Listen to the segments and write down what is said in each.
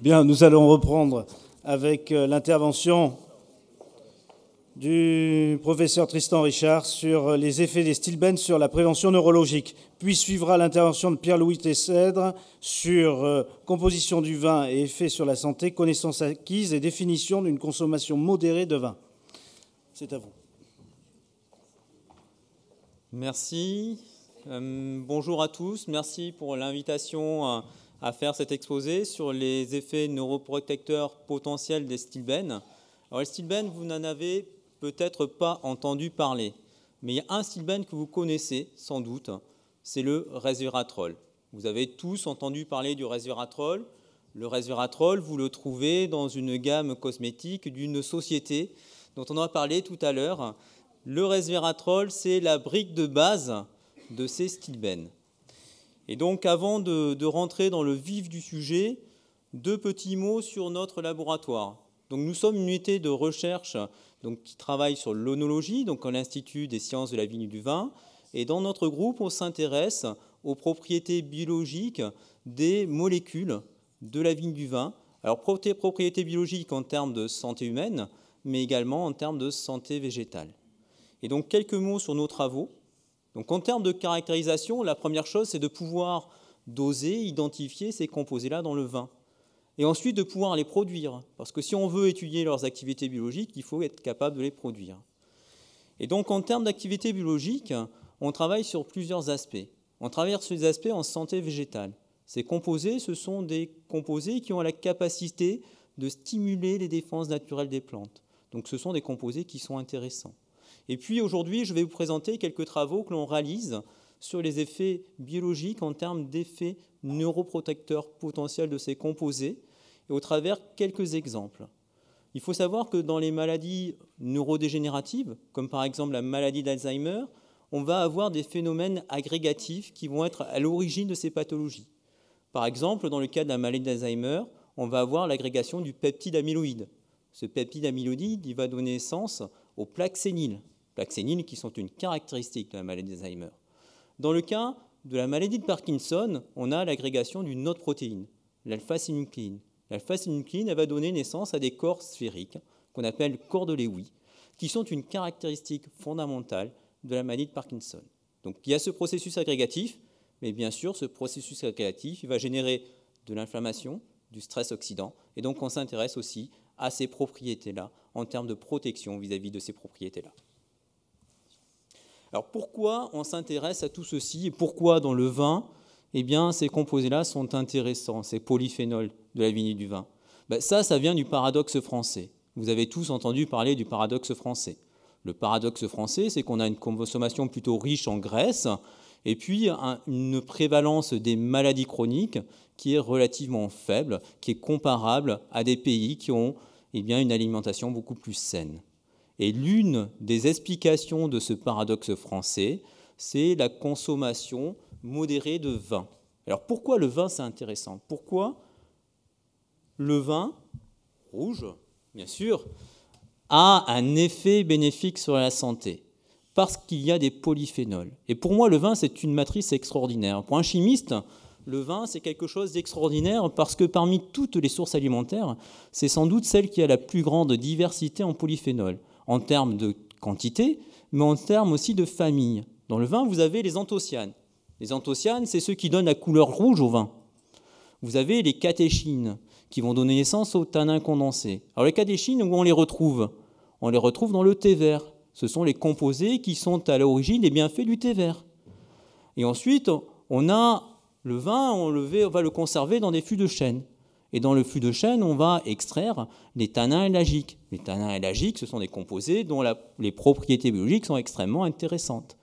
Bien, nous allons reprendre avec euh, l'intervention du professeur Tristan Richard sur les effets des stilbènes sur la prévention neurologique. Puis suivra l'intervention de Pierre-Louis Tessèdre sur euh, composition du vin et effets sur la santé, connaissances acquises et définition d'une consommation modérée de vin. C'est à vous. Merci. Euh, bonjour à tous. Merci pour l'invitation à, faire cet exposé sur les effets neuroprotecteurs potentiels des stilbènes. Alors, les stilbènes, vous n'en avez peut-être pas entendu parler, mais il y a un stilbène que vous connaissez sans doute, c'est le resveratrol. Vous avez tous entendu parler du resveratrol. Le resveratrol, vous le trouvez dans une gamme cosmétique d'une société dont on a parlé tout à l'heure. Le resveratrol, c'est la brique de base de ces stilbènes. Et donc, avant de, rentrer dans le vif du sujet, deux petits mots sur notre laboratoire. Nous sommes une unité de recherche qui travaille sur l'onologie, donc à l'Institut des sciences de la vigne et du vin. Et dans notre groupe, on s'intéresse aux propriétés biologiques des molécules de la vigne du vin. Alors, propriétés biologiques en termes de santé humaine, mais également en termes de santé végétale. Et donc, quelques mots sur nos travaux. Donc, en termes de caractérisation, la première chose, c'est de pouvoir doser, identifier ces composés-là dans le vin et ensuite de pouvoir les produire. Parce que si on veut étudier leurs activités biologiques, il faut être capable de les produire. Et donc en termes d'activité biologique, on travaille sur plusieurs aspects. On travaille sur les aspects en santé végétale. Ces composés, ce sont des composés qui ont la capacité de stimuler les défenses naturelles des plantes. Donc ce sont des composés qui sont intéressants. Et puis aujourd'hui, je vais vous présenter quelques travaux que l'on réalise sur les effets biologiques en termes d'effets neuroprotecteurs potentiels de ces composés et au travers quelques exemples. Il faut savoir que dans les maladies neurodégénératives, comme par exemple la maladie d'Alzheimer, on va avoir des phénomènes agrégatifs qui vont être à l'origine de ces pathologies. Par exemple, dans le cas de la maladie d'Alzheimer, on va avoir l'agrégation du peptide amyloïde. Ce peptide amyloïde, il va donner naissance aux plaques séniles, plaques séniles qui sont une caractéristique de la maladie d'Alzheimer. Dans le cas de la maladie de Parkinson, on a l'agrégation d'une autre protéine, l'alpha-synucléine. L'alpha-synucléine va donner naissance à des corps sphériques qu'on appelle corps de Lewy, qui sont une caractéristique fondamentale de la maladie de Parkinson. Donc il y a ce processus agrégatif, mais bien sûr, ce processus agrégatif il va générer de l'inflammation, du stress oxydant, et donc on s'intéresse aussi à ces propriétés-là en termes de protection vis-à-vis -vis de ces propriétés-là. Alors pourquoi on s'intéresse à tout ceci et pourquoi dans le vin eh bien, ces composés-là sont intéressants, ces polyphénols de la vigne du vin? Ben, Ça, ça vient du paradoxe français. Vous avez tous entendu parler du paradoxe français. Le paradoxe français, c'est qu'on a une consommation plutôt riche en graisse et puis une prévalence des maladies chroniques qui est relativement faible, qui est comparable à des pays qui ont eh bien, une alimentation beaucoup plus saine. Et l'une des explications de ce paradoxe français, c'est la consommation modérée de vin. Alors pourquoi le vin c'est intéressant? Pourquoi le vin rouge, bien sûr, a un effet bénéfique sur la santé? Parce qu'il y a des polyphénols. Et pour moi, le vin, c'est une matrice extraordinaire. Pour un chimiste, le vin, c'est quelque chose d'extraordinaire parce que parmi toutes les sources alimentaires, c'est sans doute celle qui a la plus grande diversité en polyphénols en termes de quantité, mais en termes aussi de famille. Dans le vin, vous avez les anthocyanes. Les anthocyanes, c'est ceux qui donnent la couleur rouge au vin. Vous avez les catéchines, qui vont donner naissance aux tanins condensés. Alors les catéchines, où on les retrouve? On les retrouve dans le thé vert. Ce sont les composés qui sont à l'origine des bienfaits du thé vert. Et ensuite, on a le vin, on, va le conserver dans des fûts de chêne. Et dans le flux de chêne, on va extraire les tanins élagiques. Les tanins élagiques, ce sont des composés dont les propriétés biologiques sont extrêmement intéressantes.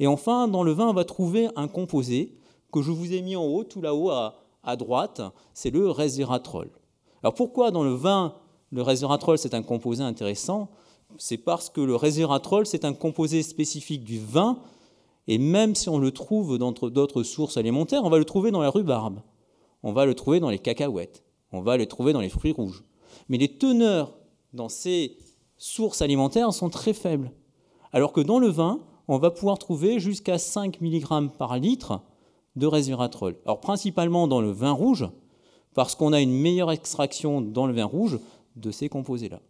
Et enfin, dans le vin, on va trouver un composé que je vous ai mis en haut, tout là-haut à, à, droite, c'est le resveratrol. Alors pourquoi dans le vin, le resveratrol, c'est un composé intéressant? C'est parce que le resveratrol, c'est un composé spécifique du vin, et même si on le trouve dans d'autres sources alimentaires, on va le trouver dans la rhubarbe on va le trouver dans les cacahuètes, on va le trouver dans les fruits rouges. Mais les teneurs dans ces sources alimentaires sont très faibles. Alors que dans le vin, on va pouvoir trouver jusqu'à 5 mg par litre de resveratrol. Alors principalement dans le vin rouge, parce qu'on a une meilleure extraction dans le vin rouge de ces composés-là.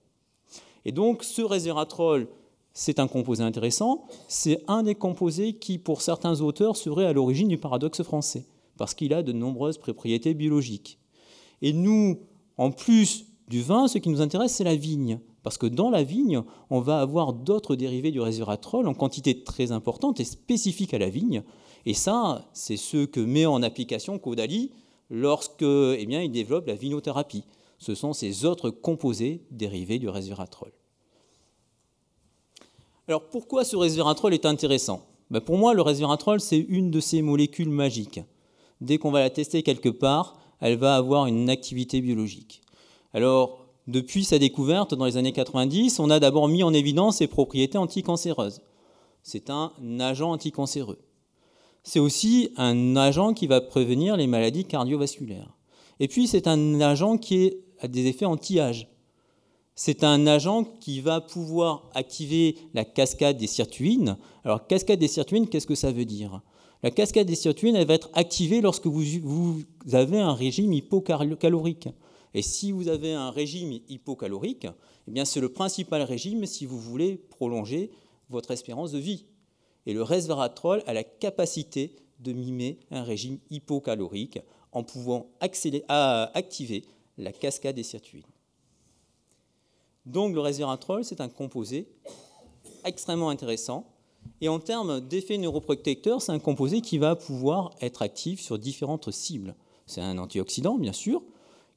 Et donc ce resveratrol, c'est un composé intéressant, c'est un des composés qui, pour certains auteurs, serait à l'origine du paradoxe français, parce qu'il a de nombreuses propriétés biologiques. Et nous, en plus du vin, ce qui nous intéresse, c'est la vigne. Parce que dans la vigne, on va avoir d'autres dérivés du resveratrol en quantité très importante et spécifique à la vigne. Et ça, c'est ce que met en application Caudalie lorsque, eh bien, il développe la vinothérapie. Ce sont ces autres composés dérivés du resveratrol. Alors pourquoi ce resveratrol est intéressant? Ben, Pour moi, le resveratrol, c'est une de ces molécules magiques. Dès qu'on va la tester quelque part, elle va avoir une activité biologique. Alors, depuis sa découverte dans les années 90, on a d'abord mis en évidence ses propriétés anticancéreuses. C'est un agent anticancéreux. C'est aussi un agent qui va prévenir les maladies cardiovasculaires. Et puis, c'est un agent qui a des effets anti-âge. C'est un agent qui va pouvoir activer la cascade des sirtuines. Alors, cascade des sirtuines, qu'est-ce que ça veut dire? La cascade des sirtuines, va être activée lorsque vous, vous avez un régime hypocalorique. Et si vous avez un régime hypocalorique, eh bien c'est le principal régime si vous voulez prolonger votre espérance de vie. Et le resveratrol a la capacité de mimer un régime hypocalorique en pouvant activer la cascade des sirtuines. Donc le resveratrol, c'est un composé extrêmement intéressant. Et en termes d'effet neuroprotecteur, c'est un composé qui va pouvoir être actif sur différentes cibles. C'est un antioxydant, bien sûr,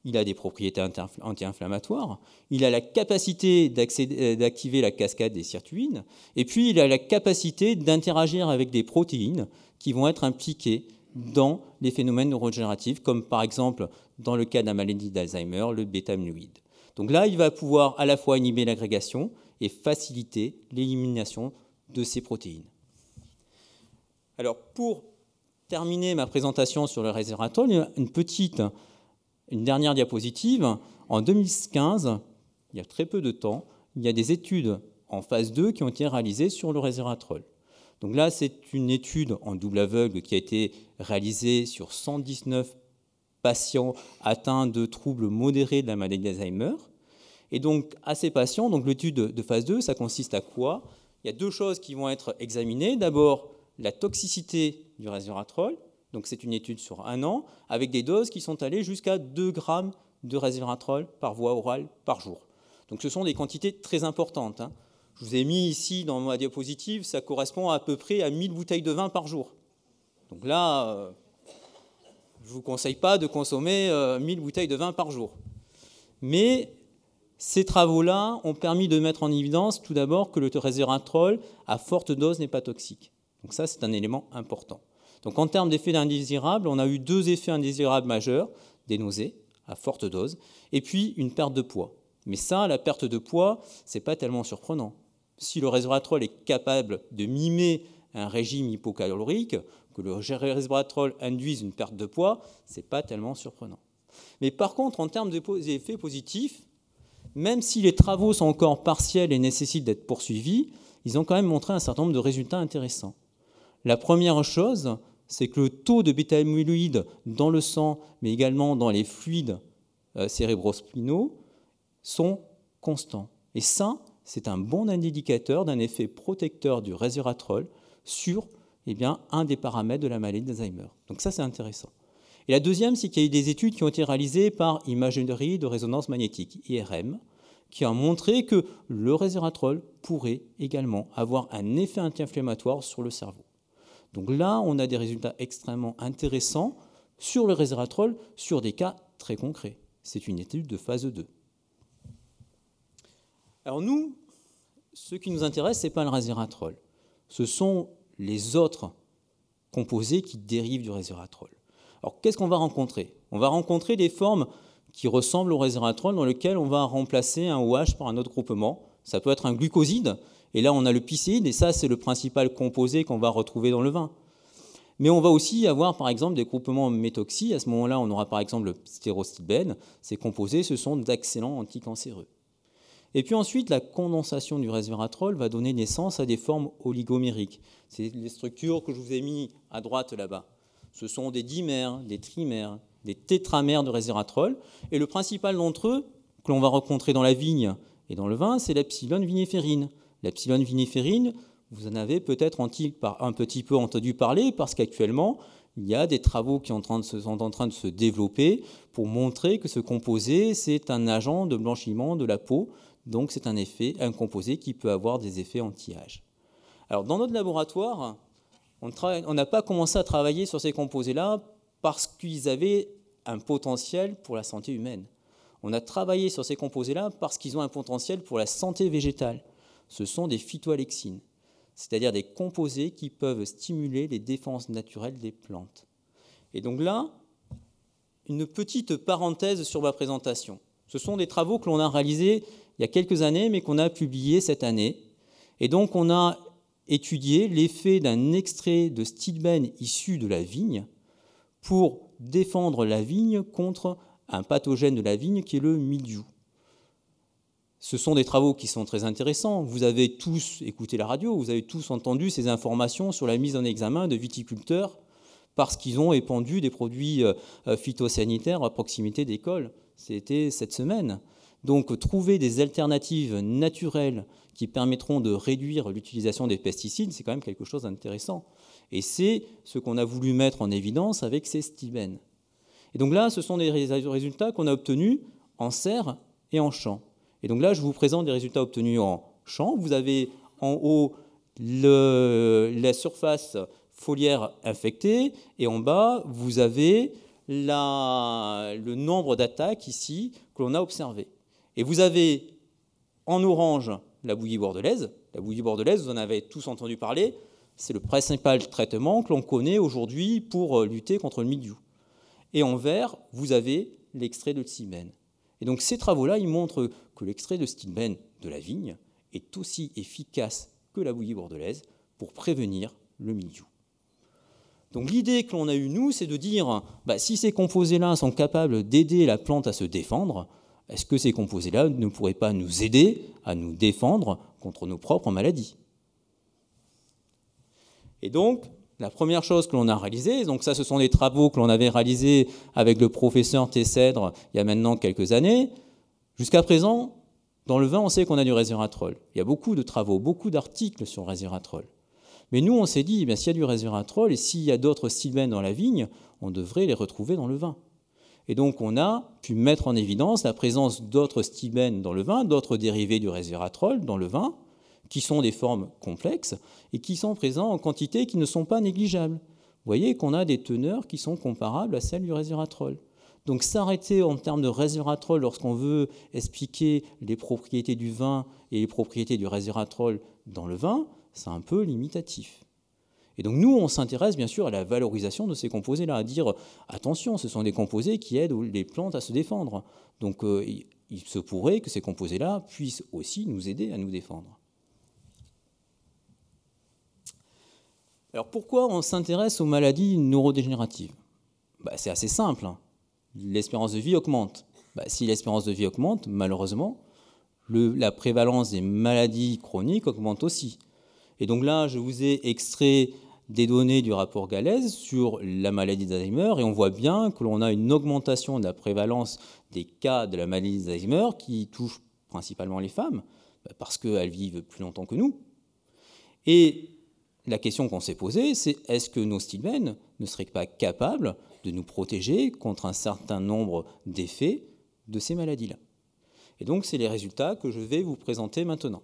il a des propriétés anti-inflammatoires, il a la capacité euh, d'activer la cascade des sirtuines, et puis il a la capacité d'interagir avec des protéines qui vont être impliquées dans les phénomènes neurodégénératifs, comme par exemple dans le cas de la maladie d'Alzheimer, le bêta-amyloïde. Donc là, il va pouvoir à la fois inhiber l'agrégation et faciliter l'élimination de ces protéines. Alors pour terminer ma présentation sur le resveratrol, une petite une dernière diapositive. En 2015, il y a très peu de temps, il y a des études en phase 2 qui ont été réalisées sur le resveratrol. Donc là, c'est une étude en double aveugle qui a été réalisée sur 119 patients atteints de troubles modérés de la maladie d'Alzheimer. Et donc, à ces patients, l'étude de phase 2, ça consiste à quoi? Il y a deux choses qui vont être examinées. D'abord, la toxicité du resveratrol, donc c'est une étude sur un an, avec des doses qui sont allées jusqu'à 2 grammes de resveratrol par voie orale par jour. Donc ce sont des quantités très importantes. Hein. Je vous ai mis ici dans ma diapositive, ça correspond à peu près à 1000 bouteilles de vin par jour. Donc là, euh, je ne vous conseille pas de consommer 1000 euh, bouteilles de vin par jour. Mais ces travaux-là ont permis de mettre en évidence tout d'abord que le resveratrol à forte dose n'est pas toxique. Donc ça, c'est un élément important. Donc en termes d'effets indésirables, on a eu deux effets indésirables majeurs, des nausées à forte dose, et puis une perte de poids. Mais ça, la perte de poids, c'est pas tellement surprenant. Si le resveratrol est capable de mimer un régime hypocalorique, que le resveratrol induise une perte de poids, c'est pas tellement surprenant. Mais par contre, en termes d'effets positifs, même si les travaux sont encore partiels et nécessitent d'être poursuivis, ils ont quand même montré un certain nombre de résultats intéressants. La première chose, c'est que le taux de bêta-amyloïde dans le sang, mais également dans les fluides euh, cérébrospinaux, sont constants. Et ça, c'est un bon indicateur d'un effet protecteur du resveratrol sur eh un des paramètres de la maladie d'Alzheimer. Donc ça, c'est intéressant. Et la deuxième, c'est qu'il y a eu des études qui ont été réalisées par imagerie de résonance magnétique, IRM, qui ont montré que le resveratrol pourrait également avoir un effet anti-inflammatoire sur le cerveau. Donc là, on a des résultats extrêmement intéressants sur le resveratrol sur des cas très concrets. C'est une étude de phase 2. Alors nous, ce qui nous intéresse, ce n'est pas le resveratrol. Ce sont les autres composés qui dérivent du resveratrol. Alors qu'est-ce qu'on va rencontrer? On va rencontrer des formes qui ressemblent au resveratrol dans lesquelles on va remplacer un OH par un autre groupement. Ça peut être un glucoside, et là, on a le piscine, et ça, c'est le principal composé qu'on va retrouver dans le vin. Mais on va aussi avoir, par exemple, des groupements méthoxy. À ce moment-là, on aura par exemple le stérostilbène. Ces composés, ce sont d'excellents anticancéreux. Et puis ensuite, la condensation du resveratrol va donner naissance à des formes oligomériques. C'est les structures que je vous ai mis à droite là-bas. Ce sont des dimères, des trimères. des tétramères de resveratrol. Et le principal d'entre eux, que l'on va rencontrer dans la vigne et dans le vin, c'est l'epsilon viniférine. L'epsilon viniférine, vous en avez peut-être un petit peu entendu parler parce qu'actuellement, il y a des travaux qui sont en train de se développer pour montrer que ce composé, c'est un agent de blanchiment de la peau. Donc c'est un un composé qui peut avoir des effets anti-âge. Alors dans notre laboratoire, on n'a pas commencé à travailler sur ces composés-là parce qu'ils avaient un potentiel pour la santé humaine. On a travaillé sur ces composés-là parce qu'ils ont un potentiel pour la santé végétale. Ce sont des phytoalexines, c'est-à-dire des composés qui peuvent stimuler les défenses naturelles des plantes. Et donc là, une petite parenthèse sur ma présentation. Ce sont des travaux que l'on a réalisés il y a quelques années, mais qu'on a publiés cette année. Et donc on a étudié l'effet d'un extrait de stilbène issu de la vigne pour défendre la vigne contre un pathogène de la vigne qui est le mildiou. Ce sont des travaux qui sont très intéressants. Vous avez tous écouté la radio, vous avez tous entendu ces informations sur la mise en examen de viticulteurs parce qu'ils ont épandu des produits euh, phytosanitaires à proximité d'écoles. C'était cette semaine. Donc trouver des alternatives naturelles qui permettront de réduire l'utilisation des pesticides, c'est quand même quelque chose d'intéressant. Et c'est ce qu'on a voulu mettre en évidence avec ces stibènes. Et donc là, ce sont des résultats qu'on a obtenus en serre et en champ. Et donc là, je vous présente des résultats obtenus en champ. Vous avez en haut la surface foliaire infectée et en bas, vous avez le nombre d'attaques ici que l'on a observé. Et vous avez en orange la bouillie bordelaise. La bouillie bordelaise, vous en avez tous entendu parler, c'est le principal traitement que l'on connaît aujourd'hui pour euh, lutter contre le mildiou. Et en vert, vous avez l'extrait de stilbène. Et donc ces travaux-là, ils montrent que l'extrait de stilbène de la vigne est aussi efficace que la bouillie bordelaise pour prévenir le mildiou. Donc l'idée que l'on a eue, nous, c'est de dire, bah, si ces composés-là sont capables d'aider la plante à se défendre, est-ce que ces composés-là ne pourraient pas nous aider à nous défendre contre nos propres maladies? Et donc, la première chose que l'on a réalisée, donc ça ce sont des travaux que l'on avait réalisés avec le professeur Tessèdre il y a maintenant quelques années, jusqu'à présent, dans le vin, on sait qu'on a du resveratrol. Il y a beaucoup de travaux, beaucoup d'articles sur le resveratrol. Mais nous, on s'est dit, eh s'il y a du resveratrol et s'il y a d'autres stilbènes dans la vigne, on devrait les retrouver dans le vin. Et donc on a pu mettre en évidence la présence d'autres stibènes dans le vin, d'autres dérivés du resveratrol dans le vin, qui sont des formes complexes et qui sont présents en quantité qui ne sont pas négligeables. Vous voyez qu'on a des teneurs qui sont comparables à celles du resveratrol. Donc s'arrêter en termes de resveratrol lorsqu'on veut expliquer les propriétés du vin et les propriétés du resveratrol dans le vin, c'est un peu limitatif. Et donc nous, on s'intéresse bien sûr à la valorisation de ces composés-là, à dire attention, ce sont des composés qui aident les plantes à se défendre. Donc euh, il se pourrait que ces composés-là puissent aussi nous aider à nous défendre. Alors pourquoi on s'intéresse aux maladies neurodégénératives? Bah, C'est assez simple. Hein. L'espérance de vie augmente. Bah, si l'espérance de vie augmente, malheureusement, la prévalence des maladies chroniques augmente aussi. Et donc là, je vous ai extrait des données du rapport Galaise sur la maladie d'Alzheimer et on voit bien que l'on a une augmentation de la prévalence des cas de la maladie d'Alzheimer qui touche principalement les femmes bah, parce qu'elles vivent plus longtemps que nous. Et la question qu'on s'est posée, c'est est-ce que nos stylbènes ne seraient pas capables de nous protéger contre un certain nombre d'effets de ces maladies-là? Et donc, c'est les résultats que je vais vous présenter maintenant.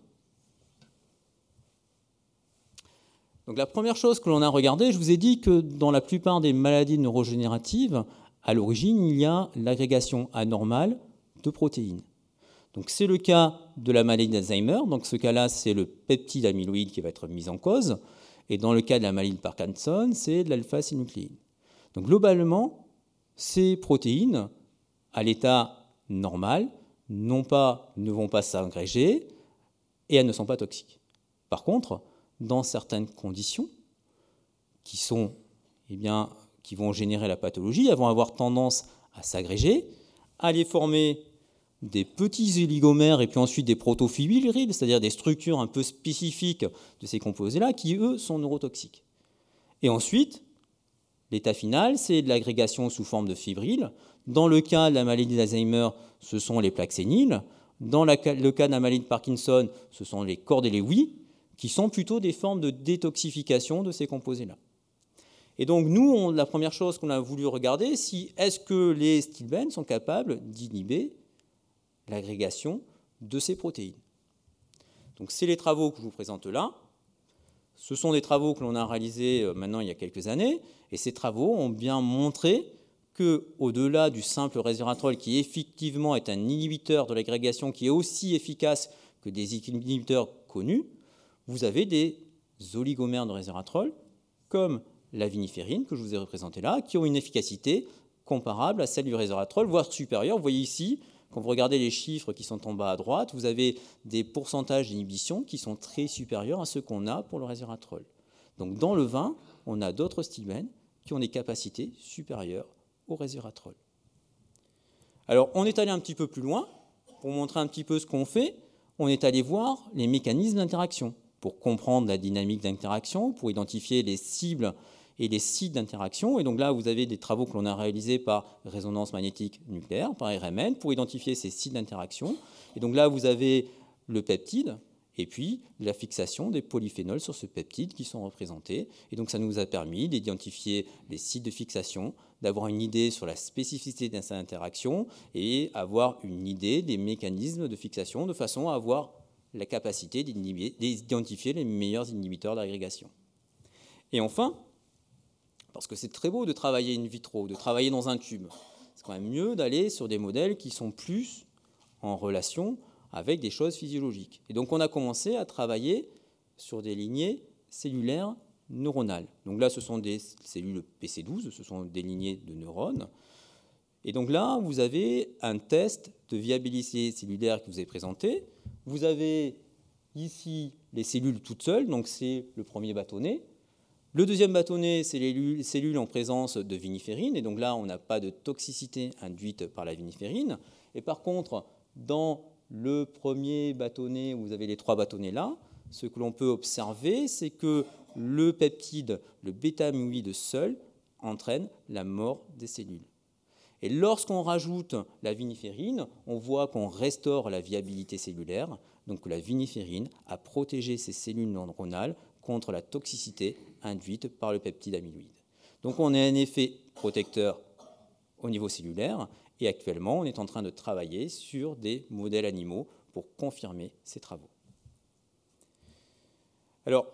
Donc la première chose que l'on a regardée, je vous ai dit que dans la plupart des maladies neurogénératives, à l'origine, il y a l'agrégation anormale de protéines. Donc c'est le cas de la maladie d'Alzheimer. Donc ce cas-là, c'est le peptide amyloïde qui va être mis en cause. Et dans le cas de la maladie de Parkinson, c'est de l'alpha-synucléine. Donc globalement, ces protéines, à l'état normal, ne vont pas s'agréger et elles ne sont pas toxiques. Par contre, dans certaines conditions eh qui vont générer la pathologie, elles vont avoir tendance à s'agréger, à aller former des petits oligomères et puis ensuite des protofibrils, c'est-à-dire des structures un peu spécifiques de ces composés-là qui, eux, sont neurotoxiques. Et ensuite, L'état final, c'est de l'agrégation sous forme de fibrille. Dans le cas de la maladie d'Alzheimer, ce sont les plaques séniles. Dans le cas de la maladie de Parkinson, ce sont les cordes et les oui, qui sont plutôt des formes de détoxification de ces composés-là. Et donc nous, la première chose qu'on a voulu regarder, c'est est-ce que les stilbènes sont capables d'inhiber l'agrégation de ces protéines. Donc c'est les travaux que je vous présente là. Ce sont des travaux que l'on a réalisés euh, maintenant il y a quelques années, et ces travaux ont bien montré que, au-delà du simple resveratrol, qui effectivement est un inhibiteur de l'agrégation qui est aussi efficace que des inhibiteurs connus, vous avez des oligomères de resveratrol, comme la viniférine que je vous ai représenté là, qui ont une efficacité comparable à celle du resveratrol, voire supérieure. Vous voyez ici, quand vous regardez les chiffres qui sont en bas à droite, vous avez des pourcentages d'inhibition qui sont très supérieurs à ceux qu'on a pour le resveratrol. Donc dans le vin, on a d'autres stilbènes qui ont des capacités supérieures au resveratrol. Alors on est allé un petit peu plus loin pour montrer un petit peu ce qu'on fait. On est allé voir les mécanismes d'interaction pour comprendre la dynamique d'interaction, pour identifier les cibles et les sites d'interaction. Et donc là, vous avez des travaux que l'on a réalisés par résonance magnétique nucléaire, par RMN, pour identifier ces sites d'interaction. Et donc là, vous avez le peptide, et puis la fixation des polyphénols sur ce peptide qui sont représentés. Et donc ça nous a permis d'identifier les sites de fixation, d'avoir une idée sur la spécificité de ces interactions et avoir une idée des mécanismes de fixation de façon à avoir la capacité d'identifier les meilleurs inhibiteurs d'agrégation. Et enfin, parce que c'est très beau de travailler in vitro, de travailler dans un tube. C'est quand même mieux d'aller sur des modèles qui sont plus en relation avec des choses physiologiques. Et donc on a commencé à travailler sur des lignées cellulaires neuronales. Donc là, ce sont des cellules PC12, ce sont des lignées de neurones. Et donc là, vous avez un test de viabilité cellulaire que vous avez présenté. Vous avez ici les cellules toutes seules, donc c'est le premier bâtonnet. Le deuxième bâtonnet, c'est les cellules en présence de viniférine, et donc là, on n'a pas de toxicité induite par la viniférine. Et par contre, dans le premier bâtonnet, vous avez les trois bâtonnets là, ce que l'on peut observer, c'est que le peptide, le bêta-amyloïde seul, entraîne la mort des cellules. Et lorsqu'on rajoute la viniférine, on voit qu'on restaure la viabilité cellulaire, donc la viniférine a protégé ces cellules neuronales contre la toxicité induite par le peptide amyloïde. Donc on a un effet protecteur au niveau cellulaire et actuellement on est en train de travailler sur des modèles animaux pour confirmer ces travaux. Alors,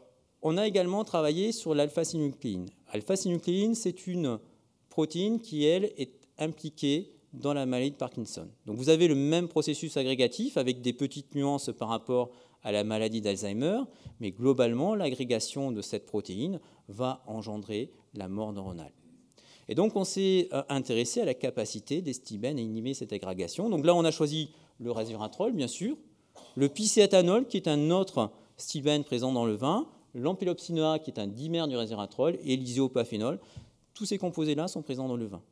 on a également travaillé sur l'alpha-synucléine. Alpha-synucléine, c'est une protéine qui, elle, est impliquée dans la maladie de Parkinson. Donc vous avez le même processus agrégatif avec des petites nuances par rapport à la maladie d'Alzheimer, mais globalement, l'agrégation de cette protéine va engendrer la mort neuronale. Et donc, on s'est euh, intéressé à la capacité des stibènes à inhiber cette agrégation. Donc là, on a choisi le resveratrol, bien sûr, le picéathanol, qui est un autre stibène présent dans le vin, l'ampélopsinoa, qui est un dimère du resveratrol, et l'isopaphénol. Tous ces composés-là sont présents dans le vin.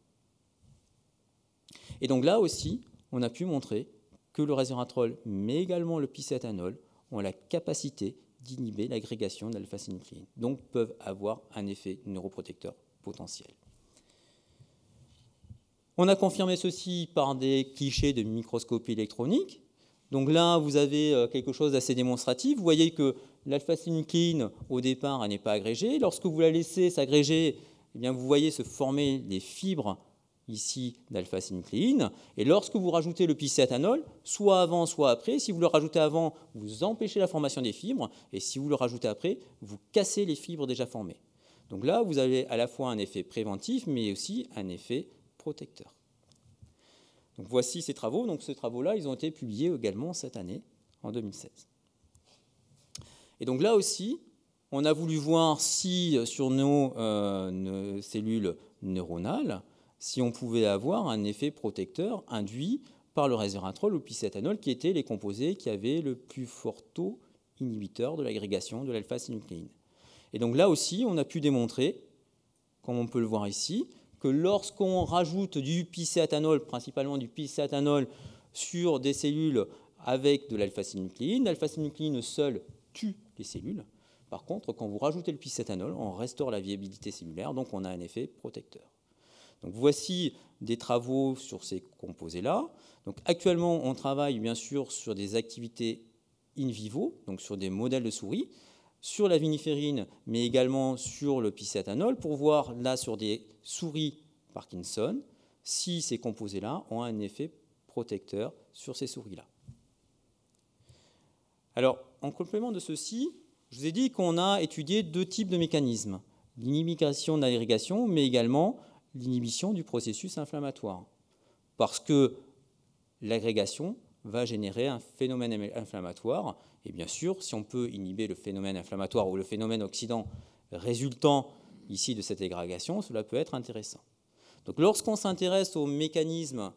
Et donc là aussi, on a pu montrer que le resveratrol, mais également le picéathanol, ont la capacité d'inhiber l'agrégation d'alpha-synucléine, donc peuvent avoir un effet neuroprotecteur potentiel. On a confirmé ceci par des clichés de microscopie électronique. Donc là, vous avez euh, quelque chose d'assez démonstratif. Vous voyez que l'alpha-synucléine, au départ, elle n'est pas agrégée. Lorsque vous la laissez s'agréger, eh vous voyez se former des fibres ici d'alpha-synucléine. Et lorsque vous rajoutez le picéathanol, soit avant, soit après, si vous le rajoutez avant, vous empêchez la formation des fibres, et si vous le rajoutez après, vous cassez les fibres déjà formées. Donc là, vous avez à la fois un effet préventif, mais aussi un effet protecteur. Donc voici ces travaux. Donc ces travaux-là, ils ont été publiés également cette année, en 2016. Et donc là aussi, on a voulu voir si sur nos, euh, nos cellules neuronales, si on pouvait avoir un effet protecteur induit par le resveratrol ou picétanol, qui étaient les composés qui avaient le plus fort taux inhibiteur de l'agrégation de l'alpha-synucléine. Et donc là aussi, on a pu démontrer, comme on peut le voir ici, que lorsqu'on rajoute du picétanol, principalement du picétanol, sur des cellules avec de l'alpha-synucléine, l'alpha-synucléine seule tue les cellules. Par contre, quand vous rajoutez le piscétanol, on restaure la viabilité cellulaire, donc on a un effet protecteur. Donc voici des travaux sur ces composés-là. Donc actuellement, on travaille bien sûr sur des activités in vivo, donc sur des modèles de souris, sur la viniférine, mais également sur le piscétanol, pour voir là sur des souris Parkinson si ces composés-là ont un effet protecteur sur ces souris-là. Alors, en complément de ceci, je vous ai dit qu'on a étudié deux types de mécanismes, l'inhibition de l'agrégation, mais également l'inhibition du processus inflammatoire. Parce que l'agrégation va générer un phénomène inflammatoire, et bien sûr, si on peut inhiber le phénomène inflammatoire ou le phénomène oxydant résultant ici de cette agrégation, cela peut être intéressant. Donc lorsqu'on s'intéresse aux mécanismes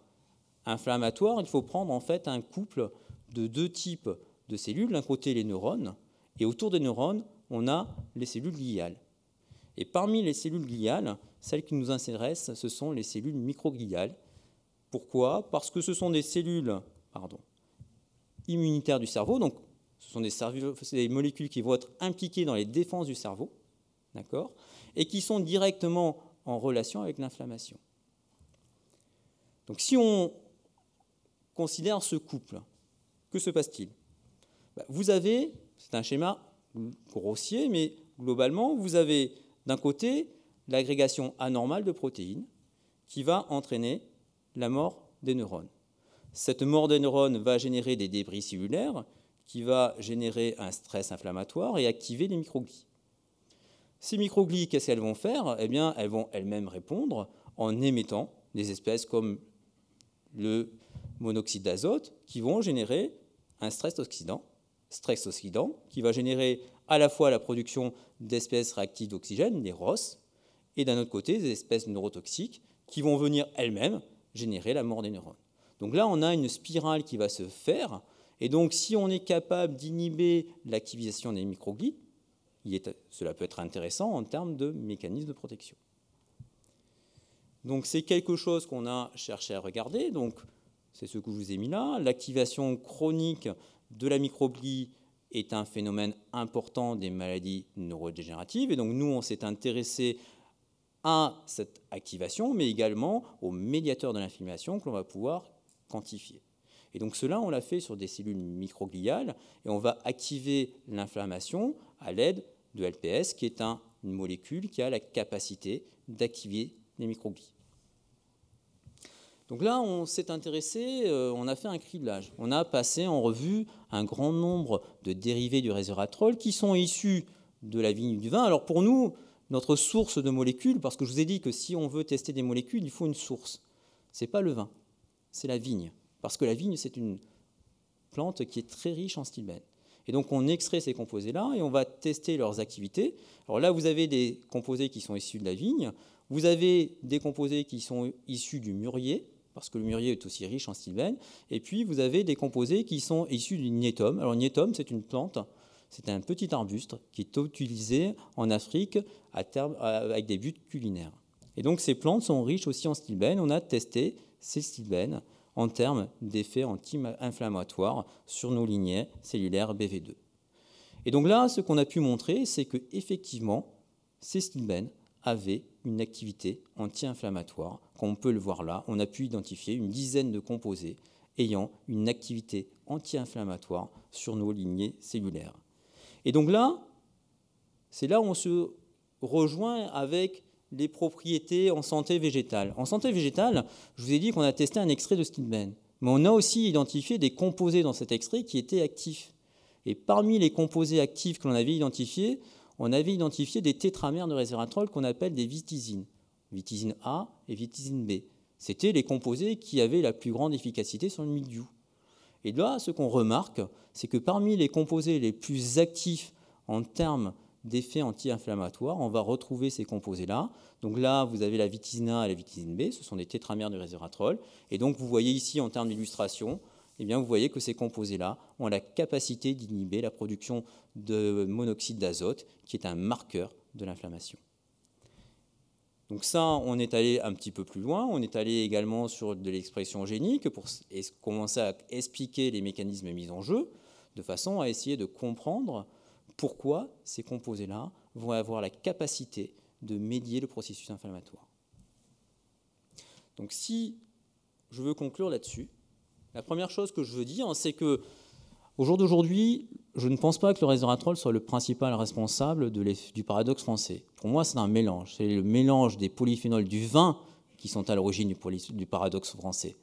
inflammatoires, il faut prendre en fait un couple de deux types de cellules. D'un côté, les neurones, et autour des neurones, on a les cellules gliales. Et parmi les cellules gliales, celles qui nous intéressent, ce sont les cellules microgliales. Pourquoi? Parce que ce sont des cellules immunitaires du cerveau, donc ce sont des, des, molécules qui vont être impliquées dans les défenses du cerveau, d'accord, et qui sont directement en relation avec l'inflammation. Donc si on considère ce couple, que se passe-t-il? Bah, Vous avez c'est un schéma grossier, mais globalement, vous avez d'un côté l'agrégation anormale de protéines qui va entraîner la mort des neurones. Cette mort des neurones va générer des débris cellulaires qui va générer un stress inflammatoire et activer les microglies. Ces microglies, qu'est-ce qu'elles vont faire? Eh bien, elles vont elles-mêmes répondre en émettant des espèces comme le monoxyde d'azote qui vont générer un stress oxydant stress oxydant, qui va générer à la fois la production d'espèces réactives d'oxygène, les ROS, et d'un autre côté des espèces neurotoxiques qui vont venir elles-mêmes générer la mort des neurones. Donc là, on a une spirale qui va se faire, et donc si on est capable d'inhiber l'activation des microglies, cela peut être intéressant en termes de mécanisme de protection. Donc c'est quelque chose qu'on a cherché à regarder. Donc c'est ce que je vous ai mis là. L'activation chronique de la microglie est un phénomène important des maladies neurodégénératives. Et donc nous, on s'est intéressé à cette activation, mais également aux médiateurs de l'inflammation que l'on va pouvoir quantifier. Et donc cela, on l'a fait sur des cellules microgliales, et on va activer l'inflammation à l'aide de LPS, qui est une molécule qui a la capacité d'activer les microglies. Donc là, on s'est intéressé, euh, on a fait un criblage. On a passé en revue un grand nombre de dérivés du resveratrol qui sont issus de la vigne du vin. Alors pour nous, notre source de molécules, parce que je vous ai dit que si on veut tester des molécules, il faut une source. Ce n'est pas le vin, c'est la vigne. Parce que la vigne, c'est une plante qui est très riche en stilbène. Et donc on extrait ces composés-là et on va tester leurs activités. Alors là, vous avez des composés qui sont issus de la vigne, vous avez des composés qui sont issus du mûrier, parce que le mûrier est aussi riche en stilbène. Et puis, vous avez des composés qui sont issus du niétum. Alors, le niétum, c'est une plante, c'est un petit arbuste qui est utilisé en Afrique avec des buts culinaires. Et donc, ces plantes sont riches aussi en stilbène. On a testé ces stilbènes en termes d'effets anti-inflammatoires sur nos lignées cellulaires BV2. Et donc là, ce qu'on a pu montrer, c'est que effectivement, ces stilbènes avaient une activité anti-inflammatoire. Comme on peut le voir là, on a pu identifier une dizaine de composés ayant une activité anti-inflammatoire sur nos lignées cellulaires. Et donc là, c'est là où on se rejoint avec les propriétés en santé végétale. En santé végétale, je vous ai dit qu'on a testé un extrait de skinben, mais on a aussi identifié des composés dans cet extrait qui étaient actifs. Et parmi les composés actifs que l'on avait identifiés, on avait identifié des tétramères de resveratrol qu'on appelle des vitisines, vitisine A et vitisine B. C'était les composés qui avaient la plus grande efficacité sur le milieu. Et là, ce qu'on remarque, c'est que parmi les composés les plus actifs en termes d'effets anti-inflammatoires, on va retrouver ces composés-là. Donc là, vous avez la vitisine A et la vitisine B, ce sont des tétramères de resveratrol. Et donc, vous voyez ici, en termes d'illustration, eh bien, vous voyez que ces composés-là ont la capacité d'inhiber la production de monoxyde d'azote, qui est un marqueur de l'inflammation. Donc ça, on est allé un petit peu plus loin. On est allé également sur de l'expression génique pour commencer à expliquer les mécanismes mis en jeu, de façon à essayer de comprendre pourquoi ces composés-là vont avoir la capacité de médier le processus inflammatoire. Donc si je veux conclure là-dessus, la première chose que je veux dire, c'est que au jour d'aujourd'hui, je ne pense pas que le resveratrol soit le principal responsable du paradoxe français. Pour moi, c'est un mélange. C'est le mélange des polyphénols du vin qui sont à l'origine du, paradoxe français.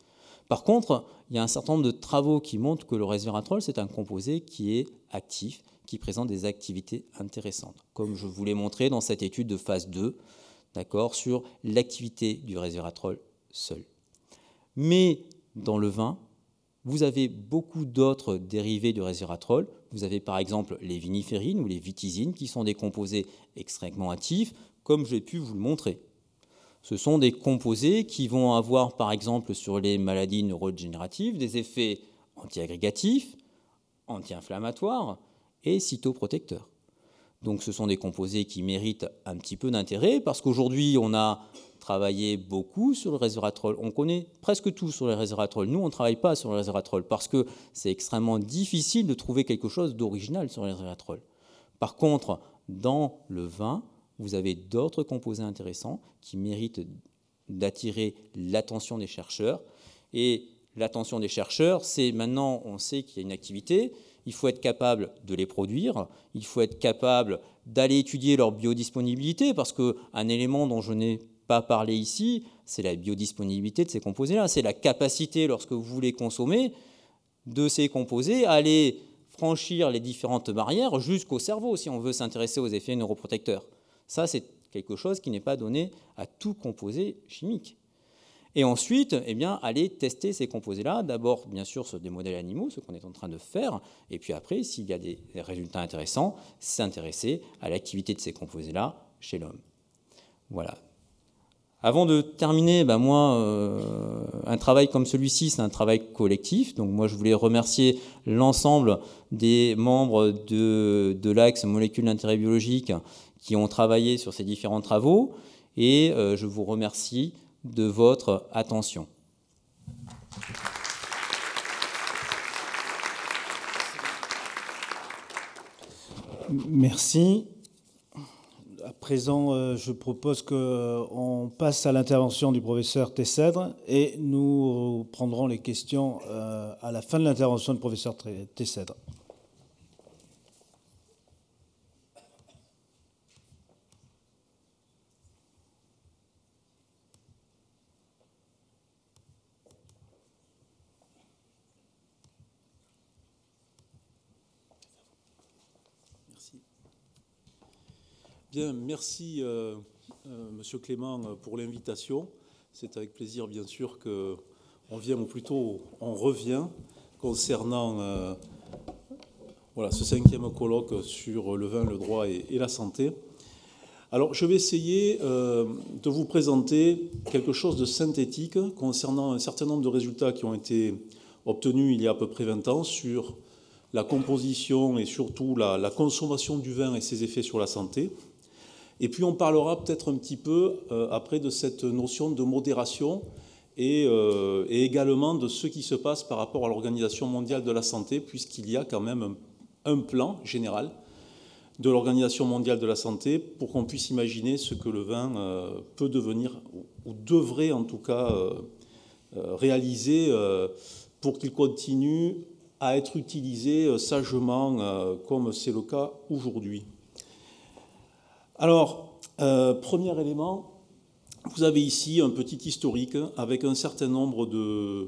Par contre, il y a un certain nombre de travaux qui montrent que le resveratrol, c'est un composé qui est actif, qui présente des activités intéressantes, comme je vous l'ai montré dans cette étude de phase 2, d'accord, sur l'activité du resveratrol seul. Mais dans le vin, vous avez beaucoup d'autres dérivés du resveratrol. Vous avez par exemple les viniférines ou les vitisines qui sont des composés extrêmement actifs, comme j'ai pu vous le montrer. Ce sont des composés qui vont avoir par exemple sur les maladies neurodégénératives des effets antiagrégatifs, anti-inflammatoires et cytoprotecteurs. Donc ce sont des composés qui méritent un petit peu d'intérêt parce qu'aujourd'hui on a travaillé beaucoup sur le resveratrol. On connaît presque tout sur le resveratrol. Nous, on ne travaille pas sur le resveratrol parce que c'est extrêmement difficile de trouver quelque chose d'original sur le resveratrol. Par contre, dans le vin, vous avez d'autres composés intéressants qui méritent d'attirer l'attention des chercheurs. Et l'attention des chercheurs, c'est maintenant, on sait qu'il y a une activité, il faut être capable de les produire, il faut être capable d'aller étudier leur biodisponibilité, parce qu'un élément dont je n'ai pas parler ici, c'est la biodisponibilité de ces composés-là. C'est la capacité, lorsque vous voulez consommer, de ces composés à aller franchir les différentes barrières jusqu'au cerveau, si on veut s'intéresser aux effets neuroprotecteurs. Ça, c'est quelque chose qui n'est pas donné à tout composé chimique. Et ensuite, eh bien, aller tester ces composés-là, d'abord, bien sûr, sur des modèles animaux, ce qu'on est en train de faire, et puis après, s'il y a des résultats intéressants, s'intéresser à l'activité de ces composés-là chez l'homme. Voilà. Avant de terminer, ben moi, euh, un travail comme celui-ci, c'est un travail collectif. Donc moi, je voulais remercier l'ensemble des membres de, de l'Axe Molécules d'intérêt biologique qui ont travaillé sur ces différents travaux. Et euh, je vous remercie de votre attention. Merci présent, euh, je propose qu'on passe à l'intervention du professeur Tessèdre et nous prendrons les questions euh, à la fin de l'intervention du professeur Tessèdre. Bien, merci euh, euh, Monsieur Clément pour l'invitation. C'est avec plaisir bien sûr qu'on vient, ou plutôt on revient concernant euh, voilà, ce cinquième colloque sur le vin, le droit et, la santé. Alors je vais essayer de vous présenter quelque chose de synthétique concernant un certain nombre de résultats qui ont été obtenus il y a à peu près 20 ans sur la composition et surtout la consommation du vin et ses effets sur la santé. Et puis on parlera peut-être un petit peu euh, après de cette notion de modération euh, et, également de ce qui se passe par rapport à l'Organisation mondiale de la santé, puisqu'il y a quand même un, plan général de l'Organisation mondiale de la santé pour qu'on puisse imaginer ce que le vin euh, peut devenir, ou devrait en tout cas réaliser pour qu'il continue à être utilisé sagement comme c'est le cas aujourd'hui. Alors, euh, premier élément, vous avez ici un petit historique avec un certain nombre de,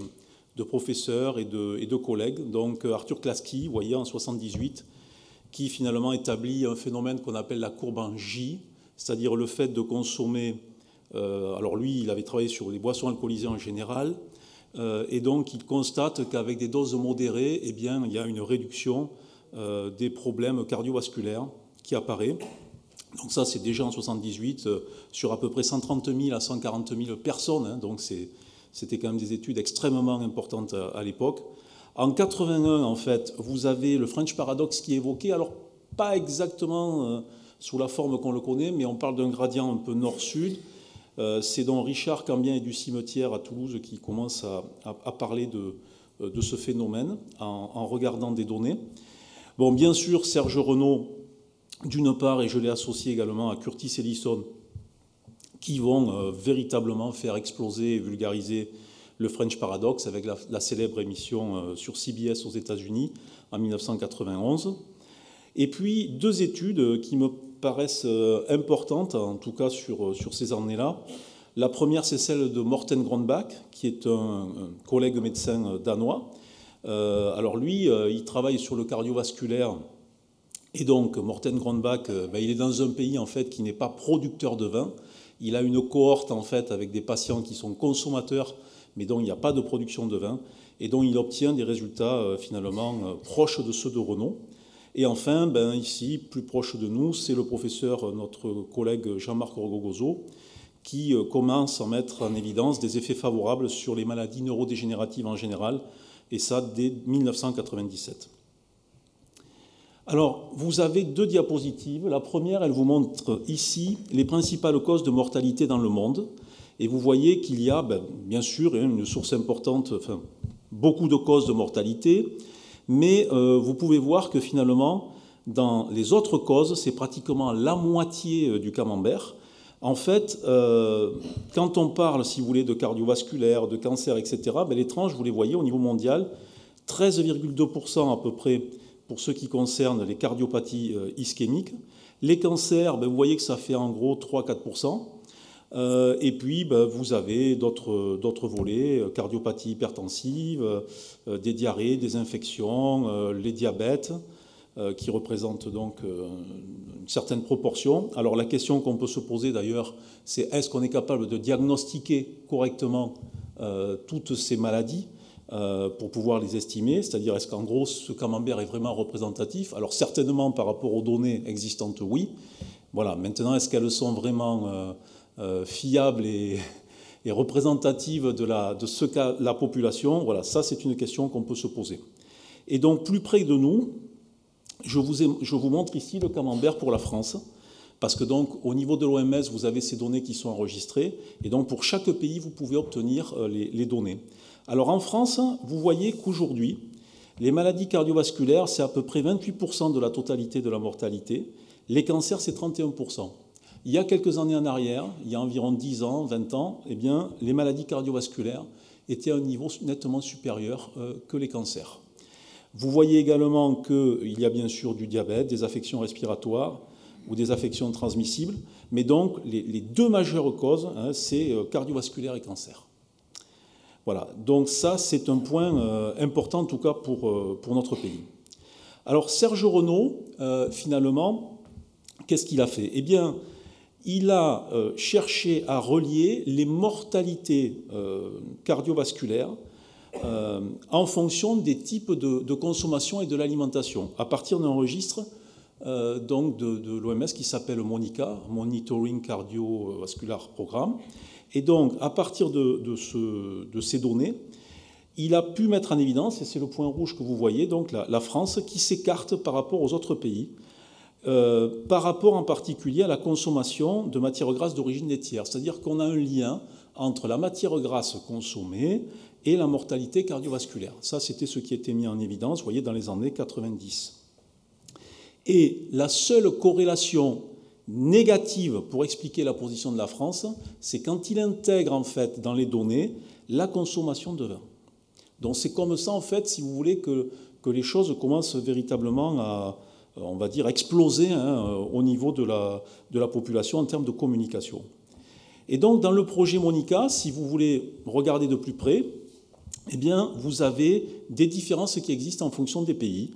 professeurs et de, collègues. Donc Arthur Klasky, vous voyez, en 78, qui finalement établit un phénomène qu'on appelle la courbe en J, c'est-à-dire le fait de consommer. Euh, alors lui, il avait travaillé sur les boissons alcoolisées en général, euh, et donc il constate qu'avec des doses modérées, eh il y a une réduction des problèmes cardiovasculaires qui apparaît. Donc ça, c'est déjà en 78 euh, sur à peu près 130 000 à 140 000 personnes. Hein. donc c'était quand même des études extrêmement importantes à, l'époque. En 81, en fait, vous avez le French Paradox qui est évoqué. Alors pas exactement euh, sous la forme qu'on le connaît, mais on parle d'un gradient un peu nord-sud. Euh, c'est donc Richard Cambien et du cimetière à Toulouse qui commence à, parler de, ce phénomène en, en regardant des données. Bon, bien sûr, Serge Renaud d'une part, et je l'ai associé également à Curtis Ellison, qui vont euh, véritablement faire exploser et vulgariser le French Paradox avec la, célèbre émission euh, sur CBS aux États-Unis en 1991. Et puis deux études qui me paraissent euh, importantes, en tout cas sur, sur ces années-là. La première, c'est celle de Morten Grondbach, qui est un, collègue médecin danois. alors lui, il travaille sur le cardiovasculaire et donc, Morten Grondbach, euh, ben, il est dans un pays en fait qui n'est pas producteur de vin. Il a une cohorte en fait avec des patients qui sont consommateurs, mais dont il n'y a pas de production de vin, et dont il obtient des résultats euh, finalement euh, proches de ceux de Renault. Et enfin, ben, ici, plus proche de nous, c'est le professeur, notre collègue Jean-Marc Orgogozo, qui commence à mettre en évidence des effets favorables sur les maladies neurodégénératives en général, et ça dès 1997. Alors, vous avez deux diapositives. La première, elle vous montre ici les principales causes de mortalité dans le monde. Et vous voyez qu'il y a, ben, bien sûr, hein, une source importante, enfin, beaucoup de causes de mortalité, mais euh, vous pouvez voir que finalement, dans les autres causes, c'est pratiquement la moitié euh, du camembert. En fait, euh, quand on parle, si vous voulez, de cardiovasculaire, de cancer, etc., ben, les tranches, vous les voyez au niveau mondial, 13,2% à peu près pour ce qui concerne les cardiopathies euh, ischémiques. Les cancers, ben, vous voyez que ça fait en gros 3-4%. Euh, et puis, ben, vous avez d'autres volets, euh, cardiopathie hypertensive, des diarrhées, des infections, les diabètes, qui représentent donc une certaine proportion. Alors la question qu'on peut se poser d'ailleurs, c'est est-ce qu'on est capable de diagnostiquer correctement toutes ces maladies? Pour pouvoir les estimer, c'est-à-dire est-ce qu'en gros ce camembert est vraiment représentatif? Alors certainement par rapport aux données existantes, oui. Voilà. Maintenant, est-ce qu'elles sont vraiment euh, euh, fiables et, représentatives de, la, ce qu'a la population? Voilà, ça c'est une question qu'on peut se poser. Et donc plus près de nous, je vous montre ici le camembert pour la France. Parce que donc au niveau de l'OMS, vous avez ces données qui sont enregistrées, et donc pour chaque pays, vous pouvez obtenir les, les données. Alors en France, vous voyez qu'aujourd'hui, les maladies cardiovasculaires, c'est à peu près 28% de la totalité de la mortalité. Les cancers, c'est 31%. Il y a quelques années en arrière, il y a environ 10 ans, 20 ans, eh bien, les maladies cardiovasculaires étaient à un niveau nettement supérieur euh, que les cancers. Vous voyez également qu'il y a bien sûr du diabète, des affections respiratoires ou des affections transmissibles, mais donc les, deux majeures causes, hein, c'est euh, cardiovasculaire et cancer. Voilà, donc ça c'est un point euh, important en tout cas pour, euh, pour notre pays. Alors Serge Renaud, finalement, qu'est-ce qu'il a fait? Eh bien, il a cherché à relier les mortalités cardiovasculaires en fonction des types de, consommation et de l'alimentation, à partir d'un registre donc de, de l'OMS qui s'appelle MONICA, Monitoring Cardiovascular Programme. Et donc, à partir de, ces données, il a pu mettre en évidence, et c'est le point rouge que vous voyez, donc la, France qui s'écarte par rapport aux autres pays, euh, par rapport en particulier à la consommation de matières grasses d'origine laitière. C'est-à-dire qu'on a un lien entre la matière grasse consommée et la mortalité cardiovasculaire. Ça, c'était ce qui était mis en évidence, vous voyez, dans les années 90. Et la seule corrélation négative pour expliquer la position de la France, c'est quand il intègre en fait dans les données la consommation de vin. Donc c'est comme ça en fait, si vous voulez, que, les choses commencent véritablement à, on va dire, exploser hein, au niveau de la, population en termes de communication. Et donc dans le projet Monica, si vous voulez regarder de plus près, eh vous avez des différences qui existent en fonction des pays.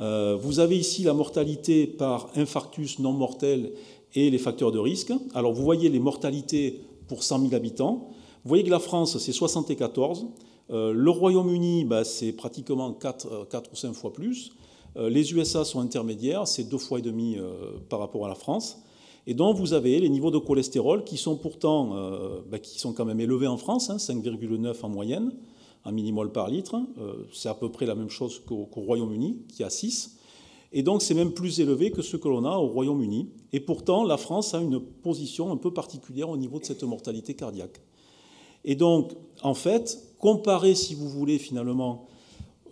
Euh, vous avez ici la mortalité par infarctus non mortel et les facteurs de risque. Alors vous voyez les mortalités pour 100 000 habitants. Vous voyez que la France, c'est 74. Euh, le Royaume-Uni, bah, c'est pratiquement 4, 4, euh, ou 5 fois plus. les USA sont intermédiaires, c'est deux fois et demi par rapport à la France. Et donc vous avez les niveaux de cholestérol qui sont pourtant bah, qui sont quand même élevés en France, 5,9 hein, en moyenne un millimol par litre. Euh, c'est à peu près la même chose qu'au Royaume-Uni, qui a 6. Et donc c'est même plus élevé que ce que l'on a au Royaume-Uni. Et pourtant, la France a une position un peu particulière au niveau de cette mortalité cardiaque. Et donc, en fait, comparé, si vous voulez, finalement,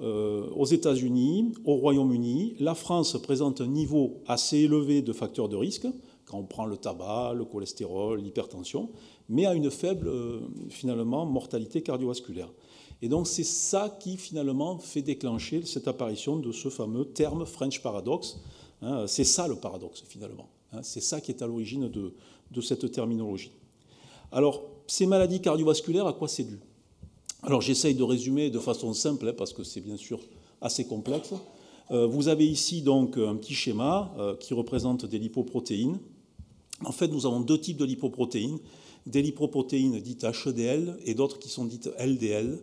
euh, aux États-Unis, au Royaume-Uni, la France présente un niveau assez élevé de facteurs de risque, quand on prend le tabac, le cholestérol, l'hypertension, mais a une faible, euh, finalement, mortalité cardiovasculaire. Et donc c'est ça qui, finalement, fait déclencher cette apparition de ce fameux terme French paradox. Hein. c'est ça le paradoxe, finalement. Hein. c'est ça qui est à l'origine de, de cette terminologie. Alors, ces maladies cardiovasculaires, à quoi c'est dû? Alors j'essaye de résumer de façon simple, hein, parce que c'est bien sûr assez complexe. Euh, vous avez ici donc un petit schéma euh, qui représente des lipoprotéines. En fait, nous avons deux types de lipoprotéines. Des lipoprotéines dites HDL et d'autres qui sont dites LDL.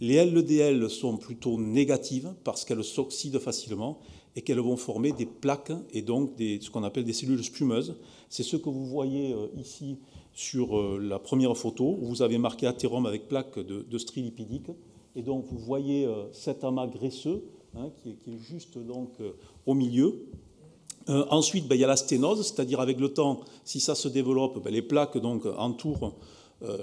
Les LDL sont plutôt négatives parce qu'elles s'oxydent facilement et qu'elles vont former des plaques et donc ce qu'on appelle des cellules spumeuses. C'est ce que vous voyez euh, ici sur euh, la première photo, où vous avez marqué athérome avec plaque de, de strie lipidique. Et donc vous voyez euh, cet amas graisseux hein, qui, est, juste donc au milieu. ensuite, ben, il y a la sténose, c'est-à-dire avec le temps, si ça se développe, ben, les plaques donc entourent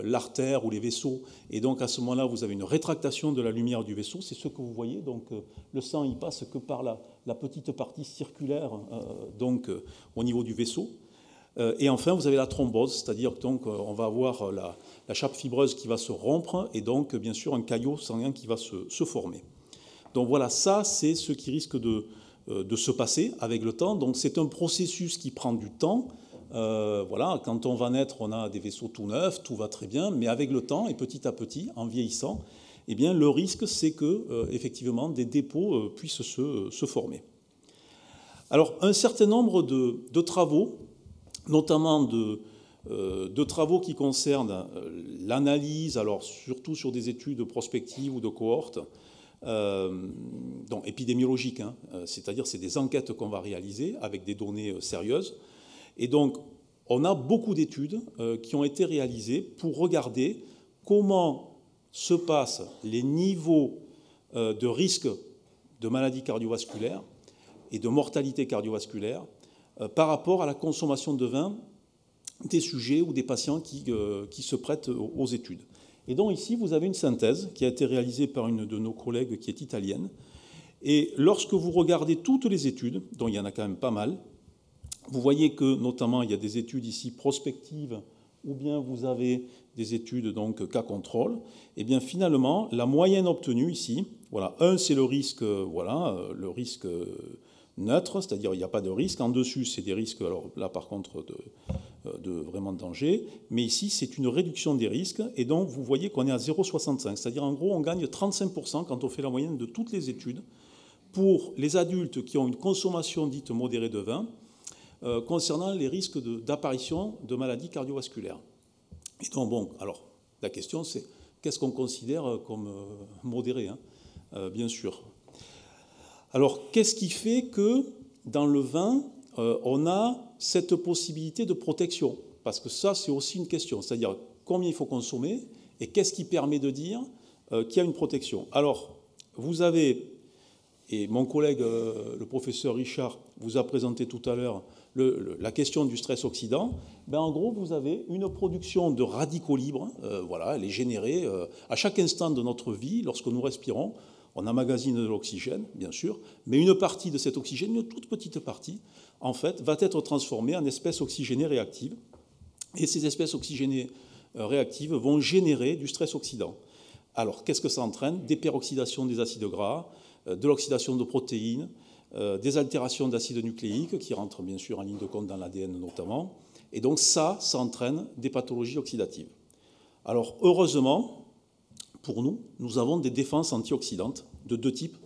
l'artère ou les vaisseaux, et donc à ce moment-là, vous avez une rétractation de la lumière du vaisseau. C'est ce que vous voyez. Donc le sang, il passe que par la, la petite partie circulaire, donc au niveau du vaisseau. Euh, et enfin, vous avez la thrombose, c'est-à-dire donc euh, on va avoir la, chape fibreuse qui va se rompre et donc bien sûr un caillot sanguin qui va se, former. Donc voilà, ça c'est ce qui risque de, euh, de, se passer avec le temps. Donc c'est un processus qui prend du temps. Voilà, quand on va naître, on a des vaisseaux tout neufs, tout va très bien, mais avec le temps et petit à petit, en vieillissant, eh bien le risque c'est que effectivement des dépôts puissent se, former. Alors un certain nombre de, travaux notamment euh, de, travaux qui concernent euh, l'analyse, alors surtout sur des études prospectives ou de cohortes, euh, donc épidémiologiques, hein, c'est-à-dire c'est des enquêtes qu'on va réaliser avec des données sérieuses. Et donc, on a beaucoup d'études qui ont été réalisées pour regarder comment se passent les niveaux de risque de maladies cardiovasculaires et de mortalité cardiovasculaire euh, par rapport à la consommation de vin des sujets ou des patients qui, euh, qui, se prêtent aux études. Et donc ici, vous avez une synthèse qui a été réalisée par une de nos collègues qui est italienne. Et lorsque vous regardez toutes les études, dont il y en a quand même pas mal, vous voyez que notamment il y a des études ici prospectives ou bien vous avez des études donc cas contrôle, et eh bien finalement la moyenne obtenue ici, voilà, un c'est le risque, voilà, le risque neutre, c'est-à-dire il n'y a pas de risque. En dessus, c'est des risques, alors là par contre, de, euh, de vraiment danger. Mais ici, c'est une réduction des risques. Et donc, vous voyez qu'on est à 0,65. C'est-à-dire, en gros, on gagne 35% quand on fait la moyenne de toutes les études pour les adultes qui ont une consommation dite modérée de vin euh, concernant les risques d'apparition de, maladies cardiovasculaires. Et donc, bon, alors, la question, c'est qu'est-ce qu'on considère comme euh, modéré hein Bien sûr, alors, qu'est-ce qui fait que dans le vin, euh, on a cette possibilité de protection? Parce que ça, c'est aussi une question. C'est-à-dire combien il faut consommer et qu'est-ce qui permet de dire euh, qu'il y a une protection? Alors, vous avez, et mon collègue, euh, le professeur Richard, vous a présenté tout à l'heure la question du stress oxydant. Ben, en gros, vous avez une production de radicaux libres. voilà, elle est générée à chaque instant de notre vie, lorsque nous respirons. On emmagasine de l'oxygène, bien sûr, mais une partie de cet oxygène, une toute petite partie, en fait, va être transformée en espèces oxygénées réactives. Et ces espèces oxygénées euh, réactives vont générer du stress oxydant. Alors, qu'est-ce que ça entraîne? Des peroxydations des acides gras, euh, de l'oxydation de protéines, euh, des altérations d'acides nucléiques qui rentrent bien sûr en ligne de compte dans l'ADN notamment. Et donc ça, ça entraîne des pathologies oxydatives. Alors heureusement, pour nous, nous avons des défenses antioxydantes de deux types.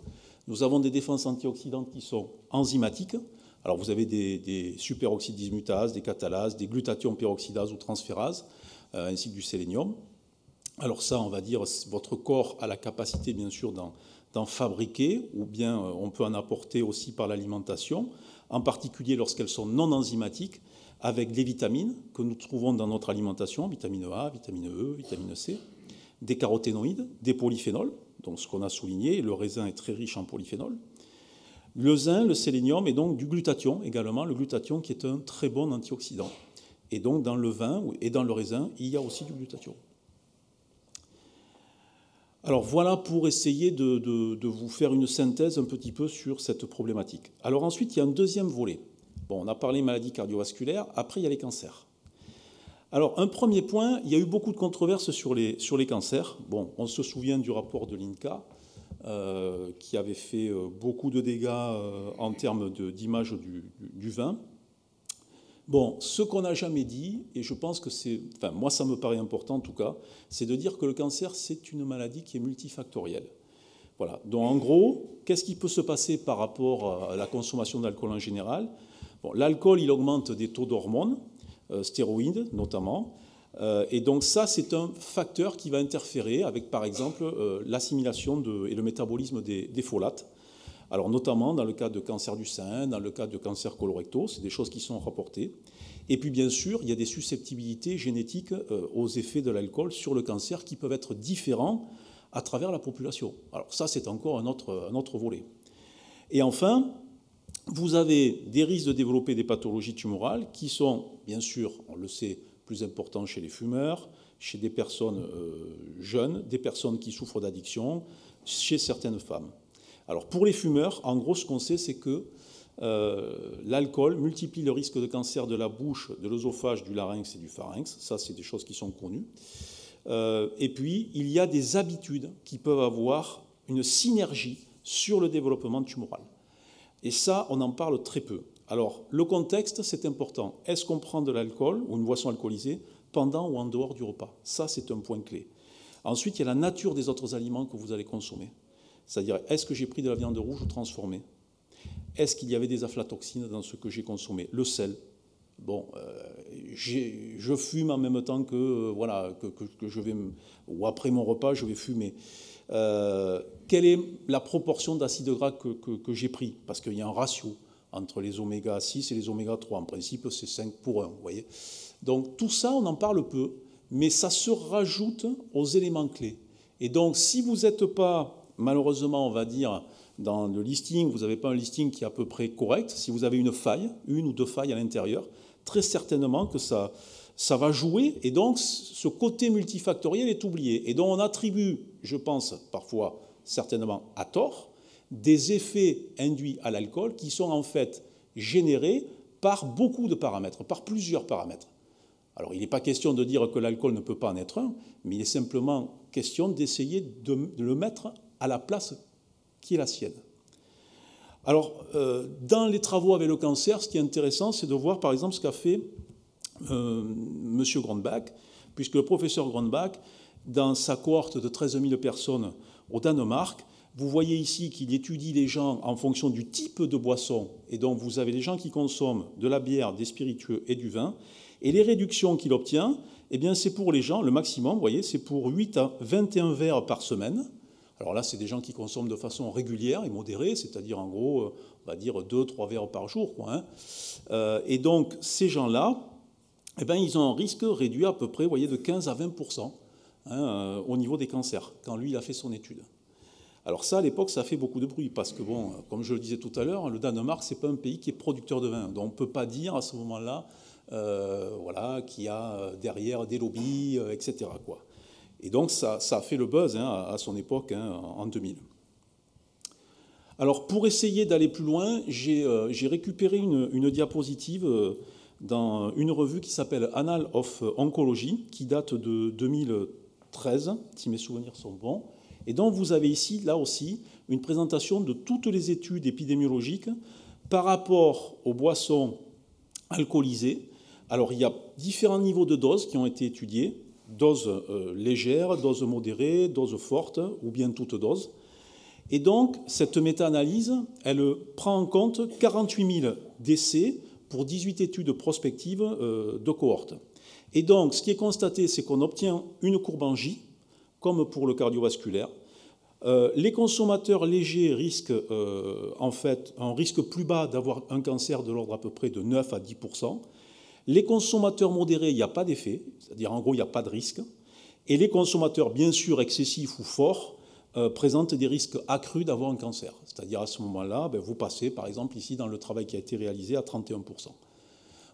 Nous avons des défenses antioxydantes qui sont enzymatiques. Alors vous avez des, superoxydes dismutases, des catalases, des glutathions peroxydases ou transférases, euh, ainsi que du sélénium. Alors ça, on va dire, votre corps a la capacité, bien sûr, d'en fabriquer, ou bien euh, on peut en apporter aussi par l'alimentation, en particulier lorsqu'elles sont non enzymatiques, avec des vitamines que nous trouvons dans notre alimentation, vitamine A, vitamine E, vitamine C des caroténoïdes, des polyphénols, donc ce qu'on a souligné, le raisin est très riche en polyphénols, le zinc, le sélénium et donc du glutathion également, le glutathion qui est un très bon antioxydant. Et donc dans le vin et dans le raisin, il y a aussi du glutathion. Alors voilà pour essayer de, vous faire une synthèse un petit peu sur cette problématique. Alors ensuite, il y a un deuxième volet. Bon, on a parlé maladies cardiovasculaires, après il y a les cancers. Alors un premier point, il y a eu beaucoup de controverses sur les, cancers. Bon, on se souvient du rapport de l'INCA, euh, qui avait fait euh, beaucoup de dégâts euh, en termes d'image du, vin. Bon, ce qu'on n'a jamais dit, et je pense que c'est, enfin moi ça me paraît important en tout cas, c'est de dire que le cancer c'est une maladie qui est multifactorielle. Voilà. Donc en gros, qu'est-ce qui peut se passer par rapport à la consommation d'alcool en général? Bon, L'alcool, il augmente des taux d'hormones, euh, stéroïdes notamment, euh, et donc ça, c'est un facteur qui va interférer avec, par exemple, euh, l'assimilation et le métabolisme des, des folates. Alors notamment dans le cas de cancer du sein, dans le cas de cancer colorectal, c'est des choses qui sont rapportées. Et puis bien sûr, il y a des susceptibilités génétiques euh, aux effets de l'alcool sur le cancer qui peuvent être différents à travers la population. Alors ça, c'est encore un autre, un autre volet. Et enfin, vous avez des risques de développer des pathologies tumorales qui sont, bien sûr, on le sait, plus importants chez les fumeurs, chez des personnes euh, jeunes, des personnes qui souffrent d'addiction, chez certaines femmes. Alors pour les fumeurs, en gros, ce qu'on sait, c'est que euh, l'alcool multiplie le risque de cancer de la bouche, de l'œsophage, du larynx et du pharynx. Ça, c'est des choses qui sont connues. Euh, et puis, il y a des habitudes qui peuvent avoir une synergie sur le développement tumoral. Et ça, on en parle très peu. Alors, le contexte, c'est important. Est-ce qu'on prend de l'alcool ou une boisson alcoolisée pendant ou en dehors du repas? Ça, c'est un point clé. Ensuite, il y a la nature des autres aliments que vous allez consommer. C'est-à-dire, est-ce que j'ai pris de la viande rouge ou transformée? Est-ce qu'il y avait des aflatoxines dans ce que j'ai consommé? Le sel. Bon, euh, je fume en même temps que, euh, voilà, que, je vais, ou après mon repas, je vais fumer. Euh, quelle est la proportion d'acides gras que, j'ai pris? Parce qu'il y a un ratio entre les oméga 6 et les oméga 3. En principe, c'est 5 pour 1, vous voyez. Donc tout ça, on en parle peu, mais ça se rajoute aux éléments clés. Et donc, si vous n'êtes pas malheureusement, on va dire, dans le listing, vous n'avez pas un listing qui est à peu près correct. Si vous avez une faille, une ou deux failles à l'intérieur, très certainement que ça, va jouer. Et donc, ce côté multifactoriel est oublié. Et donc, on attribue, je pense, parfois, certainement à tort, des effets induits à l'alcool qui sont en fait générés par beaucoup de paramètres, par plusieurs paramètres. Alors, il n'est pas question de dire que l'alcool ne peut pas en être un, mais il est simplement question d'essayer de, de le mettre à la place qui est la sienne. Alors, euh, dans les travaux avec le cancer, ce qui est intéressant, c'est de voir par exemple ce qu'a fait euh, M. Grandbach, puisque le professeur Grandbach, dans sa cohorte de 13 000 personnes au Danemark, vous voyez ici qu'il étudie les gens en fonction du type de boisson, et donc vous avez les gens qui consomment de la bière, des spiritueux et du vin, et les réductions qu'il obtient, eh bien c'est pour les gens, le maximum, vous voyez, c'est pour 8 à 21 verres par semaine, alors là, c'est des gens qui consomment de façon régulière et modérée, c'est-à-dire en gros, euh, on va dire 2-3 verres par jour. Hein. Euh, et donc, ces gens-là, eh ben, ils ont un risque réduit à peu près voyez, de 15 à 20% hein, euh, au niveau des cancers, quand lui, il a fait son étude. Alors ça, à l'époque, ça fait beaucoup de bruit, parce que, bon, comme je le disais tout à l'heure, le Danemark, ce n'est pas un pays qui est producteur de vin. Donc on ne peut pas dire à ce moment-là voilà, qu'il y a derrière des lobbies, etc. Quoi. Et donc ça, a fait le buzz hein, à son époque, hein, en 2000. Alors pour essayer d'aller plus loin, j'ai euh, récupéré une, diapositive euh, dans une revue qui s'appelle Annal of Oncology, qui date de 2013, si mes souvenirs sont bons, et dont vous avez ici, là aussi, une présentation de toutes les études épidémiologiques par rapport aux boissons alcoolisées. Alors il y a différents niveaux de doses qui ont été étudiés, dose euh, légère, dose modérée, dose forte, ou bien toute dose. Et donc, cette méta-analyse, elle prend en compte 48 000 décès pour 18 études prospectives euh, de cohorte. Et donc, ce qui est constaté, c'est qu'on obtient une courbe en J, comme pour le cardiovasculaire. Euh, les consommateurs légers risquent en fait un risque plus bas d'avoir un cancer de l'ordre à peu près de 9 à 10 les consommateurs modérés, il n'y a pas d'effet, c'est-à-dire en gros, il n'y a pas de risque. Et les consommateurs, bien sûr, excessifs ou forts, euh, présentent des risques accrus d'avoir un cancer. C'est-à-dire à ce moment-là, ben, vous passez, par exemple, ici dans le travail qui a été réalisé à 31%.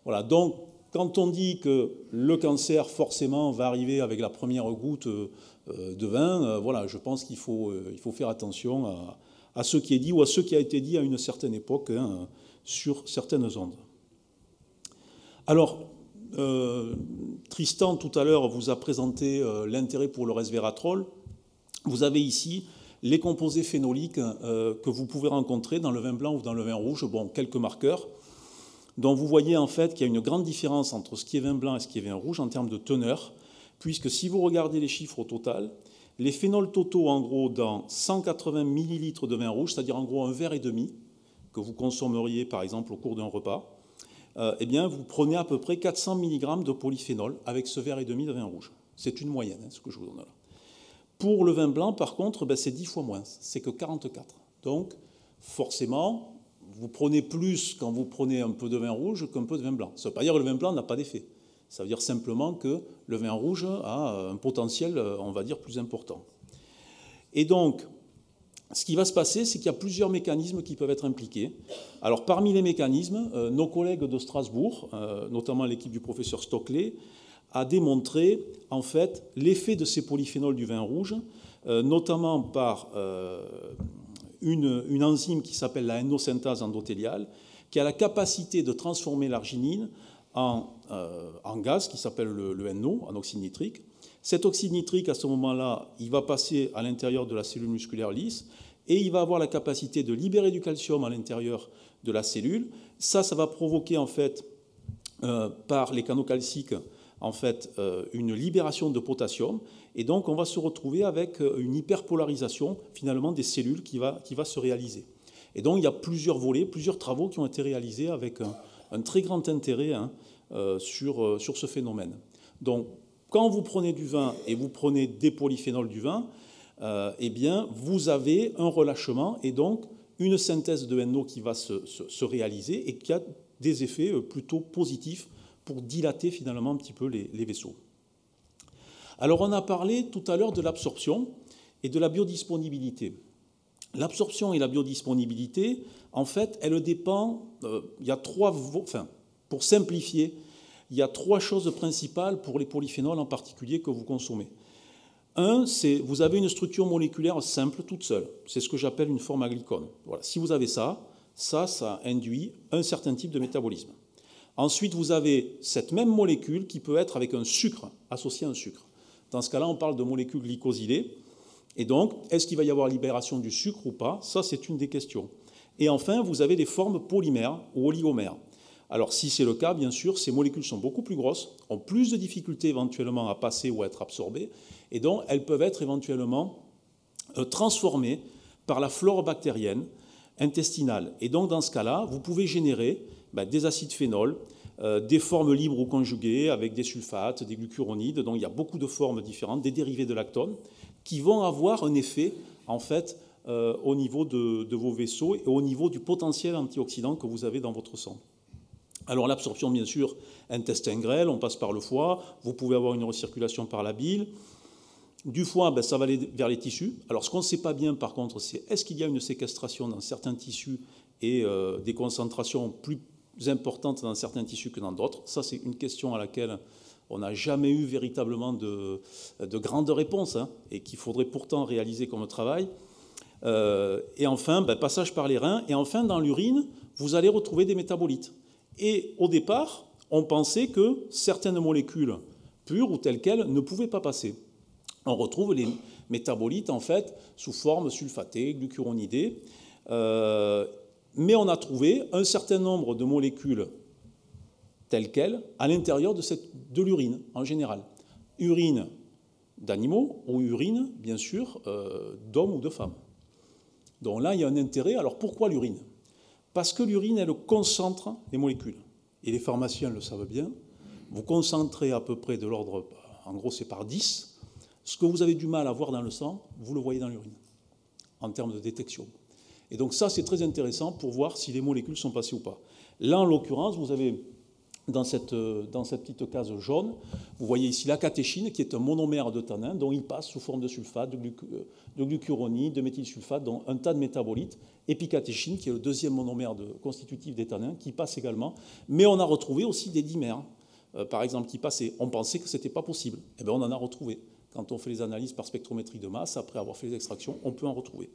Voilà, donc quand on dit que le cancer, forcément, va arriver avec la première goutte de vin, voilà, je pense qu'il faut, il faut faire attention à, ce qui est dit ou à ce qui a été dit à une certaine époque hein, sur certaines ondes. Alors, Tristan, tout à l'heure, vous a présenté l'intérêt pour le resveratrol. Vous avez ici les composés phénoliques euh, que vous pouvez rencontrer dans le vin blanc ou dans le vin rouge, bon, quelques marqueurs, dont vous voyez en fait qu'il y a une grande différence entre ce qui est vin blanc et ce qui est vin rouge en termes de teneur, puisque si vous regardez les chiffres au total, les phénols totaux, en gros, dans 180 millilitres de vin rouge, c'est-à-dire en gros un verre et demi, que vous consommeriez par exemple au cours d'un repas, euh, eh bien, vous prenez à peu près 400 mg de polyphénol avec ce verre et demi de vin rouge. C'est une moyenne, hein, ce que je vous donne là. Pour le vin blanc, par contre, ben, c'est 10 fois moins, c'est que 44. Donc, forcément, vous prenez plus quand vous prenez un peu de vin rouge qu'un peu de vin blanc. Ça ne veut pas dire que le vin blanc n'a pas d'effet. Ça veut dire simplement que le vin rouge a un potentiel, on va dire, plus important. Et donc, ce qui va se passer, c'est qu'il y a plusieurs mécanismes qui peuvent être impliqués. Alors, parmi les mécanismes, euh, nos collègues de Strasbourg, euh, notamment l'équipe du professeur Stockley, a démontré en fait l'effet de ces polyphénols du vin rouge, euh, notamment par une, enzyme qui s'appelle la endosynthase endothéliale, qui a la capacité de transformer l'arginine en, en, gaz qui s'appelle le, le, NO, en oxyde nitrique. Cet oxyde nitrique, à ce moment-là, il va passer à l'intérieur de la cellule musculaire lisse et il va avoir la capacité de libérer du calcium à l'intérieur de la cellule. Ça, ça va provoquer en fait par les canaux calciques en fait euh, une libération de potassium, et donc on va se retrouver avec euh, une hyperpolarisation finalement des cellules qui va, qui va se réaliser. Et donc il y a plusieurs volets, plusieurs travaux qui ont été réalisés avec un, très grand intérêt hein, euh, sur, sur ce phénomène. Donc quand vous prenez du vin et vous prenez des polyphénols du vin, eh bien vous avez un relâchement et donc une synthèse de NO qui va se, se réaliser et qui a des effets plutôt positifs pour dilater finalement un petit peu les, vaisseaux. Alors on a parlé tout à l'heure de l'absorption et de la biodisponibilité. L'absorption et la biodisponibilité, en fait, elle dépend. Euh, il y a trois, enfin, pour simplifier, il y a trois choses principales pour les polyphénols en particulier que vous consommez. Un, c'est vous avez une structure moléculaire simple toute seule. C'est ce que j'appelle une forme aglycone. Voilà. Si vous avez ça, ça, ça induit un certain type de métabolisme. Ensuite, vous avez cette même molécule qui peut être avec un sucre, associé à un sucre. Dans ce cas-là, on parle de molécule glycosylée. Et donc, est-ce qu'il va y avoir libération du sucre ou pas? Ça, c'est une des questions. Et enfin, vous avez des formes polymères ou oligomères. Alors, si c'est le cas, bien sûr, ces molécules sont beaucoup plus grosses, ont plus de difficultés éventuellement à passer ou à être absorbées, et donc elles peuvent être éventuellement euh, transformées par la flore bactérienne intestinale. Et donc, dans ce cas-là, vous pouvez générer bah, des acides phénols, euh, des formes libres ou conjuguées avec des sulfates, des glucuronides. Donc il y a beaucoup de formes différentes, des dérivés de lactone, qui vont avoir un effet en fait euh, au niveau de, vos vaisseaux et au niveau du potentiel antioxydant que vous avez dans votre sang. Alors l'absorption, bien sûr, intestin grêle, on passe par le foie, vous pouvez avoir une recirculation par la bile. Du foie, ben, ça va aller vers les tissus. Alors ce qu'on ne sait pas bien par contre, c'est est-ce qu'il y a une séquestration dans certains tissus et euh, des concentrations plus importantes dans certains tissus que dans d'autres? Ça, c'est une question à laquelle on n'a jamais eu véritablement de, de grandes réponses hein, et qu'il faudrait pourtant réaliser comme travail. Euh, et enfin, ben, passage par les reins. Et enfin, dans l'urine, vous allez retrouver des métabolites. Et au départ, on pensait que certaines molécules pures ou telles quelles ne pouvaient pas passer. On retrouve les métabolites en fait sous forme sulfatée, glucuronidée. Euh, mais on a trouvé un certain nombre de molécules telles quelles à l'intérieur de, de l'urine en général. Urine d'animaux ou urine, bien sûr, euh, d'hommes ou de femmes. Donc là, il y a un intérêt. Alors pourquoi l'urine? Parce que l'urine, elle concentre les molécules. Et les pharmaciens le savent bien. Vous concentrez à peu près de l'ordre, en gros c'est par 10. Ce que vous avez du mal à voir dans le sang, vous le voyez dans l'urine, en termes de détection. Et donc ça, c'est très intéressant pour voir si les molécules sont passées ou pas. Là, en l'occurrence, vous avez dans cette, dans cette petite case jaune, vous voyez ici la catéchine, qui est un monomère de tanin, dont il passe sous forme de sulfate, de, de glucuronide, de méthylsulfate, dont un tas de métabolites, épicatéchine, qui est le deuxième monomère constitutif des tanins, qui passe également. Mais on a retrouvé aussi des dimères. par exemple, qui passaient. On pensait que ce n'était pas possible. Eh bien, on en a retrouvé. Quand on fait les analyses par spectrométrie de masse, après avoir fait les extractions, on peut en retrouver.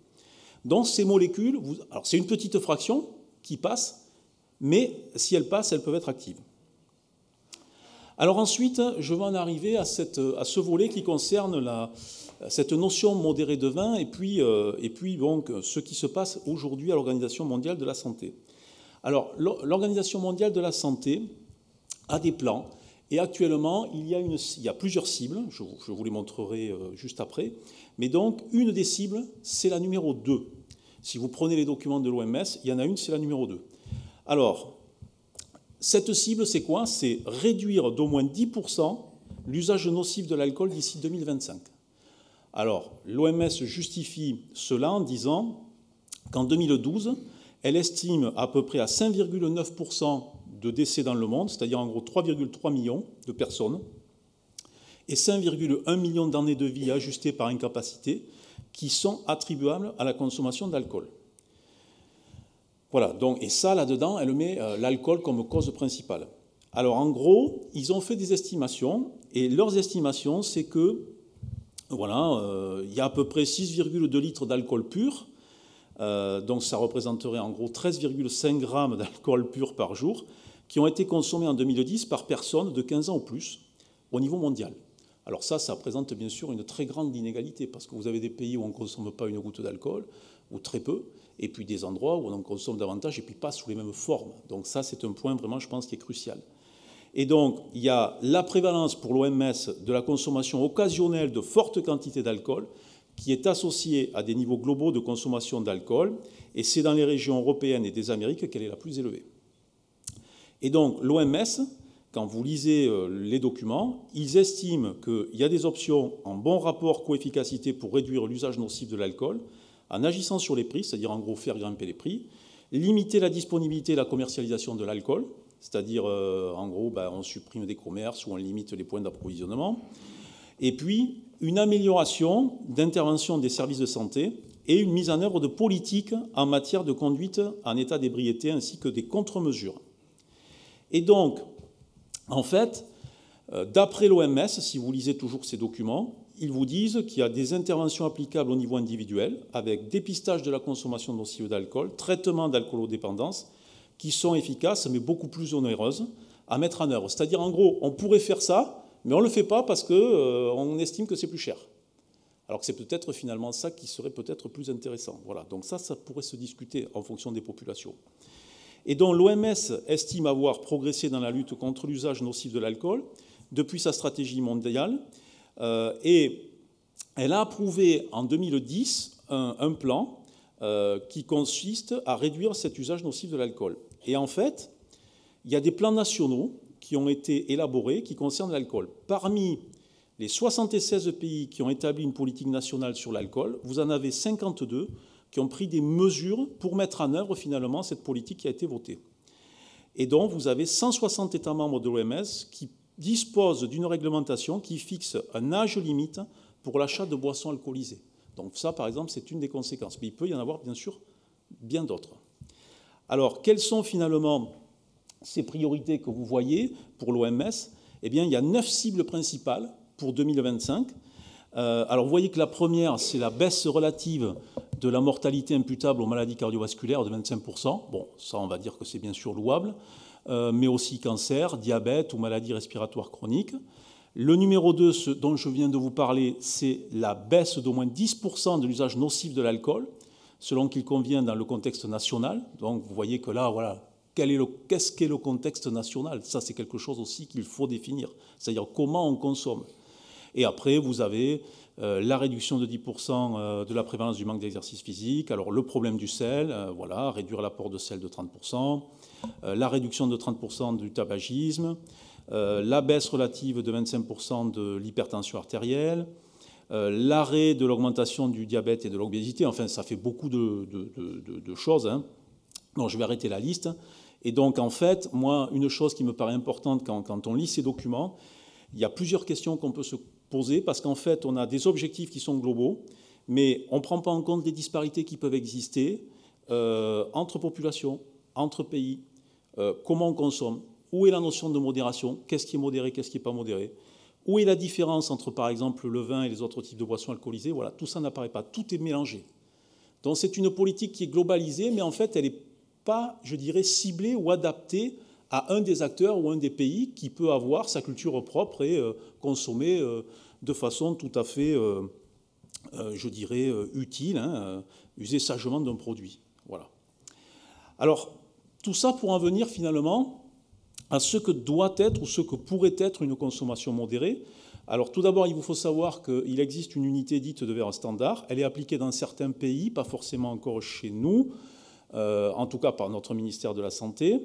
Donc ces molécules, c'est une petite fraction qui passe, mais si elles passent, elles peuvent être actives. Alors ensuite, je vais en arriver à, ce volet qui concerne cette notion modérée de vin et puis, euh, et puis donc, ce qui se passe aujourd'hui à l'Organisation mondiale de la santé. Alors l'Organisation mondiale de la santé a des plans et actuellement il y a, plusieurs cibles, je, je, vous les montrerai euh, juste après, mais donc une des cibles c'est la numéro 2. Si vous prenez les documents de l'OMS, il y en a une, c'est la numéro 2. Alors, cette cible, c'est quoi? C'est réduire d'au moins 10% l'usage nocif de l'alcool d'ici 2025. Alors, l'OMS justifie cela en disant qu'en 2012, elle estime à peu près à 5,9% de décès dans le monde, c'est-à-dire en gros 3,3 millions de personnes, et 5,1 millions d'années de vie ajustées par incapacité, qui sont attribuables à la consommation d'alcool. Voilà, donc, et ça, là-dedans, elle met euh, l'alcool comme cause principale. Alors, en gros, ils ont fait des estimations, et leurs estimations, c'est que, voilà, euh, il y a à peu près 6,2 litres d'alcool pur, euh, donc ça représenterait en gros 13,5 grammes d'alcool pur par jour, qui ont été consommés en 2010 par personne de 15 ans ou plus au niveau mondial. Alors ça, ça présente bien sûr une très grande inégalité, parce que vous avez des pays où on ne consomme pas une goutte d'alcool, ou très peu, et puis des endroits où on en consomme davantage, et puis pas sous les mêmes formes. Donc ça, c'est un point vraiment, je pense, qui est crucial. Et donc, il y a la prévalence pour l'OMS de la consommation occasionnelle de fortes quantités d'alcool, qui est associée à des niveaux globaux de consommation d'alcool, et c'est dans les régions européennes et des Amériques qu'elle est la plus élevée. Et donc, l'OMS quand vous lisez euh, les documents, ils estiment qu'il y a des options en bon rapport coefficacité pour réduire l'usage nocif de l'alcool, en agissant sur les prix, c'est-à-dire en gros faire grimper les prix, limiter la disponibilité et la commercialisation de l'alcool, c'est-à-dire euh, en gros ben, on supprime des commerces ou on limite les points d'approvisionnement, et puis une amélioration d'intervention des services de santé et une mise en œuvre de politiques en matière de conduite en état d'ébriété ainsi que des contre-mesures. Et donc, en fait, euh, d'après l'OMS, si vous lisez toujours ces documents, ils vous disent qu'il y a des interventions applicables au niveau individuel, avec dépistage de la consommation nocive d'alcool, traitement d'alcoolodépendance, qui sont efficaces, mais beaucoup plus onéreuses à mettre en œuvre. C'est-à-dire, en gros, on pourrait faire ça, mais on ne le fait pas parce qu'on euh, estime que c'est plus cher. Alors que c'est peut-être finalement ça qui serait peut-être plus intéressant. Voilà. Donc ça, ça pourrait se discuter en fonction des populations et dont l'OMS estime avoir progressé dans la lutte contre l'usage nocif de l'alcool depuis sa stratégie mondiale. Euh, et elle a approuvé en 2010 un, plan euh, qui consiste à réduire cet usage nocif de l'alcool. Et en fait, il y a des plans nationaux qui ont été élaborés qui concernent l'alcool. Parmi les 76 pays qui ont établi une politique nationale sur l'alcool, vous en avez 52 qui ont pris des mesures pour mettre en œuvre finalement cette politique qui a été votée. Et donc, vous avez 160 États membres de l'OMS qui disposent d'une réglementation qui fixe un âge limite pour l'achat de boissons alcoolisées. Donc ça, par exemple, c'est une des conséquences. Mais il peut y en avoir, bien sûr, bien d'autres. Alors, quelles sont finalement ces priorités que vous voyez pour l'OMS Eh bien, il y a neuf cibles principales pour 2025. Euh, alors, vous voyez que la première, c'est la baisse relative de la mortalité imputable aux maladies cardiovasculaires de 25%. Bon, ça, on va dire que c'est bien sûr louable, mais aussi cancer, diabète ou maladies respiratoires chroniques. Le numéro 2, ce dont je viens de vous parler, c'est la baisse d'au moins 10% de l'usage nocif de l'alcool, selon qu'il convient dans le contexte national. Donc, vous voyez que là, voilà, qu'est-ce qu'est le contexte national? Ça, c'est quelque chose aussi qu'il faut définir, c'est-à-dire comment on consomme. Et après, vous avez euh, la réduction de 10% euh, de la prévalence du manque d'exercice physique, alors le problème du sel, euh, voilà, réduire l'apport de sel de 30%, la réduction de 30% du tabagisme, la baisse relative de 25% de l'hypertension artérielle, l'arrêt de l'augmentation du diabète et de l'obésité, enfin ça fait beaucoup de, choses. Hein. Je vais arrêter la liste. Et donc en fait, moi, une chose qui me paraît importante quand, on lit ces documents, il y a plusieurs questions qu'on peut se poser parce qu'en fait, on a des objectifs qui sont globaux, mais on ne prend pas en compte les disparités qui peuvent exister euh, entre populations, entre pays, euh, comment on consomme. Où est la notion de modération Qu'est-ce qui est modéré Qu'est-ce qui n'est pas modéré Où est la différence entre, par exemple, le vin et les autres types de boissons alcoolisées Voilà, tout ça n'apparaît pas. Tout est mélangé. Donc c'est une politique qui est globalisée, mais en fait, elle n'est pas, je dirais, ciblée ou adaptée à un des acteurs ou un des pays qui peut avoir sa culture propre et euh, consommer euh, de façon tout à fait, je dirais, utile, hein, user sagement d'un produit. Voilà. Alors, tout ça pour en venir finalement à ce que doit être ou ce que pourrait être une consommation modérée. Alors tout d'abord, il vous faut savoir qu'il existe une unité dite de verre standard. Elle est appliquée dans certains pays, pas forcément encore chez nous, en tout cas par notre ministère de la Santé.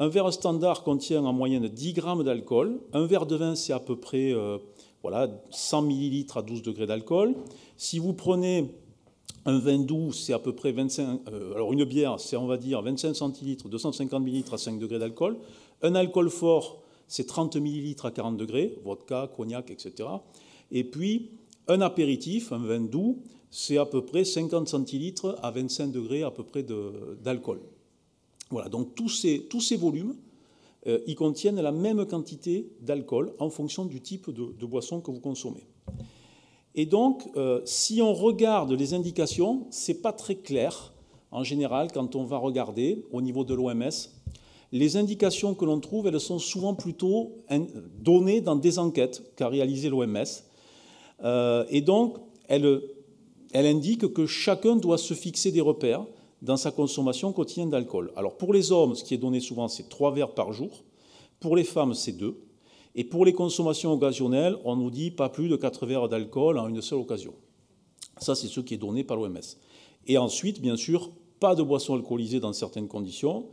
Un verre standard contient en moyenne 10 grammes d'alcool. Un verre de vin, c'est à peu près euh, voilà, 100 millilitres à 12 degrés d'alcool. Si vous prenez un vin doux, c'est à peu près 25. Euh, alors une bière, c'est on va dire 25 centilitres, 250 millilitres à 5 degrés d'alcool. Un alcool fort, c'est 30 millilitres à 40 degrés, vodka, cognac, etc. Et puis un apéritif, un vin doux, c'est à peu près 50 centilitres à 25 degrés à peu près d'alcool. Voilà, donc tous ces, volumes, euh, ils contiennent la même quantité d'alcool en fonction du type de, boisson que vous consommez. Et donc, euh, si on regarde les indications, ce n'est pas très clair en général quand on va regarder au niveau de l'OMS. Les indications que l'on trouve, elles sont souvent plutôt données dans des enquêtes qu'a réalisées l'OMS. Euh, et donc, elle, elle indique que chacun doit se fixer des repères dans sa consommation quotidienne d'alcool. Alors pour les hommes, ce qui est donné souvent, c'est 3 verres par jour. Pour les femmes, c'est 2. Et pour les consommations occasionnelles, on nous dit pas plus de 4 verres d'alcool en une seule occasion. Ça, c'est ce qui est donné par l'OMS. Et ensuite, bien sûr, pas de boissons alcoolisées dans certaines conditions,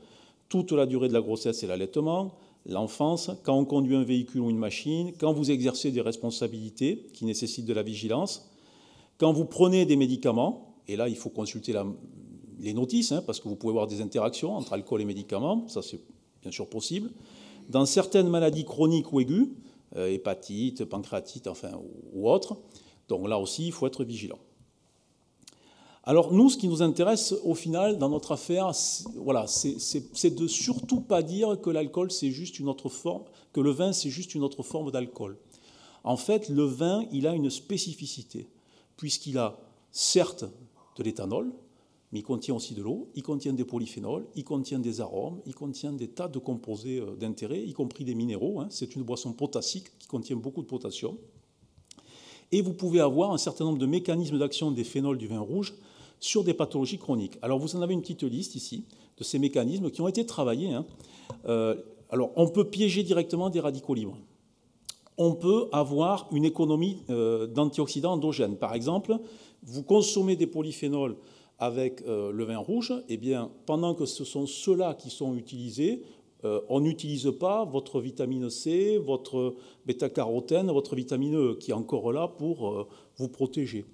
toute la durée de la grossesse et l'allaitement, l'enfance, quand on conduit un véhicule ou une machine, quand vous exercez des responsabilités qui nécessitent de la vigilance, quand vous prenez des médicaments, et là il faut consulter les notices, hein, parce que vous pouvez avoir des interactions entre alcool et médicaments, ça c'est bien sûr possible. Dans certaines maladies chroniques ou aiguës, euh, hépatite, pancréatite, enfin, ou, autres, donc là aussi, il faut être vigilant. Alors nous, ce qui nous intéresse au final dans notre affaire, voilà, c'est de surtout pas dire que l'alcool c'est juste une autre forme, que le vin c'est juste une autre forme d'alcool. En fait, le vin, il a une spécificité, puisqu'il a certes de l'éthanol, mais il contient aussi de l'eau, il contient des polyphénols, il contient des arômes, il contient des tas de composés euh, d'intérêt, y compris des minéraux. Hein. C'est une boisson potassique qui contient beaucoup de potassium. Et vous pouvez avoir un certain nombre de mécanismes d'action des phénols du vin rouge sur des pathologies chroniques. Alors vous en avez une petite liste ici de ces mécanismes qui ont été travaillés. Hein. Euh, alors on peut piéger directement des radicaux libres. On peut avoir une économie euh, d'antioxydants endogènes. Par exemple, vous consommez des polyphénols avec euh, le vin rouge, eh bien, pendant que ce sont ceux-là qui sont utilisés, euh, on n'utilise pas votre vitamine C, votre bêta-carotène, votre vitamine E, qui est encore là pour euh, vous protéger.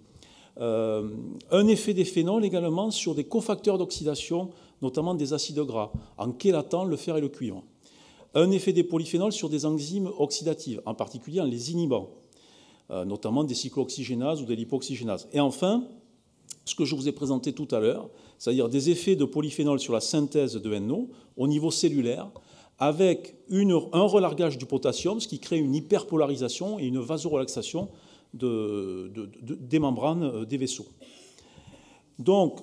un effet des phénols également sur des cofacteurs d'oxydation, notamment des acides gras, en chélatant le fer et le cuivre. Un effet des polyphénols sur des enzymes oxydatives, en particulier en les inhibant, notamment des cyclooxygénases ou des lipoxygénases. Et enfin, ce que je vous ai présenté tout à l'heure, c'est-à-dire des effets de polyphénol sur la synthèse de NO au niveau cellulaire, avec un relargage du potassium, ce qui crée une hyperpolarisation et une vasorelaxation des membranes euh, des vaisseaux. Donc,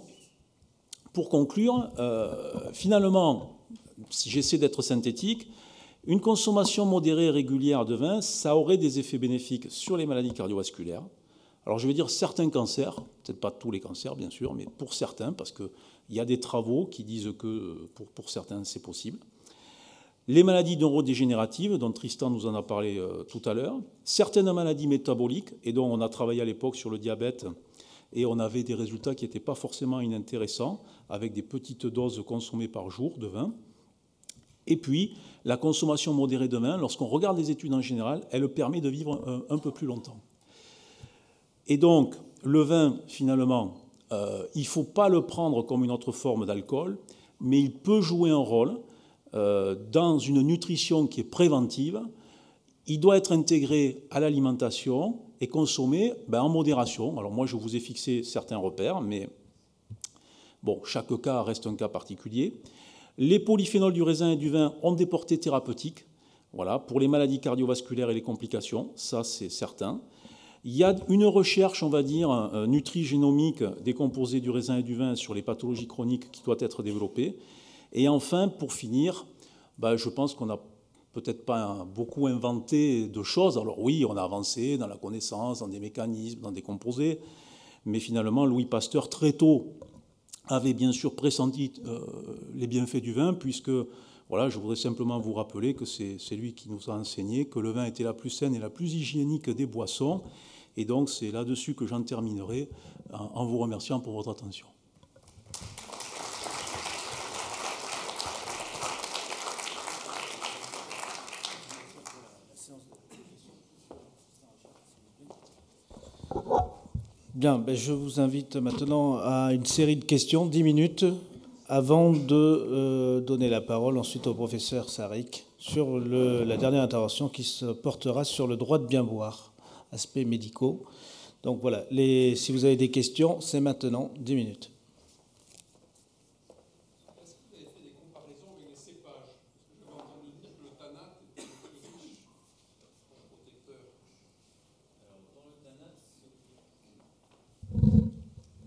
pour conclure, euh, finalement, si j'essaie d'être synthétique, une consommation modérée et régulière de vin, ça aurait des effets bénéfiques sur les maladies cardiovasculaires, alors je vais dire certains cancers, peut-être pas tous les cancers bien sûr, mais pour certains, parce qu'il y a des travaux qui disent que euh, pour, certains c'est possible. Les maladies neurodégénératives, dont Tristan nous en a parlé euh, tout à l'heure, certaines maladies métaboliques, et dont on a travaillé à l'époque sur le diabète, et on avait des résultats qui n'étaient pas forcément inintéressants, avec des petites doses consommées par jour de vin. Et puis, la consommation modérée de vin, lorsqu'on regarde les études en général, elle permet de vivre un peu plus longtemps. Et donc, le vin, finalement, euh, il ne faut pas le prendre comme une autre forme d'alcool, mais il peut jouer un rôle euh, dans une nutrition qui est préventive. Il doit être intégré à l'alimentation et consommé ben, en modération. Alors moi, je vous ai fixé certains repères, mais bon, chaque cas reste un cas particulier. Les polyphénols du raisin et du vin ont des portées thérapeutiques, voilà, pour les maladies cardiovasculaires et les complications, ça c'est certain. Il y a une recherche, on va dire, euh, nutrigénomique des composés du raisin et du vin sur les pathologies chroniques qui doit être développée. Et enfin, pour finir, bah, je pense qu'on n'a peut-être pas beaucoup inventé de choses. Alors oui, on a avancé dans la connaissance, dans des mécanismes, dans des composés, mais finalement, Louis Pasteur, très tôt, avait bien sûr pressenti euh, les bienfaits du vin, puisque voilà, je voudrais simplement vous rappeler que c'est lui qui nous a enseigné que le vin était la plus saine et la plus hygiénique des boissons. Et donc c'est là-dessus que j'en terminerai en vous remerciant pour votre attention. Bien, ben je vous invite maintenant à une série de questions, 10 minutes, avant de euh, donner la parole ensuite au professeur Sarik sur la dernière intervention qui se portera sur le droit de bien boire, aspects médicaux. Donc voilà, si vous avez des questions, c'est maintenant 10 minutes.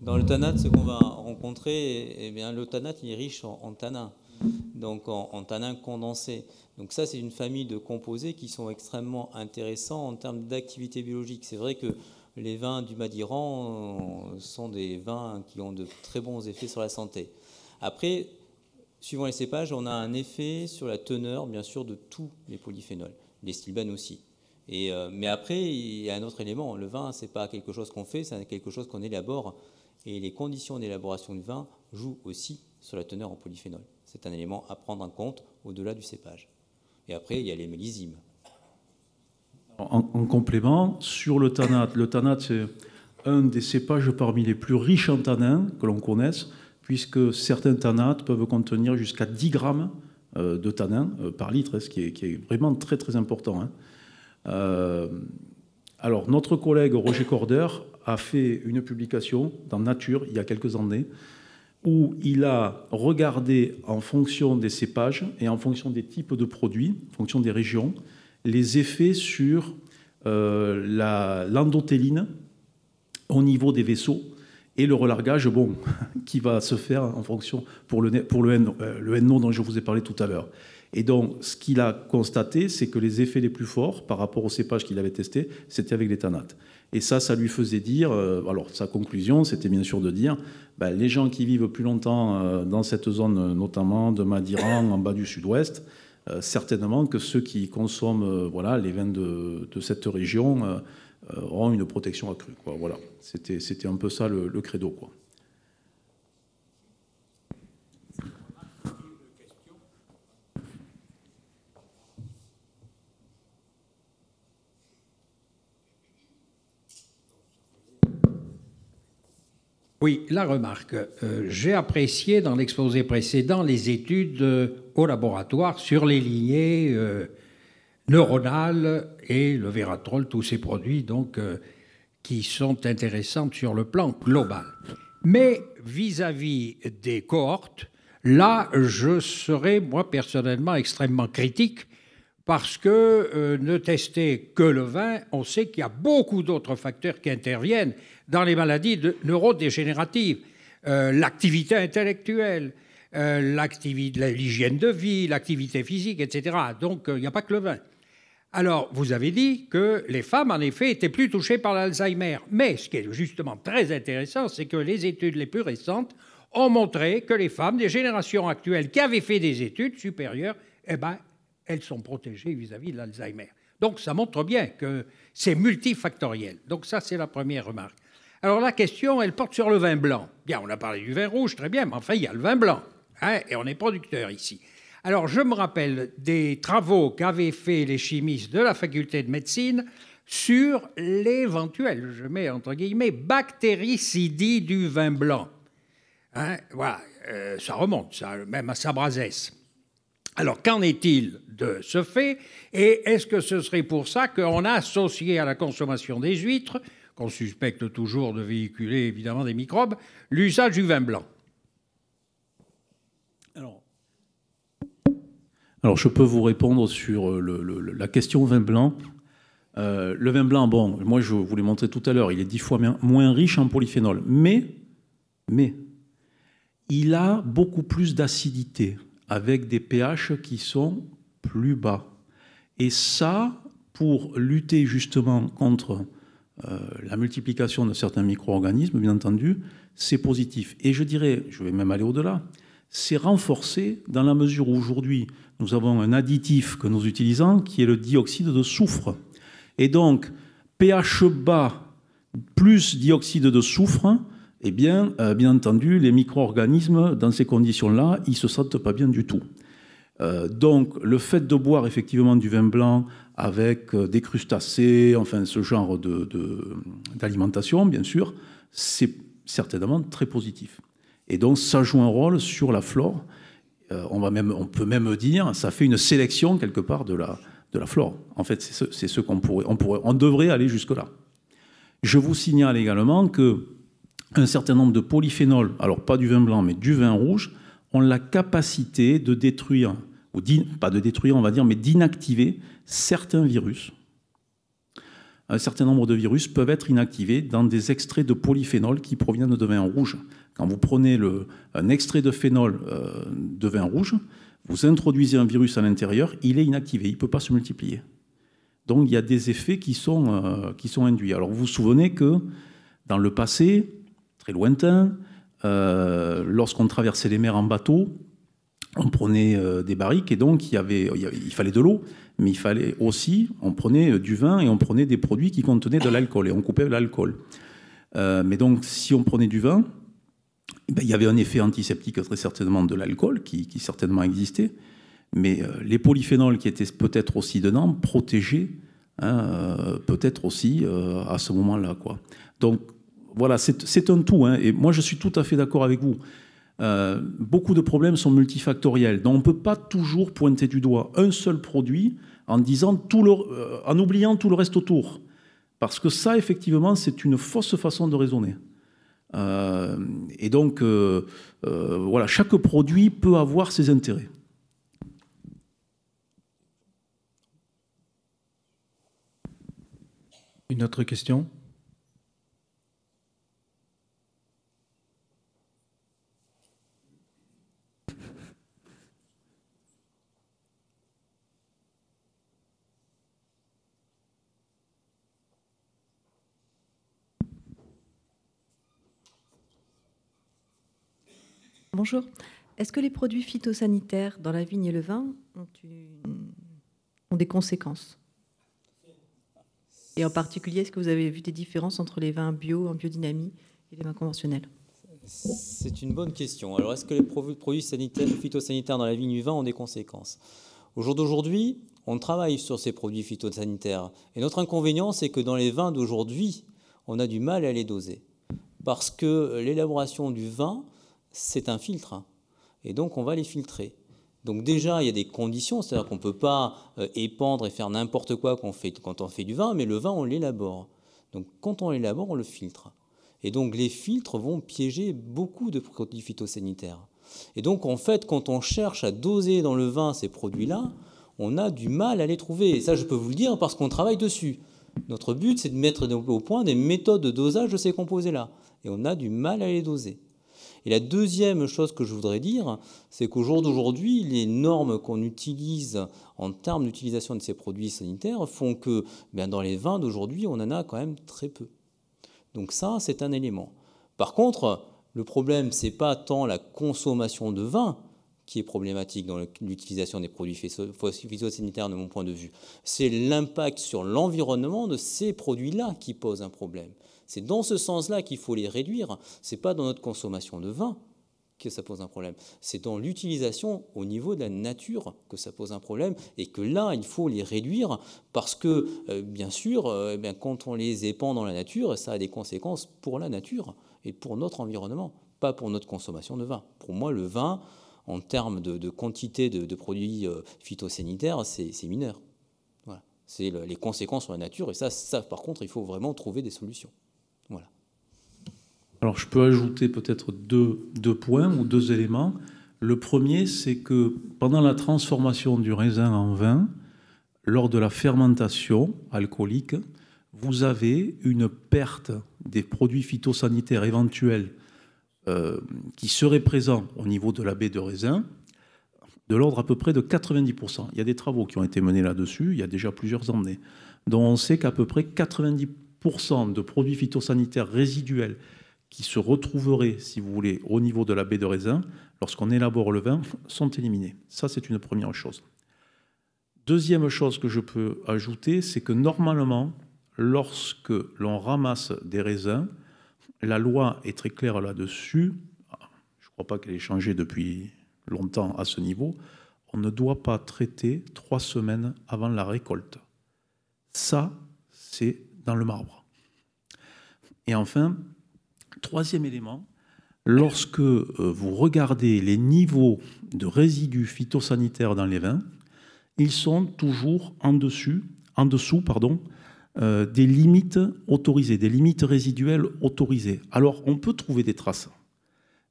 Dans le tanat, ce qu'on va rencontrer, eh bien, le tanat il est riche en, tanins, donc en, tanins condensés. Donc ça, c'est une famille de composés qui sont extrêmement intéressants en termes d'activité biologique. C'est vrai que les vins du Madiran euh, sont des vins qui ont de très bons effets sur la santé. Après, suivant les cépages, on a un effet sur la teneur, bien sûr, de tous les polyphénols, les stilbènes aussi. Et, euh, mais après, il y a un autre élément. Le vin, c'est pas quelque chose qu'on fait, c'est quelque chose qu'on élabore et les conditions d'élaboration du vin jouent aussi sur la teneur en polyphénol. C'est un élément à prendre en compte au-delà du cépage. Et après, il y a les mélysimes. En, complément, sur le tanat, le tanat, c'est un des cépages parmi les plus riches en tanins que l'on connaisse, puisque certains tanates peuvent contenir jusqu'à 10 grammes euh, de tanins euh, par litre, ce qui est, vraiment très très important. Hein. Euh, alors, notre collègue Roger Corder a fait une publication dans Nature il y a quelques années où il a regardé en fonction des cépages et en fonction des types de produits, en fonction des régions, les effets sur euh, l'endothéline au niveau des vaisseaux et le relargage bon, qui va se faire en fonction pour le, pour le, euh, le NO dont je vous ai parlé tout à l'heure. Et donc, ce qu'il a constaté, c'est que les effets les plus forts par rapport aux cépages qu'il avait testés, c'était avec les tanates. Et ça, ça lui faisait dire, euh, alors sa conclusion, c'était bien sûr de dire, ben, les gens qui vivent plus longtemps euh, dans cette zone, notamment de Madiran, en bas du sud-ouest, euh, certainement que ceux qui consomment voilà, les vins de, cette région auront une protection accrue. Voilà. C'était un peu ça le, le credo. Oui, la remarque. Euh, j'ai apprécié dans l'exposé précédent les études euh, au laboratoire sur les lignées euh, neuronales et le vératrol, tous ces produits donc qui sont intéressants sur le plan global. Mais vis-à-vis -vis des cohortes, là, je serais moi personnellement extrêmement critique parce que ne tester que le vin, on sait qu'il y a beaucoup d'autres facteurs qui interviennent dans les maladies neurodégénératives, euh, l'activité intellectuelle, euh, l'hygiène de vie, l'activité physique, etc. Donc euh, il n'y a pas que le vin. Alors, vous avez dit que les femmes, en effet, étaient plus touchées par l'Alzheimer. Mais ce qui est justement très intéressant, c'est que les études les plus récentes ont montré que les femmes des générations actuelles qui avaient fait des études supérieures, eh ben, elles sont protégées vis-à-vis -vis de l'Alzheimer. Donc, ça montre bien que c'est multifactoriel. Donc, ça, c'est la première remarque. Alors la question, elle porte sur le vin blanc. Bien, on a parlé du vin rouge, très bien, mais enfin, il y a le vin blanc. Hein, et on est producteur ici. Alors je me rappelle des travaux qu'avaient fait les chimistes de la faculté de médecine sur l'éventuel, je mets entre guillemets, bactéricidie du vin blanc. Hein, voilà, euh, ça remonte, ça, même à Sabrazès. Alors, qu'en est-il de ce fait? Et est-ce que ce serait pour ça qu'on a associé à la consommation des huîtres qu'on suspecte toujours de véhiculer évidemment des microbes, l'usage du vin blanc. Alors, je peux vous répondre sur la question vin blanc. le vin blanc, bon, moi je vous l'ai montré tout à l'heure, il est dix fois moins riche en polyphénol, mais, mais il a beaucoup plus d'acidité avec des pH qui sont plus bas. Et ça, pour lutter justement contre euh, la multiplication de certains micro-organismes, bien entendu, c'est positif. Et je dirais, je vais même aller au-delà, c'est renforcé dans la mesure où aujourd'hui nous avons un additif que nous utilisons qui est le dioxyde de soufre. Et donc, pH bas plus dioxyde de soufre, eh bien, euh, bien entendu, les micro-organismes, dans ces conditions-là, ils ne se sentent pas bien du tout. Euh, donc, le fait de boire effectivement du vin blanc avec euh, des crustacés, enfin ce genre d'alimentation, bien sûr, c'est certainement très positif. Et donc, ça joue un rôle sur la flore. on, va même, on peut même dire, ça fait une sélection quelque part de la, de la flore. En fait, c'est ce, qu'on pourrait, on pourrait, on devrait aller jusque-là. Je vous signale également que un certain nombre de polyphénols, alors pas du vin blanc, mais du vin rouge, ont la capacité de détruire, ou pas de détruire, on va dire, mais d'inactiver certains virus. Un certain nombre de virus peuvent être inactivés dans des extraits de polyphénol qui proviennent de vin rouge. Quand vous prenez le, un extrait de phénol euh, de vin rouge, vous introduisez un virus à l'intérieur, il est inactivé, il ne peut pas se multiplier. Donc il y a des effets qui sont, euh, qui sont induits. Alors vous vous souvenez que dans le passé, très lointain. Euh, lorsqu'on traversait les mers en bateau, on prenait euh, des barriques et donc il, y avait, il fallait de l'eau, mais il fallait aussi, on prenait euh, du vin et on prenait des produits qui contenaient de l'alcool et on coupait l'alcool. mais donc si on prenait du vin, eh ben, il y avait un effet antiseptique très certainement de l'alcool qui, certainement existait, mais les polyphénols qui étaient peut-être aussi dedans protégeaient hein, peut-être aussi à ce moment-là. Quoi. Donc voilà, c'est un tout. Hein, et moi, je suis tout à fait d'accord avec vous. Euh, beaucoup de problèmes sont multifactoriels. Donc, on ne peut pas toujours pointer du doigt un seul produit en, disant euh, en oubliant tout le reste autour. Parce que ça, effectivement, c'est une fausse façon de raisonner. Euh, et donc, voilà, chaque produit peut avoir ses intérêts. Une autre question? Bonjour. Est-ce que les produits phytosanitaires dans la vigne et le vin ont, des conséquences? Et en particulier, est-ce que vous avez vu des différences entre les vins bio, en biodynamie, et les vins conventionnels? C'est une bonne question. Alors, est-ce que les produits sanitaires, phytosanitaires dans la vigne et le vin ont des conséquences? Au jour d'aujourd'hui, on travaille sur ces produits phytosanitaires. Et notre inconvénient, c'est que dans les vins d'aujourd'hui, on a du mal à les doser. Parce que l'élaboration du vin c'est un filtre. Hein. Et donc, on va les filtrer. Donc déjà, il y a des conditions, c'est-à-dire qu'on ne peut pas euh, épandre et faire n'importe quoi quand on fait du vin, mais le vin, on l'élabore. Donc quand on l'élabore, on le filtre. Et donc les filtres vont piéger beaucoup de produits phytosanitaires. Et donc en fait, quand on cherche à doser dans le vin ces produits-là, on a du mal à les trouver. Et ça, je peux vous le dire parce qu'on travaille dessus. Notre but, c'est de mettre au point des méthodes de dosage de ces composés-là. Et on a du mal à les doser. Et la deuxième chose que je voudrais dire, c'est qu'au jour d'aujourd'hui, les normes qu'on utilise en termes d'utilisation de ces produits sanitaires font que ben, dans les vins d'aujourd'hui, on en a quand même très peu. Donc ça, c'est un élément. Par contre, le problème, ce n'est pas tant la consommation de vin qui est problématique dans l'utilisation des produits phytosanitaires de mon point de vue. C'est l'impact sur l'environnement de ces produits-là qui pose un problème. C'est dans ce sens-là qu'il faut les réduire. Ce n'est pas dans notre consommation de vin que ça pose un problème. C'est dans l'utilisation au niveau de la nature que ça pose un problème et que là, il faut les réduire parce que, euh, bien sûr, euh, eh quand on les épand dans la nature, ça a des conséquences pour la nature et pour notre environnement, pas pour notre consommation de vin. Pour moi, le vin, en termes de, quantité de, produits euh, phytosanitaires, c'est mineur. C'est les conséquences sur la nature et ça, par contre, il faut vraiment trouver des solutions. Alors je peux ajouter peut-être deux, points ou deux éléments. Le premier, c'est que pendant la transformation du raisin en vin, lors de la fermentation alcoolique, vous avez une perte des produits phytosanitaires éventuels euh, qui seraient présents au niveau de la baie de raisin de l'ordre à peu près de 90%. Il y a des travaux qui ont été menés là-dessus il y a déjà plusieurs années, dont on sait qu'à peu près 90% de produits phytosanitaires résiduels qui se retrouveraient, si vous voulez, au niveau de la baie de raisin, lorsqu'on élabore le vin, sont éliminés. Ça, c'est une première chose. Deuxième chose que je peux ajouter, c'est que normalement, lorsque l'on ramasse des raisins, la loi est très claire là-dessus. Je ne crois pas qu'elle ait changé depuis longtemps à ce niveau. On ne doit pas traiter trois semaines avant la récolte. Ça, c'est dans le marbre. Et enfin, troisième élément, lorsque euh, vous regardez les niveaux de résidus phytosanitaires dans les vins, ils sont toujours en, dessus, en dessous pardon, euh, des limites autorisées, des limites résiduelles autorisées. Alors, on peut trouver des traces,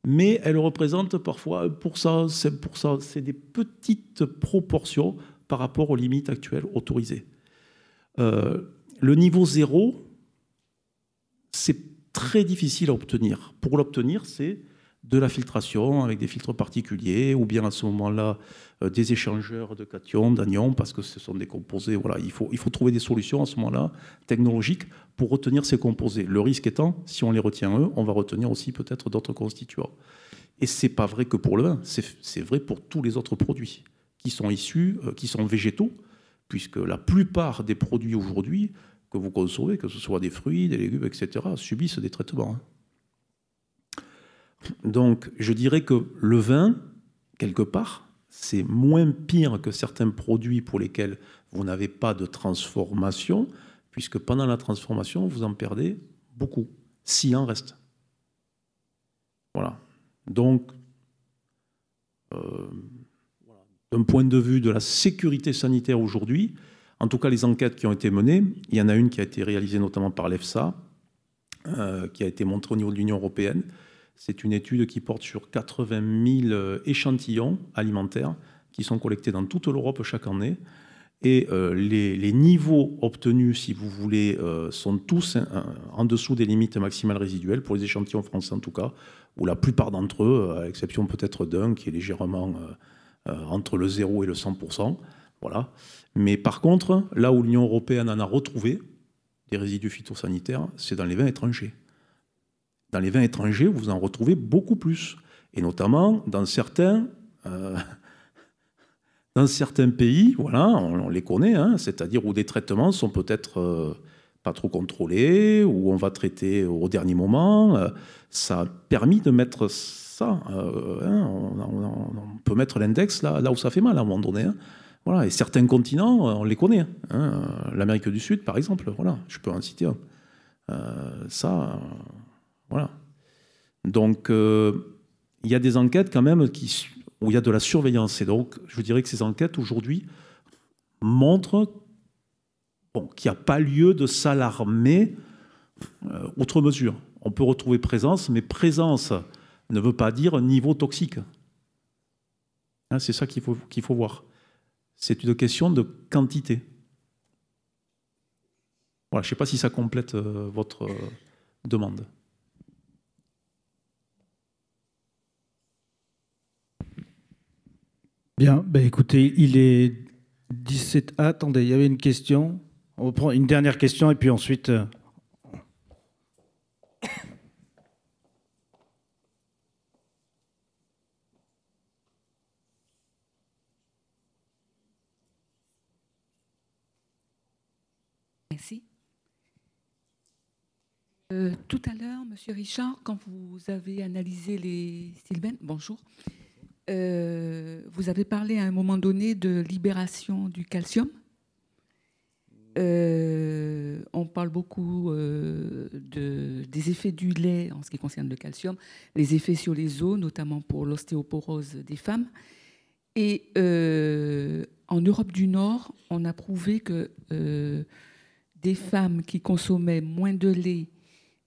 mais elles représentent parfois 1%, 5%. C'est des petites proportions par rapport aux limites actuelles autorisées. Euh, le niveau zéro, c'est très difficile à obtenir. Pour l'obtenir, c'est de la filtration avec des filtres particuliers, ou bien à ce moment-là euh, des échangeurs de cations, d'anions, parce que ce sont des composés. Voilà, il faut, trouver des solutions à ce moment-là technologiques pour retenir ces composés. Le risque étant, si on les retient eux, on va retenir aussi peut-être d'autres constituants. Et c'est pas vrai que pour le vin, c'est vrai pour tous les autres produits qui sont issus, euh, qui sont végétaux, puisque la plupart des produits aujourd'hui que vous consommez, que ce soit des fruits, des légumes, etc., subissent des traitements. Hein. Donc je dirais que le vin, quelque part, c'est moins pire que certains produits pour lesquels vous n'avez pas de transformation, puisque pendant la transformation, vous en perdez beaucoup, s'il en reste. Voilà. Donc, euh, d'un point de vue de la sécurité sanitaire aujourd'hui, en tout cas les enquêtes qui ont été menées, il y en a une qui a été réalisée notamment par l'EFSA, euh, qui a été montrée au niveau de l'Union européenne, c'est une étude qui porte sur 80 000 euh, échantillons alimentaires qui sont collectés dans toute l'Europe chaque année. Et euh, les, niveaux obtenus, si vous voulez, sont tous en dessous des limites maximales résiduelles, pour les échantillons français en tout cas, ou la plupart d'entre eux, à l'exception peut-être d'un qui est légèrement entre le 0 et le 100%. Voilà. Mais par contre, là où l'Union européenne en a retrouvé des résidus phytosanitaires, c'est dans les vins étrangers. Dans les vins étrangers, vous en retrouvez beaucoup plus. Et notamment dans certains, euh, dans certains pays, voilà, on, les connaît, hein, c'est-à-dire où des traitements sont peut-être euh, pas trop contrôlés, où on va traiter au dernier moment. Euh, ça a permis de mettre ça. Hein, on, peut mettre l'index là, où ça fait mal à un moment donné. Hein. Voilà, et certains continents, on les connaît. L'Amérique du Sud, par exemple, voilà, je peux en citer un. ça, voilà. Donc, euh, il y a des enquêtes quand même où il y a de la surveillance. Et donc, je dirais que ces enquêtes aujourd'hui montrent qu'il n'y a pas lieu de s'alarmer euh, outre mesure. On peut retrouver présence, mais présence ne veut pas dire niveau toxique. Hein, c'est ça qu'il faut, qu'il faut voir. C'est une question de quantité. Voilà, je ne sais pas si ça complète euh, votre demande. Bien, ben écoutez, il est 17. Ah, attendez, il y avait une question. On va prendre une dernière question et puis ensuite. Euh, Merci. Euh, tout à l'heure, Monsieur Richard, quand vous avez analysé les Sylvain, bonjour, euh, vous avez parlé à un moment donné de libération du calcium. Euh, on parle beaucoup de, des effets du lait en ce qui concerne le calcium, les effets sur les os, notamment pour l'ostéoporose des femmes. Et en Europe du Nord, on a prouvé que des femmes qui consommaient moins de lait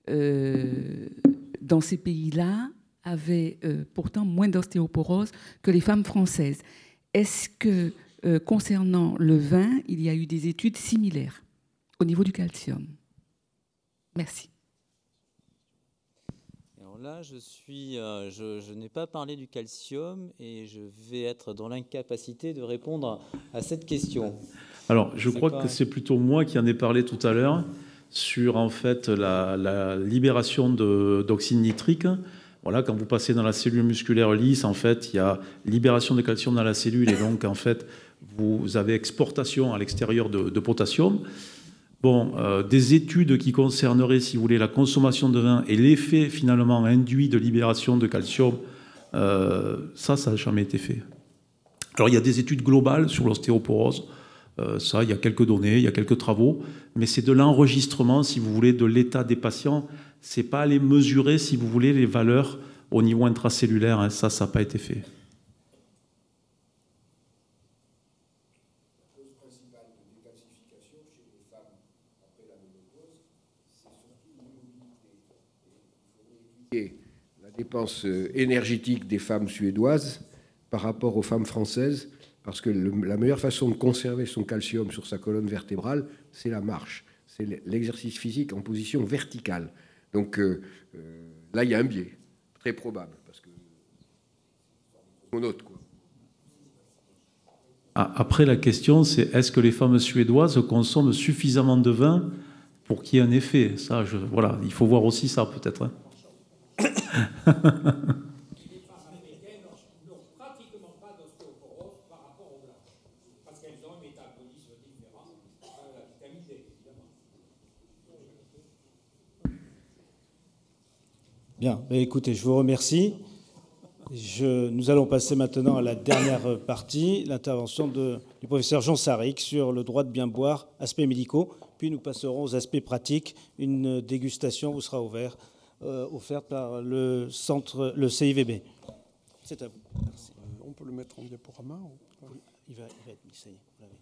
dans ces pays-là avaient euh, pourtant moins d'ostéoporose que les femmes françaises. Est-ce que euh, concernant le vin, il y a eu des études similaires au niveau du calcium? Merci. Alors là, je, suis, euh, je, n'ai pas parlé du calcium et je vais être dans l'incapacité de répondre à cette question. Alors, je crois que c'est plutôt moi qui en ai parlé tout à l'heure sur en fait la, libération d'oxyde nitrique. Voilà, quand vous passez dans la cellule musculaire lisse, en fait, il y a libération de calcium dans la cellule et donc en fait, vous avez exportation à l'extérieur de, potassium. Bon, euh, des études qui concerneraient, si vous voulez, la consommation de vin et l'effet finalement induit de libération de calcium, euh, ça, ça n'a jamais été fait. Alors il y a des études globales sur l'ostéoporose. Euh, ça, il y a quelques données, il y a quelques travaux, mais c'est de l'enregistrement, si vous voulez, de l'état des patients. C'est pas aller mesurer, si vous voulez, les valeurs au niveau intracellulaire. Hein. Ça, ça n'a pas été fait. la dépense euh, énergétique des femmes suédoises par rapport aux femmes françaises, parce que la meilleure façon de conserver son calcium sur sa colonne vertébrale, c'est la marche, c'est l'exercice physique en position verticale. Donc euh, euh, là, il y a un biais, très probable, parce que on note quoi. Ah, après, la question, c'est est-ce que les femmes suédoises consomment suffisamment de vin pour qu'il y ait un effet? Ça, je, voilà, il faut voir aussi ça peut-être. Hein. Bien, écoutez, je vous remercie. nous allons passer maintenant à la dernière partie, l'intervention du professeur Jean Saric sur le droit de bien boire, aspects médicaux. Puis nous passerons aux aspects pratiques. Une dégustation vous sera ouverte, euh, offerte par le centre, le CIVB. C'est à vous. Merci. Euh, on peut le mettre en diaporama Oui, il va, il va être mis, ça y est,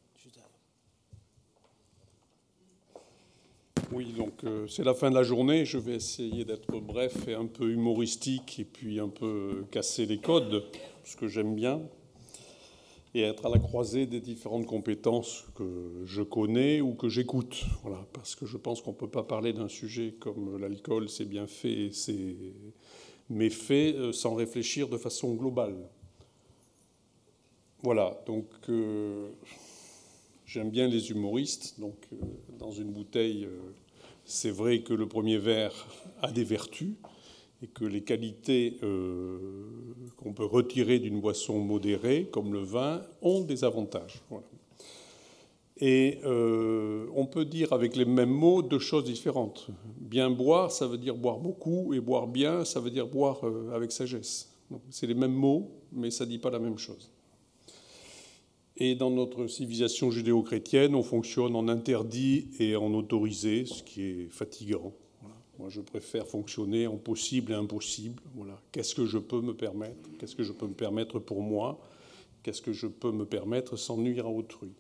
Oui, donc euh, c'est la fin de la journée. Je vais essayer d'être bref et un peu humoristique et puis un peu casser les codes, ce que j'aime bien, et être à la croisée des différentes compétences que je connais ou que j'écoute. Voilà, parce que je pense qu'on ne peut pas parler d'un sujet comme l'alcool, c'est bien fait et ses méfaits euh, sans réfléchir de façon globale. Voilà, donc. Euh, J'aime bien les humoristes, donc dans une bouteille, c'est vrai que le premier verre a des vertus et que les qualités euh, qu'on peut retirer d'une boisson modérée, comme le vin, ont des avantages. Et euh, on peut dire avec les mêmes mots deux choses différentes. Bien boire, ça veut dire boire beaucoup, et boire bien, ça veut dire boire euh, avec sagesse. C'est les mêmes mots, mais ça ne dit pas la même chose. Et dans notre civilisation judéo-chrétienne, on fonctionne en interdit et en autorisé, ce qui est fatigant. Moi, je préfère fonctionner en possible et impossible. Voilà. Qu'est-ce que je peux me permettre? Qu'est-ce que je peux me permettre pour moi? Qu'est-ce que je peux me permettre sans nuire à autrui?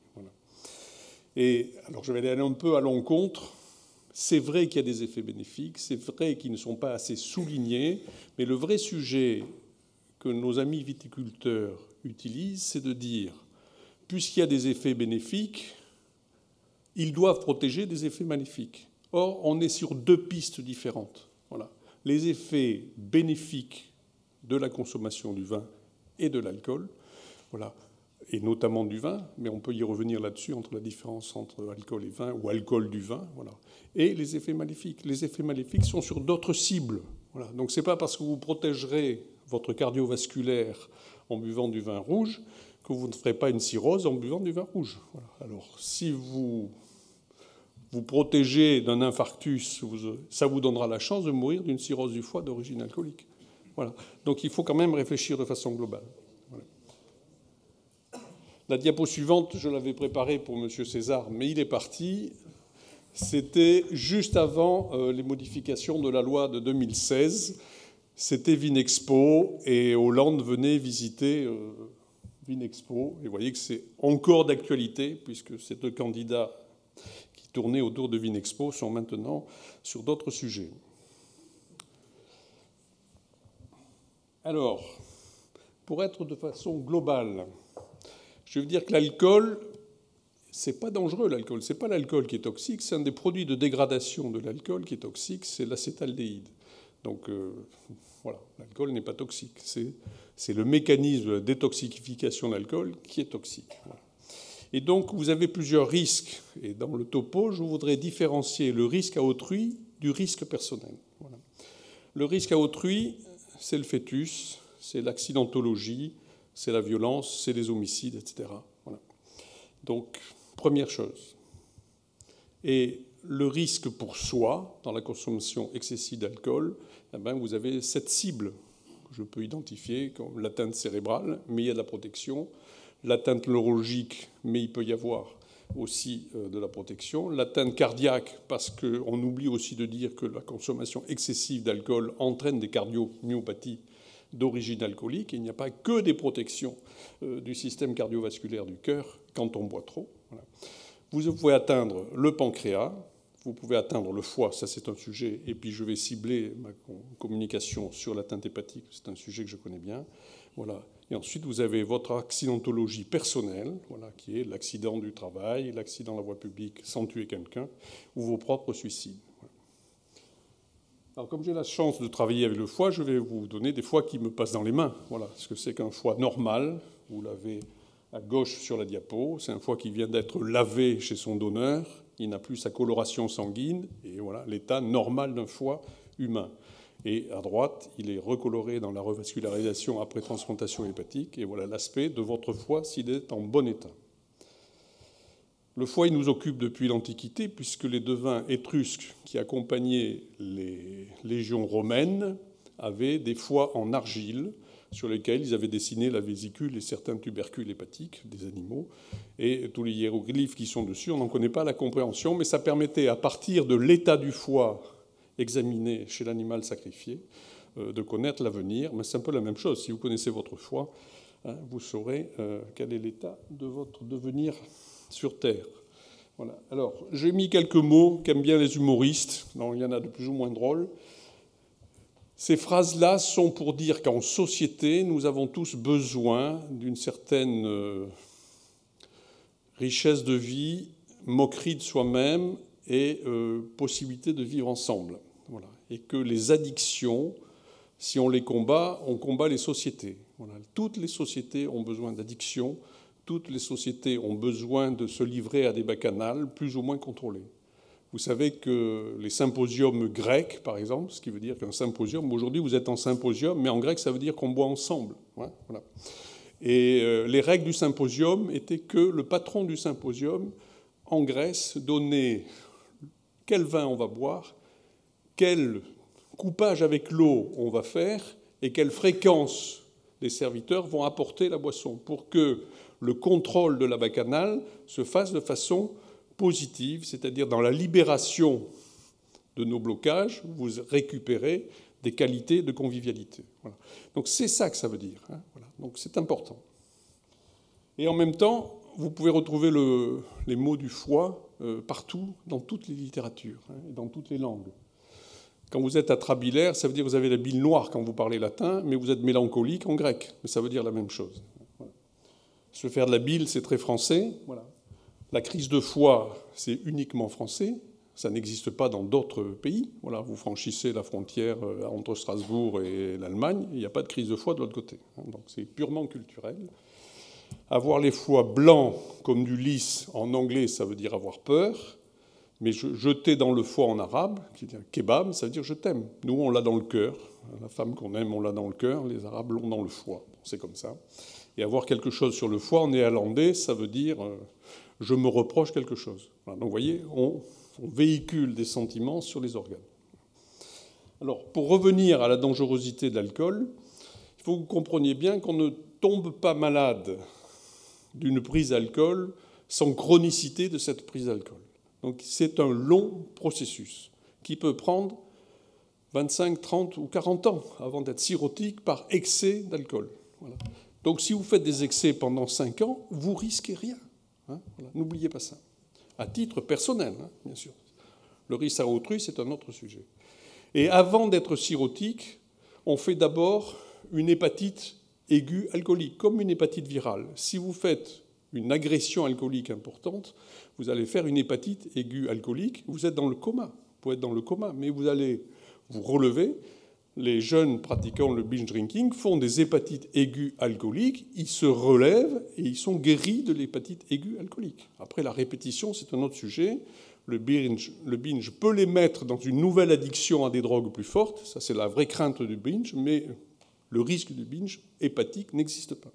Et alors, je vais aller un peu à l'encontre. C'est vrai qu'il y a des effets bénéfiques, c'est vrai qu'ils ne sont pas assez soulignés, mais le vrai sujet que nos amis viticulteurs utilisent, c'est de dire puisqu'il y a des effets bénéfiques, ils doivent protéger des effets maléfiques. Or, on est sur deux pistes différentes. Les effets bénéfiques de la consommation du vin et de l'alcool, voilà, et notamment du vin, mais on peut y revenir là-dessus entre la différence entre alcool et vin ou alcool du vin, et les effets maléfiques. Les effets maléfiques sont sur d'autres cibles. Donc, c'est pas parce que vous protégerez votre cardiovasculaire en buvant du vin rouge que vous ne ferez pas une cirrhose en buvant du vin rouge. Alors, si vous vous protégez d'un infarctus, ça vous donnera la chance de mourir d'une cirrhose du foie d'origine alcoolique. Voilà. Donc, il faut quand même réfléchir de façon globale. La diapo suivante, je l'avais préparée pour M. César, mais il est parti. C'était juste avant euh, les modifications de la loi de 2016. C'était Vinexpo et Hollande venait visiter euh, Vinexpo. Et vous voyez que c'est encore d'actualité, puisque ces deux candidats qui tournaient autour de Vinexpo sont maintenant sur d'autres sujets. Alors, pour être de façon globale, je veux dire que l'alcool, c'est pas dangereux l'alcool, c'est pas l'alcool qui est toxique, c'est un des produits de dégradation de l'alcool qui est toxique, c'est l'acétaldéhyde. Donc euh, voilà, l'alcool n'est pas toxique, c'est le mécanisme de détoxification de l'alcool qui est toxique. Et donc vous avez plusieurs risques, et dans le topo, je voudrais différencier le risque à autrui du risque personnel. Le risque à autrui, c'est le fœtus, c'est l'accidentologie, c'est la violence, c'est les homicides, etc. Donc, première chose. Et le risque pour soi, dans la consommation excessive d'alcool, eh ben, vous avez cette cible que je peux identifier comme l'atteinte cérébrale, mais il y a de la protection. L'atteinte neurologique, mais il peut y avoir aussi euh, de la protection. L'atteinte cardiaque, parce qu'on oublie aussi de dire que la consommation excessive d'alcool entraîne des cardiomyopathies d'origine alcoolique. Il n'y a pas que des protections euh, du système cardiovasculaire du cœur quand on boit trop. Vous pouvez atteindre le pancréas, vous pouvez atteindre le foie, ça c'est un sujet, et puis je vais cibler ma communication sur l'atteinte hépatique, c'est un sujet que je connais bien. Voilà. Et ensuite, vous avez votre accidentologie personnelle, voilà, qui est l'accident du travail, l'accident de la voie publique sans tuer quelqu'un, ou vos propres suicides. Alors, comme j'ai la chance de travailler avec le foie, je vais vous donner des foies qui me passent dans les mains. Voilà ce que c'est qu'un foie normal. Vous l'avez à gauche sur la diapo. C'est un foie qui vient d'être lavé chez son donneur. Il n'a plus sa coloration sanguine. Et voilà l'état normal d'un foie humain. Et à droite, il est recoloré dans la revascularisation après transplantation hépatique. Et voilà l'aspect de votre foie s'il est en bon état. Le foie, nous occupe depuis l'Antiquité, puisque les devins étrusques qui accompagnaient les légions romaines avaient des foies en argile sur lesquels ils avaient dessiné la vésicule et certains tubercules hépatiques des animaux. Et tous les hiéroglyphes qui sont dessus, on n'en connaît pas la compréhension, mais ça permettait, à partir de l'état du foie examiné chez l'animal sacrifié, euh, de connaître l'avenir. Mais c'est un peu la même chose. Si vous connaissez votre foie, hein, vous saurez euh, quel est l'état de votre devenir sur Terre. Voilà. Alors, j'ai mis quelques mots qu'aiment bien les humoristes. il y en a de plus ou moins drôles. Ces phrases-là sont pour dire qu'en société, nous avons tous besoin d'une certaine euh, richesse de vie, moquerie de soi-même et euh, possibilité de vivre ensemble. Et que les addictions, si on les combat, on combat les sociétés. Toutes les sociétés ont besoin d'addictions toutes les sociétés ont besoin de se livrer à des bacchanales plus ou moins contrôlés. Vous savez que les symposiums grecs, par exemple, ce qui veut dire qu'un symposium, aujourd'hui vous êtes en symposium, mais en grec ça veut dire qu'on boit ensemble. Et euh, les règles du symposium étaient que le patron du symposium, en Grèce, donnait quel vin on va boire, quel coupage avec l'eau on va faire et quelle fréquence les serviteurs vont apporter la boisson pour que le contrôle de la bacchanale se fasse de façon positive, c'est-à-dire dans la libération de nos blocages, vous récupérez des qualités de convivialité. Donc c'est ça que ça veut dire. Hein, Donc c'est important. Et en même temps, vous pouvez retrouver les mots du foie euh, partout, dans toutes les littératures, hein, dans toutes les langues. Quand vous êtes atrabilaire, ça veut dire que vous avez la bile noire quand vous parlez latin, mais vous êtes mélancolique en grec. Mais ça veut dire la même chose. Se faire de la bile, c'est très français. Voilà. La crise de foie, c'est uniquement français. Ça n'existe pas dans d'autres pays. Vous franchissez la frontière euh, entre Strasbourg et l'Allemagne, il n'y a pas de crise de foie de l'autre côté. Hein. Donc c'est purement culturel. Avoir les foies blancs comme du lys en anglais, ça veut dire avoir peur. Mais jeter dans le foie en arabe, qui un kebab, ça veut dire je t'aime. Nous, on l'a dans le cœur. La femme qu'on aime, on l'a dans le cœur. Les Arabes l'ont dans le foie. C'est comme ça. Et avoir quelque chose sur le foie en néerlandais, ça veut dire euh, je me reproche quelque chose. donc vous voyez, on, véhicule des sentiments sur les organes. Alors, pour revenir à la dangerosité de l'alcool, il faut que vous compreniez bien qu'on ne tombe pas malade d'une prise d'alcool sans chronicité de cette prise d'alcool. Donc c'est un long processus qui peut prendre 25, 30 ou 40 ans avant d'être cirrhotique par excès d'alcool. Donc si vous faites des excès pendant 5 ans, vous risquez rien. Hein, N'oubliez pas ça. À titre personnel, hein, bien sûr. Le risque à autrui, c'est un autre sujet. Et avant d'être cirrhotique, on fait d'abord une hépatite aiguë alcoolique, comme une hépatite virale. Si vous faites une agression alcoolique importante, vous allez faire une hépatite aiguë alcoolique, vous êtes dans le coma. Vous pouvez être dans le coma, mais vous allez vous relever. Les jeunes pratiquant le binge drinking font des hépatites aiguës alcooliques, ils se relèvent et ils sont guéris de l'hépatite aiguë alcoolique. Après, la répétition, c'est un autre sujet. Le binge, peut les mettre dans une nouvelle addiction à des drogues plus fortes, ça c'est la vraie crainte du binge, mais le risque du binge hépatique n'existe pas.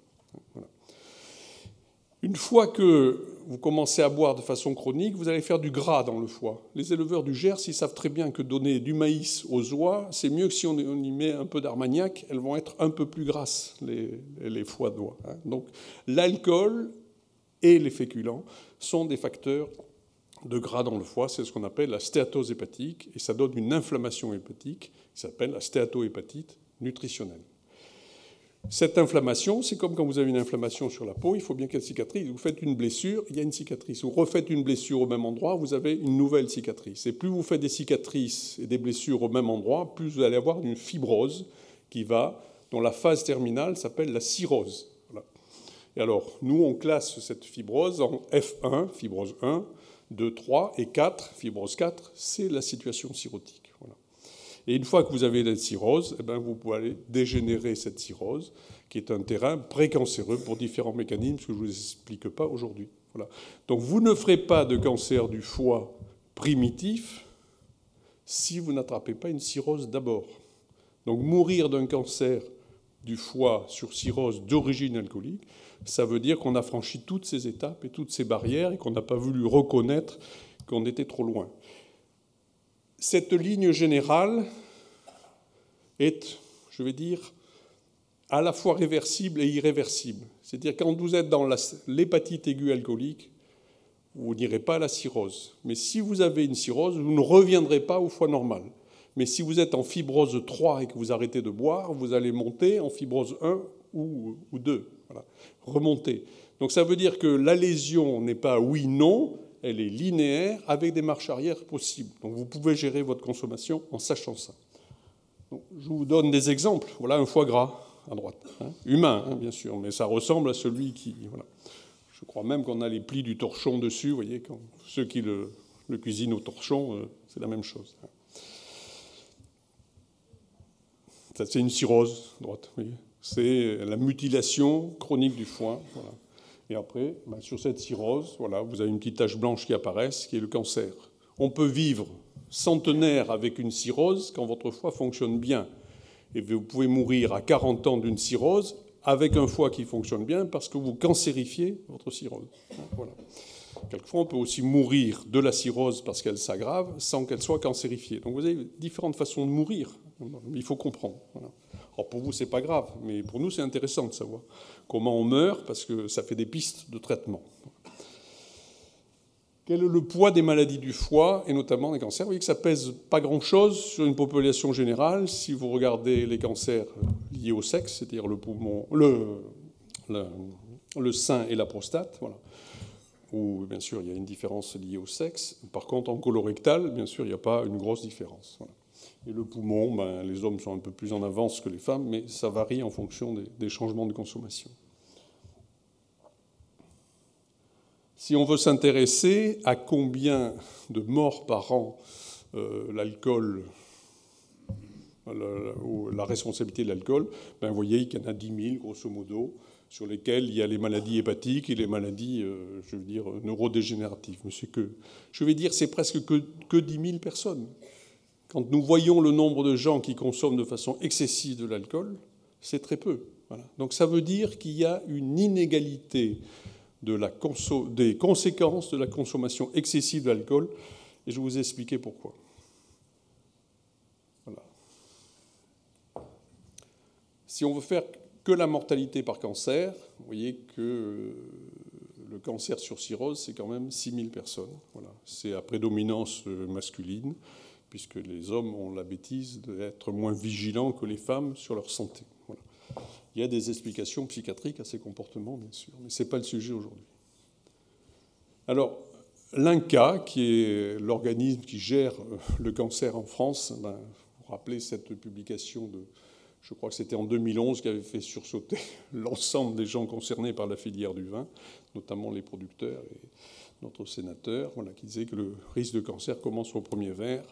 Une fois que vous commencez à boire de façon chronique, vous allez faire du gras dans le foie. Les éleveurs du Gers, ils savent très bien que donner du maïs aux oies, c'est mieux que si on y met un peu d'armagnac, elles vont être un peu plus grasses, les, foies d'oie. Hein. Donc l'alcool et les féculents sont des facteurs de gras dans le foie, c'est ce qu'on appelle la stéatose hépatique, et ça donne une inflammation hépatique qui s'appelle la stéatohépatite nutritionnelle. Cette inflammation, c'est comme quand vous avez une inflammation sur la peau, il faut bien qu'elle cicatrise. Vous faites une blessure, il y a une cicatrice. Vous refaites une blessure au même endroit, vous avez une nouvelle cicatrice. Et plus vous faites des cicatrices et des blessures au même endroit, plus vous allez avoir une fibrose qui va, dont la phase terminale s'appelle la cirrhose. Et alors, nous, on classe cette fibrose en F1, fibrose 1, 2, 3 et 4, fibrose 4, c'est la situation cirrhotique. Et une fois que vous avez la cirrhose, eh bien, vous pouvez aller dégénérer cette cirrhose, qui est un terrain précancéreux pour différents mécanismes que je ne vous explique pas aujourd'hui. Voilà. Donc vous ne ferez pas de cancer du foie primitif si vous n'attrapez pas une cirrhose d'abord. Donc mourir d'un cancer du foie sur cirrhose d'origine alcoolique, ça veut dire qu'on a franchi toutes ces étapes et toutes ces barrières et qu'on n'a pas voulu reconnaître qu'on était trop loin cette ligne générale est, je vais dire, à la fois réversible et irréversible. C'est-à-dire quand vous êtes dans l'hépatite aiguë alcoolique, vous n'irez pas à la cirrhose. Mais si vous avez une cirrhose, vous ne reviendrez pas au foie normal. Mais si vous êtes en fibrose 3 et que vous arrêtez de boire, vous allez monter en fibrose 1 ou, 2. Voilà. Remonter. Donc ça veut dire que la lésion n'est pas oui-non, elle est linéaire avec des marches arrière possibles. Donc vous pouvez gérer votre consommation en sachant ça. je vous donne des exemples. Voilà un foie gras à droite, hein. humain hein, bien sûr, mais ça ressemble à celui qui. Voilà. Je crois même qu'on a les plis du torchon dessus. Vous voyez, ceux qui le, cuisinent au torchon, euh, c'est la même chose. Hein. Ça, c'est une cirrhose droite. C'est la mutilation chronique du foie. Voilà. Et après, ben, sur cette cirrhose, voilà, vous avez une petite tache blanche qui apparaît, qui est le cancer. On peut vivre centenaire avec une cirrhose quand votre foie fonctionne bien. Et vous pouvez mourir à 40 ans d'une cirrhose avec un foie qui fonctionne bien parce que vous cancérifiez votre cirrhose. Voilà. Quelquefois, on peut aussi mourir de la cirrhose parce qu'elle s'aggrave sans qu'elle soit cancérifiée. Donc vous avez différentes façons de mourir. Il faut comprendre. Alors pour vous, c'est pas grave, mais pour nous, c'est intéressant de savoir comment on meurt parce que ça fait des pistes de traitement. Quel est le poids des maladies du foie et notamment des cancers? Vous voyez que ça pèse pas grand-chose sur une population générale. Si vous regardez les cancers liés au sexe, c'est-à-dire le poumon, le, le, sein et la prostate, voilà. où bien sûr il y a une différence liée au sexe. Par contre, en colorectal, bien sûr, il n'y a pas une grosse différence. Et le poumon, ben, les hommes sont un peu plus en avance que les femmes, mais ça varie en fonction des, changements de consommation. Si on veut s'intéresser à combien de morts par an euh, l'alcool, la, responsabilité de l'alcool, ben, vous voyez qu'il y en a 10 000, grosso modo, sur lesquels il y a les maladies hépatiques et les maladies, euh, je veux dire, neurodégénératives. Mais que, je vais dire, c'est presque que, que 10 000 personnes. Quand nous voyons le nombre de gens qui consomment de façon excessive de l'alcool, c'est très peu. Donc ça veut dire qu'il y a une inégalité de des conséquences de la consommation excessive d'alcool, et je vais vous expliquer pourquoi. Si on veut faire que la mortalité par cancer, vous voyez que euh, le cancer sur cirrhose, c'est quand même 6000 personnes. Voilà. C'est à prédominance euh, masculine puisque les hommes ont la bêtise d'être moins vigilants que les femmes sur leur santé. Il y a des explications psychiatriques à ces comportements, bien sûr, mais ce n'est pas le sujet aujourd'hui. Alors, l'INCA, qui est l'organisme qui gère euh, le cancer en France, ben, vous rappelez cette publication de Je crois que c'était en 2011 qui avait fait sursauter l'ensemble des gens concernés par la filière du vin, notamment les producteurs et notre sénateur, voilà, qui disait que le risque de cancer commence au premier verre.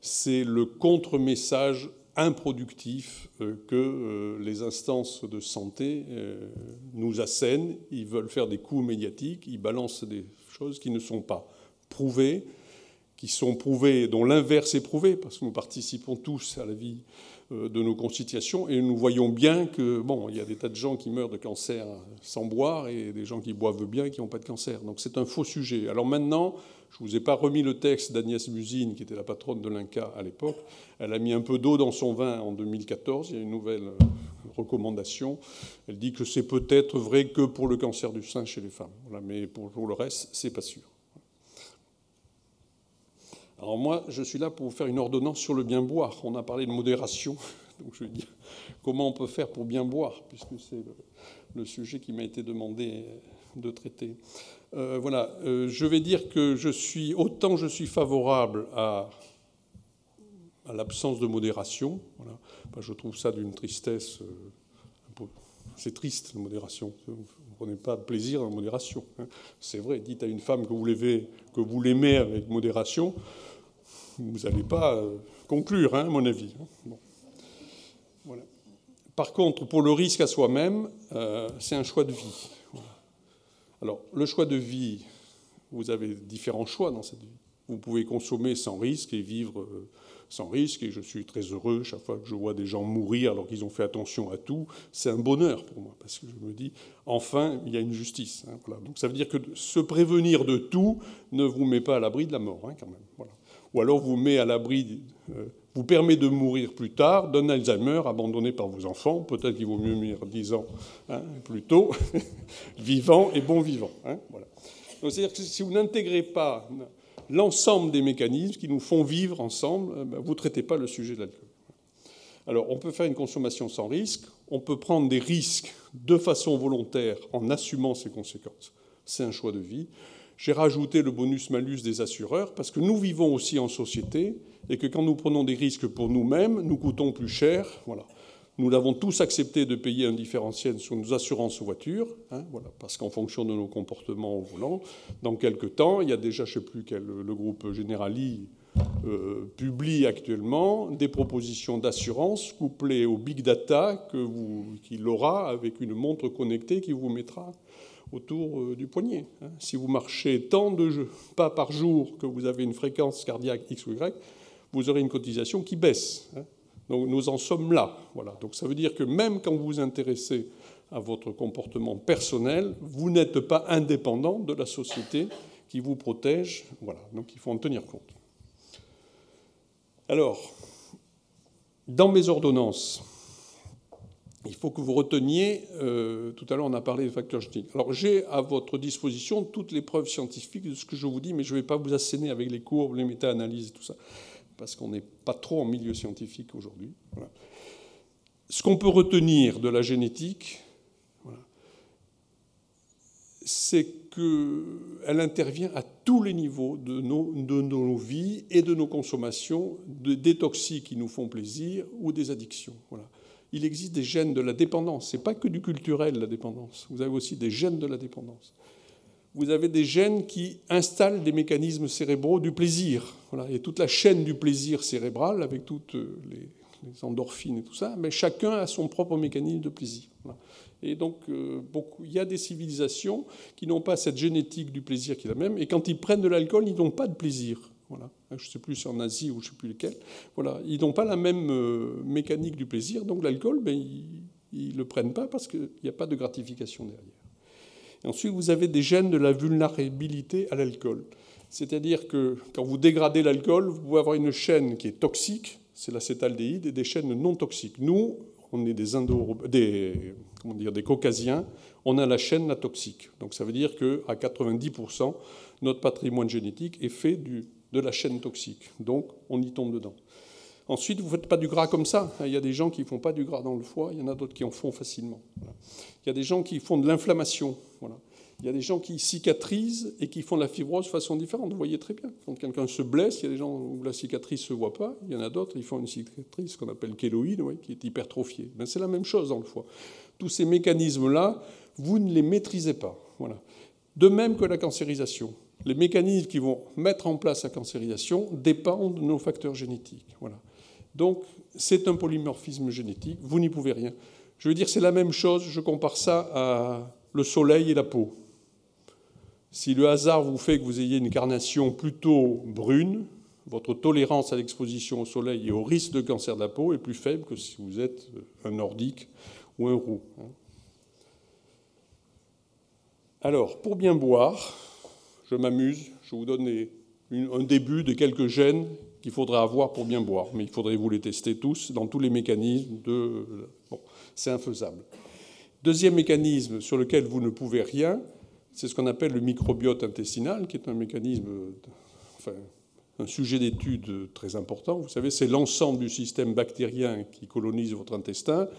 C'est le contre-message improductif euh, que euh, les instances de santé euh, nous assènent. Ils veulent faire des coups médiatiques, ils balancent des choses qui ne sont pas prouvées, qui sont prouvées, dont l'inverse est prouvé, parce que nous participons tous à la vie de nos concitations et nous voyons bien que bon, il y a des tas de gens qui meurent de cancer sans boire et des gens qui boivent bien et qui n'ont pas de cancer. Donc c'est un faux sujet. Alors maintenant, je ne vous ai pas remis le texte d'Agnès Musine, qui était la patronne de l'INCA à l'époque. Elle a mis un peu d'eau dans son vin en 2014. Il y a une nouvelle euh, recommandation. Elle dit que c'est peut-être vrai que pour le cancer du sein chez les femmes. Mais pour, pour le reste, c'est pas sûr. Alors moi, je suis là pour vous faire une ordonnance sur le bien boire. On a parlé de modération, donc je vais dire comment on peut faire pour bien boire, puisque c'est le, sujet qui m'a été demandé de traiter. Euh, voilà, euh, je vais dire que je suis autant je suis favorable à, à l'absence de modération. Voilà. je trouve ça d'une tristesse. Euh, c'est triste la modération. Vous ne prenez pas de plaisir en modération. Hein. C'est vrai. Dites à une femme que vous l'aimez avec modération vous n'allez pas conclure, hein, à mon avis. Hein. Par contre, pour le risque à soi-même, c'est un choix de vie. Alors, le choix de vie, vous avez différents choix dans cette vie. Vous pouvez consommer sans risque et vivre euh, sans risque, et je suis très heureux chaque fois que je vois des gens mourir alors qu'ils ont fait attention à tout. C'est un bonheur pour moi, parce que je me dis, enfin, il y a une justice. Hein, Donc ça veut dire que se prévenir de tout ne vous met pas à l'abri de la mort, quand même. Ou alors vous met à l'abri, euh, vous permet de mourir plus tard d'un Alzheimer abandonné par vos enfants. Peut-être qu'il vaut mieux mourir 10 ans hein, plus tôt, vivant et bon vivant. Hein, voilà. C'est-à-dire que si vous n'intégrez pas l'ensemble des mécanismes qui nous font vivre ensemble, euh, ben, vous ne traitez pas le sujet de l'alcool. Alors, on peut faire une consommation sans risque, on peut prendre des risques de façon volontaire en assumant ses conséquences. C'est un choix de vie. J'ai rajouté le bonus-malus des assureurs parce que nous vivons aussi en société et que quand nous prenons des risques pour nous-mêmes, nous coûtons plus cher. Voilà. Nous l'avons tous accepté de payer un différentiel sur nos assurances voitures, hein, voilà, parce qu'en fonction de nos comportements au volant, dans quelques temps, il y a déjà, je ne sais plus quel, le groupe Generali euh, publie actuellement des propositions d'assurance couplées au big data qu'il aura avec une montre connectée qui vous mettra autour euh, du poignet. Hein. Si vous marchez tant de pas par jour que vous avez une fréquence cardiaque X ou Y, vous aurez une cotisation qui baisse. Hein. Donc nous en sommes là. Voilà. Donc ça veut dire que même quand vous vous intéressez à votre comportement personnel, vous n'êtes pas indépendant de la société qui vous protège. Voilà. Donc il faut en tenir compte. Alors, dans mes ordonnances, il faut que vous reteniez, euh, tout à l'heure on a parlé des facteurs génétiques. Alors j'ai à votre disposition toutes les preuves scientifiques de ce que je vous dis, mais je ne vais pas vous asséner avec les courbes, les méta-analyses et tout ça, parce qu'on n'est pas trop en milieu scientifique aujourd'hui. Ce qu'on peut retenir de la génétique, c'est qu'elle intervient à tous les niveaux de nos, vies et de nos consommations, de, des toxiques qui nous font plaisir ou des addictions. Il existe des gènes de la dépendance. Ce n'est pas que du culturel, la dépendance. Vous avez aussi des gènes de la dépendance. Vous avez des gènes qui installent des mécanismes cérébraux du plaisir. Voilà. Et toute la chaîne du plaisir cérébral, avec toutes les, endorphines et tout ça, mais chacun a son propre mécanisme de plaisir. Et donc, euh, il y a des civilisations qui n'ont pas cette génétique du plaisir qui est la même, et quand ils prennent de l'alcool, ils n'ont pas de plaisir. Voilà. Je ne sais plus si en Asie ou je ne sais plus lequel. Voilà. Ils n'ont pas la même euh, mécanique du plaisir, donc l'alcool, ben, ils ne le prennent pas parce qu'il n'y a pas de gratification derrière. Ensuite, vous avez des gènes de la vulnérabilité à l'alcool. C'est-à-dire que quand vous dégradez l'alcool, vous pouvez avoir une chaîne qui est toxique, c'est l'acétaldéhyde, et des chaînes non toxiques. Nous, on est des, Indo caucasiens, on a la chaîne la toxique. Donc ça veut dire qu'à 90%, notre patrimoine génétique est fait de la chaîne toxique. Donc, on y tombe dedans. Ensuite, vous ne faites pas du gras comme ça. Il y a des gens qui ne font pas du gras dans le foie, il y en a d'autres qui en font facilement. Il y a des gens qui font de l'inflammation. Voilà. Il y a des gens qui cicatrisent et qui font de la fibrose de façon différente. Vous voyez très bien. Quand quelqu'un se blesse, il y a des gens où la cicatrice ne se voit pas. Il y en a d'autres, ils font une cicatrice qu'on appelle kéloïde, qui est hypertrophiée. Mais c'est la même chose dans le foie. Tous ces mécanismes-là, vous ne les maîtrisez pas. Voilà. De même que la cancérisation. Les mécanismes qui vont mettre en place la cancérisation dépendent de nos facteurs génétiques. Voilà. Donc, c'est un polymorphisme génétique. Vous n'y pouvez rien. Je veux dire, c'est la même chose. Je compare ça à le soleil et la peau. Si le hasard vous fait que vous ayez une carnation plutôt brune, votre tolérance à l'exposition au soleil et au risque de cancer de la peau est plus faible que si vous êtes un nordique ou un roux. Alors, pour bien boire, je m'amuse, je vous donne un début de quelques gènes qu'il faudra avoir pour bien boire, mais il faudrait vous les tester tous dans tous les mécanismes de... C'est infaisable. Deuxième mécanisme sur lequel vous ne pouvez rien, c'est ce qu'on appelle le microbiote intestinal, qui est un mécanisme, un sujet d'étude très important. Vous savez, c'est l'ensemble du système bactérien qui colonise votre intestin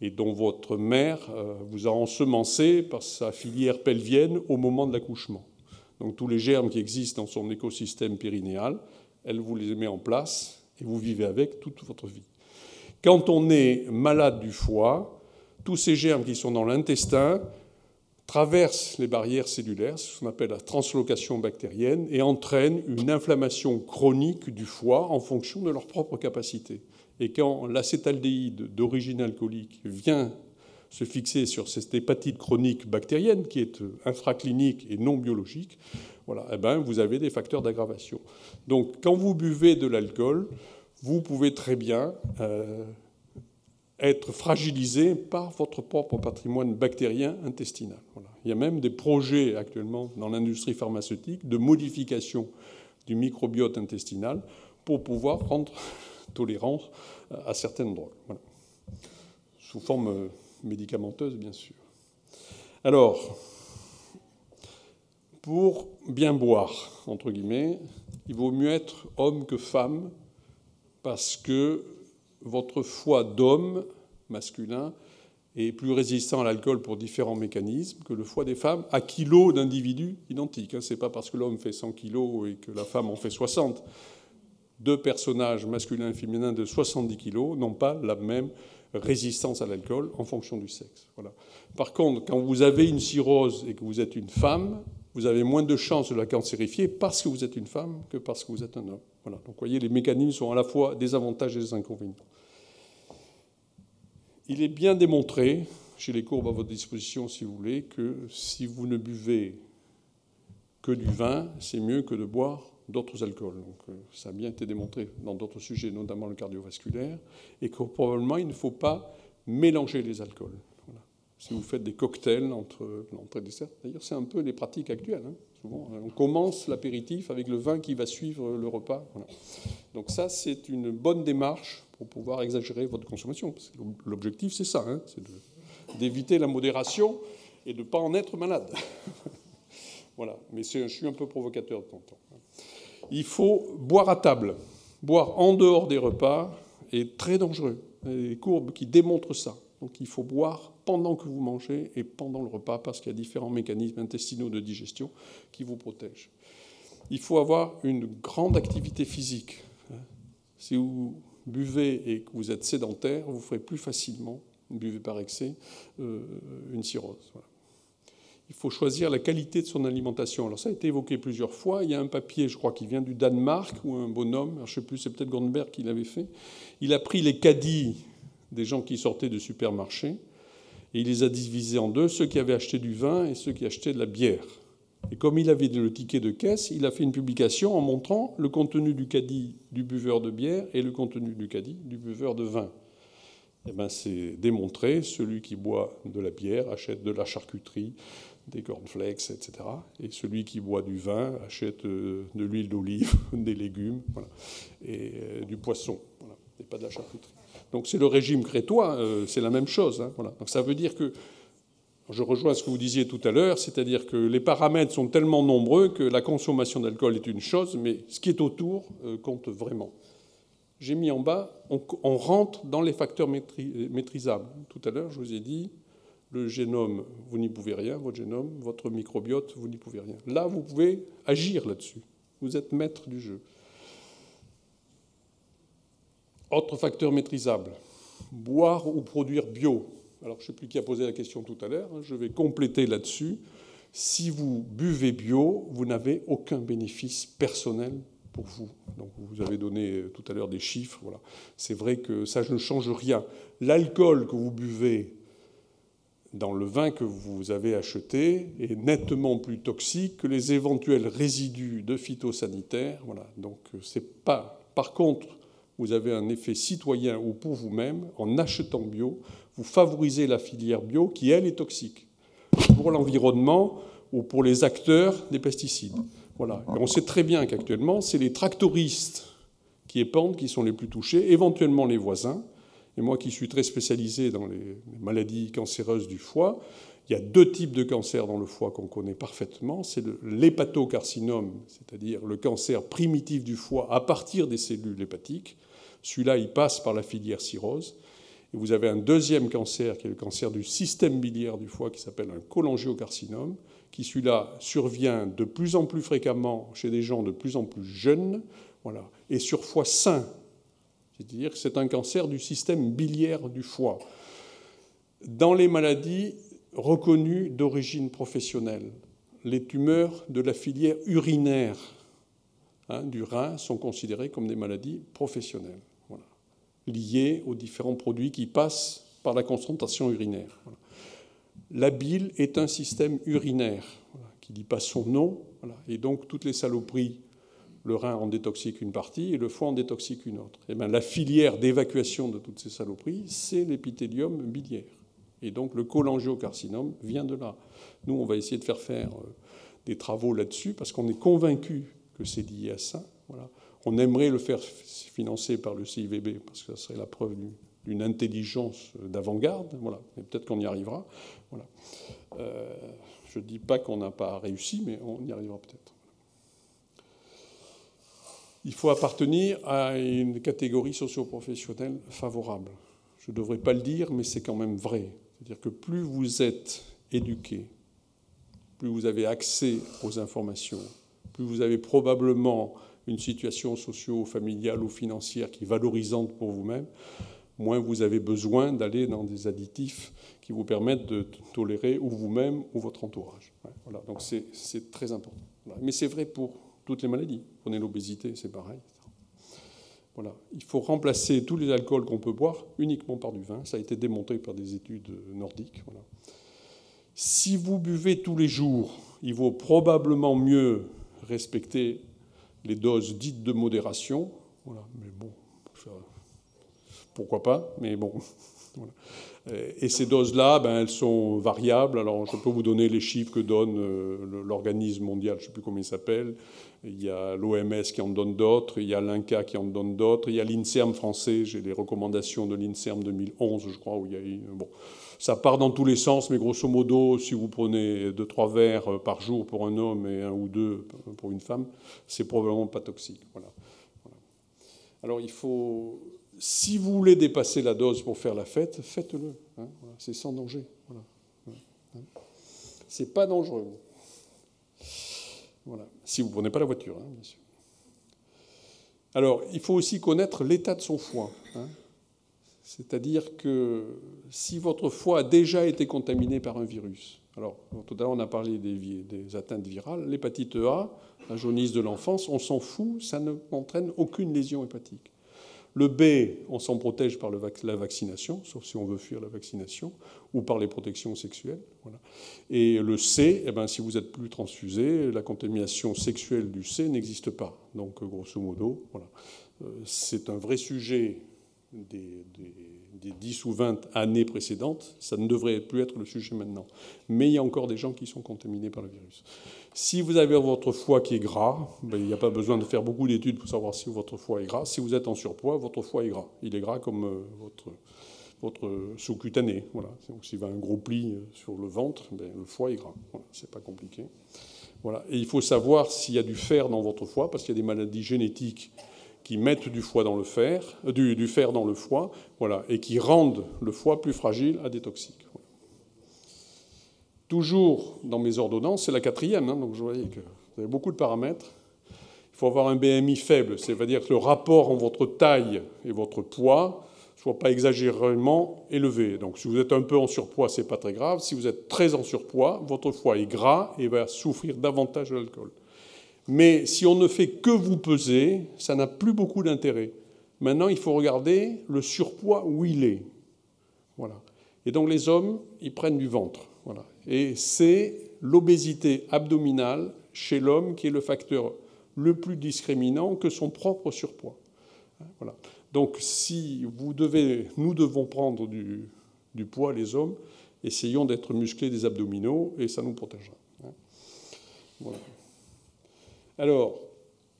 et dont votre mère euh, vous a ensemencé par sa filière pelvienne au moment de l'accouchement. Donc tous les germes qui existent dans son écosystème périnéal, elle vous les met en place et vous vivez avec toute votre vie. Quand on est malade du foie, tous ces germes qui sont dans l'intestin traversent les barrières cellulaires, ce qu'on appelle la translocation bactérienne, et entraînent une inflammation chronique du foie en fonction de leur propre capacité. Et quand l'acétaldéhyde d'origine alcoolique vient se fixer sur cette hépatite chronique bactérienne qui est infraclinique et non biologique, voilà, eh ben, vous avez des facteurs d'aggravation. Donc quand vous buvez de l'alcool, vous pouvez très bien euh, être fragilisé par votre propre patrimoine bactérien intestinal. Il y a même des projets actuellement dans l'industrie pharmaceutique de modification du microbiote intestinal pour pouvoir rendre tolérance à certaines drogues, sous forme médicamenteuse bien sûr. Alors, pour bien boire, entre guillemets, il vaut mieux être homme que femme parce que votre foie d'homme masculin est plus résistant à l'alcool pour différents mécanismes que le foie des femmes à kilos d'individus identiques. Hein. Ce n'est pas parce que l'homme fait 100 kilos et que la femme en fait 60. Deux personnages masculins et féminins de 70 kilos n'ont pas la même résistance à l'alcool en fonction du sexe. Voilà. Par contre, quand vous avez une cirrhose et que vous êtes une femme, vous avez moins de chances de la cancérifier parce que vous êtes une femme que parce que vous êtes un homme. Voilà. Donc, vous voyez, les mécanismes sont à la fois des avantages et des inconvénients. Il est bien démontré, j'ai les courbes à votre disposition si vous voulez, que si vous ne buvez que du vin, c'est mieux que de boire d'autres alcools. Donc, euh, ça a bien été démontré dans d'autres sujets, notamment le cardiovasculaire, et que probablement il ne faut pas mélanger les alcools. Si vous faites des cocktails entre l'entrée dessert, d'ailleurs c'est un peu les pratiques actuelles. Hein. Souvent, on commence l'apéritif avec le vin qui va suivre le repas. Donc ça, c'est une bonne démarche pour pouvoir exagérer votre consommation. L'objectif, c'est ça, hein, c'est d'éviter la modération et de ne pas en être malade. voilà, mais je suis un peu provocateur de temps en temps. Il faut boire à table. Boire en dehors des repas est très dangereux. Il y a des courbes qui démontrent ça. Donc il faut boire pendant que vous mangez et pendant le repas parce qu'il y a différents mécanismes intestinaux de digestion qui vous protègent. Il faut avoir une grande activité physique. Si vous buvez et que vous êtes sédentaire, vous ferez plus facilement, buvez par excès, euh, une cirrhose. Il faut choisir la qualité de son alimentation. Alors ça a été évoqué plusieurs fois. Il y a un papier, je crois, qui vient du Danemark, ou un bonhomme, je ne sais plus, c'est peut-être Gondberg qui l'avait fait. Il a pris les caddies des gens qui sortaient de supermarchés et il les a divisés en deux, ceux qui avaient acheté du vin et ceux qui achetaient de la bière. Et comme il avait le ticket de caisse, il a fait une publication en montrant le contenu du caddie du buveur de bière et le contenu du caddie du buveur de vin. Eh ben, c'est démontré, celui qui boit de la bière achète de la charcuterie, des cornflakes, etc. Et celui qui boit du vin achète euh, de l'huile d'olive, des légumes et euh, du poisson, et pas de la charcuterie. Donc c'est le régime crétois, euh, c'est la même chose. Hein. Donc ça veut dire que je rejoins ce que vous disiez tout à l'heure, c'est-à-dire que les paramètres sont tellement nombreux que la consommation d'alcool est une chose, mais ce qui est autour euh, compte vraiment. J'ai mis en bas, on, rentre dans les facteurs maîtrisables. Tout à l'heure, je vous ai dit, le génome, vous n'y pouvez rien, votre génome, votre microbiote, vous n'y pouvez rien. Là, vous pouvez agir là-dessus. Vous êtes maître du jeu. Autre facteur maîtrisable, boire ou produire bio. Alors, je ne sais plus qui a posé la question tout à l'heure, hein, je vais compléter là-dessus. Si vous buvez bio, vous n'avez aucun bénéfice personnel pour vous. Donc, vous avez donné tout à l'heure des chiffres. Voilà. C'est vrai que ça ne change rien. L'alcool que vous buvez dans le vin que vous avez acheté est nettement plus toxique que les éventuels résidus de phytosanitaires. Voilà. Donc, c'est pas. Par contre, vous avez un effet citoyen ou pour vous-même en achetant bio, vous favorisez la filière bio qui elle est toxique pour l'environnement ou pour les acteurs des pesticides. Voilà. on sait très bien qu'actuellement, c'est les tractoristes qui épandent qui sont les plus touchés, éventuellement les voisins. Et moi qui suis très spécialisé dans les maladies cancéreuses du foie, il y a deux types de cancers dans le foie qu'on connaît parfaitement. C'est l'hépatocarcinome, c'est-à-dire le cancer primitif du foie à partir des cellules hépatiques. Celui-là, il passe par la filière cirrhose. Et vous avez un deuxième cancer, qui est le cancer du système biliaire du foie, qui s'appelle un cholangiocarcinome, qui celui-là survient de plus en plus fréquemment chez des gens de plus en plus jeunes, voilà, et sur foie sain. C'est-à-dire que c'est un cancer du système biliaire du foie. Dans les maladies reconnues d'origine professionnelle, les tumeurs de la filière urinaire hein, du rein sont considérées comme des maladies professionnelles liées aux différents produits qui passent par la concentration urinaire. La bile est un système urinaire qui ne dit pas son nom, et donc toutes les saloperies, le rein en détoxique une partie et le foie en détoxique une autre. Et eh bien, la filière d'évacuation de toutes ces saloperies, c'est l'épithélium biliaire. Et donc le cholangiocarcinome vient de là. Nous, on va essayer de faire faire euh, des travaux là-dessus parce qu'on est convaincu que c'est lié à ça. Voilà. On aimerait le faire financer par le CIVB, parce que ça serait la preuve d'une intelligence d'avant-garde. Voilà. Et peut-être qu'on y arrivera. Euh, je ne dis pas qu'on n'a pas réussi, mais on y arrivera peut-être. Il faut appartenir à une catégorie socio-professionnelle favorable. Je ne devrais pas le dire, mais c'est quand même vrai. C'est-à-dire que plus vous êtes éduqué, plus vous avez accès aux informations, plus vous avez probablement une situation socio-familiale ou financière qui est valorisante pour vous-même, moins vous avez besoin d'aller dans des additifs qui vous permettent de tolérer ou vous-même ou votre entourage. Voilà, donc c'est très important. Mais c'est vrai pour toutes les maladies. Prenez l'obésité, c'est pareil. Voilà. Il faut remplacer tous les alcools qu'on peut boire uniquement par du vin. Ça a été démontré par des études nordiques. Voilà. Si vous buvez tous les jours, il vaut probablement mieux respecter les doses dites de modération. Voilà, mais bon, pourquoi pas, mais bon. Et ces doses-là, ben, elles sont variables. Alors, je peux vous donner les chiffres que donne euh, l'organisme mondial, je ne sais plus comment il s'appelle. Il y a l'OMS qui en donne d'autres, il y a l'INCA qui en donne d'autres, il y a l'INSERM français, j'ai les recommandations de l'INSERM 2011, je crois, où il y a Bon, ça part dans tous les sens, mais grosso modo, si vous prenez deux, trois verres par jour pour un homme et un ou deux pour une femme, c'est probablement pas toxique. Voilà. Alors il faut, si vous voulez dépasser la dose pour faire la fête, faites-le. Hein, c'est sans danger. C'est pas dangereux. Voilà. Si vous ne prenez pas la voiture, hein, bien sûr. Alors, il faut aussi connaître l'état de son foie. Hein. C'est-à-dire que si votre foie a déjà été contaminé par un virus, alors tout à l'heure on a parlé des, atteintes virales, l'hépatite A, la jaunisse de l'enfance, on s'en fout, ça ne entraîne aucune lésion hépatique. Le B, on s'en protège par la vaccination, sauf si on veut fuir la vaccination, ou par les protections sexuelles. Et le C, eh ben, si vous êtes plus transfusé, la contamination sexuelle du C n'existe pas. Donc, grosso modo, voilà. Euh, c'est un vrai sujet des, 10 ou 20 années précédentes, ça ne devrait plus être le sujet maintenant. Mais il y a encore des gens qui sont contaminés par le virus. Si vous avez votre foie qui est gras, ben, il n'y a pas besoin de faire beaucoup d'études pour savoir si votre foie est gras. Si vous êtes en surpoids, votre foie est gras. Il est gras comme euh, votre, votre sous-cutané. Voilà. Donc s'il va un gros pli euh, sur le ventre, ben, le foie est gras. Voilà. C'est pas compliqué. Voilà. Et il faut savoir s'il y a du fer dans votre foie, parce qu'il y a des maladies génétiques qui mettent du, foie dans le fer, euh, du, fer dans le foie, voilà, et qui rendent le foie plus fragile à des toxiques. toujours dans mes ordonnances, c'est la quatrième, hein, donc je voyais que vous avez beaucoup de paramètres. Il faut avoir un BMI faible, c'est-à-dire que le rapport entre votre taille et votre poids soit pas exagérément élevé. Donc si vous êtes un peu en surpoids, c'est pas très grave. Si vous êtes très en surpoids, votre foie est gras et va souffrir davantage de l'alcool. Mais si on ne fait que vous peser, ça n'a plus beaucoup d'intérêt. Maintenant, il faut regarder le surpoids où il est. Voilà. Et donc les hommes, ils prennent du ventre. Voilà. Et c'est l'obésité abdominale chez l'homme qui est le facteur le plus discriminant que son propre surpoids. Voilà. Donc si vous devez, nous devons prendre du, poids, les hommes, essayons d'être musclés des abdominaux et ça nous protégera. Voilà. Alors,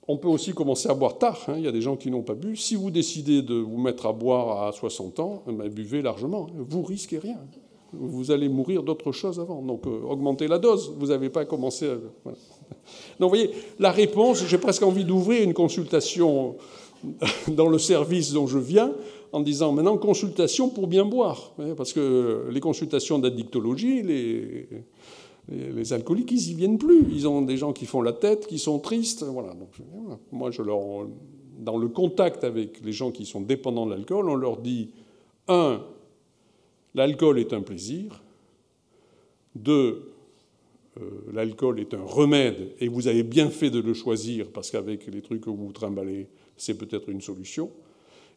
on peut aussi commencer à boire tard. Hein. Il y a des gens qui n'ont pas bu. Si vous décidez de vous mettre à boire à 60 ans, eh ben, buvez largement. Vous risquez rien. Vous allez mourir d'autre chose avant. Donc, euh, augmentez la dose. Vous n'avez pas commencé à. Donc, vous voyez, la réponse, j'ai presque envie d'ouvrir une consultation dans le service dont je viens en disant maintenant consultation pour bien boire. Parce que les consultations d'addictologie, les, les, alcooliques, ils n'y viennent plus. Ils ont des gens qui font la tête, qui sont tristes. Voilà. Donc, moi, dans le contact avec les gens qui sont dépendants de l'alcool, on leur dit un, l'alcool est un plaisir. Deux, euh, l'alcool est un remède et vous avez bien fait de le choisir parce qu'avec les trucs que vous trimballez, c'est peut-être une solution.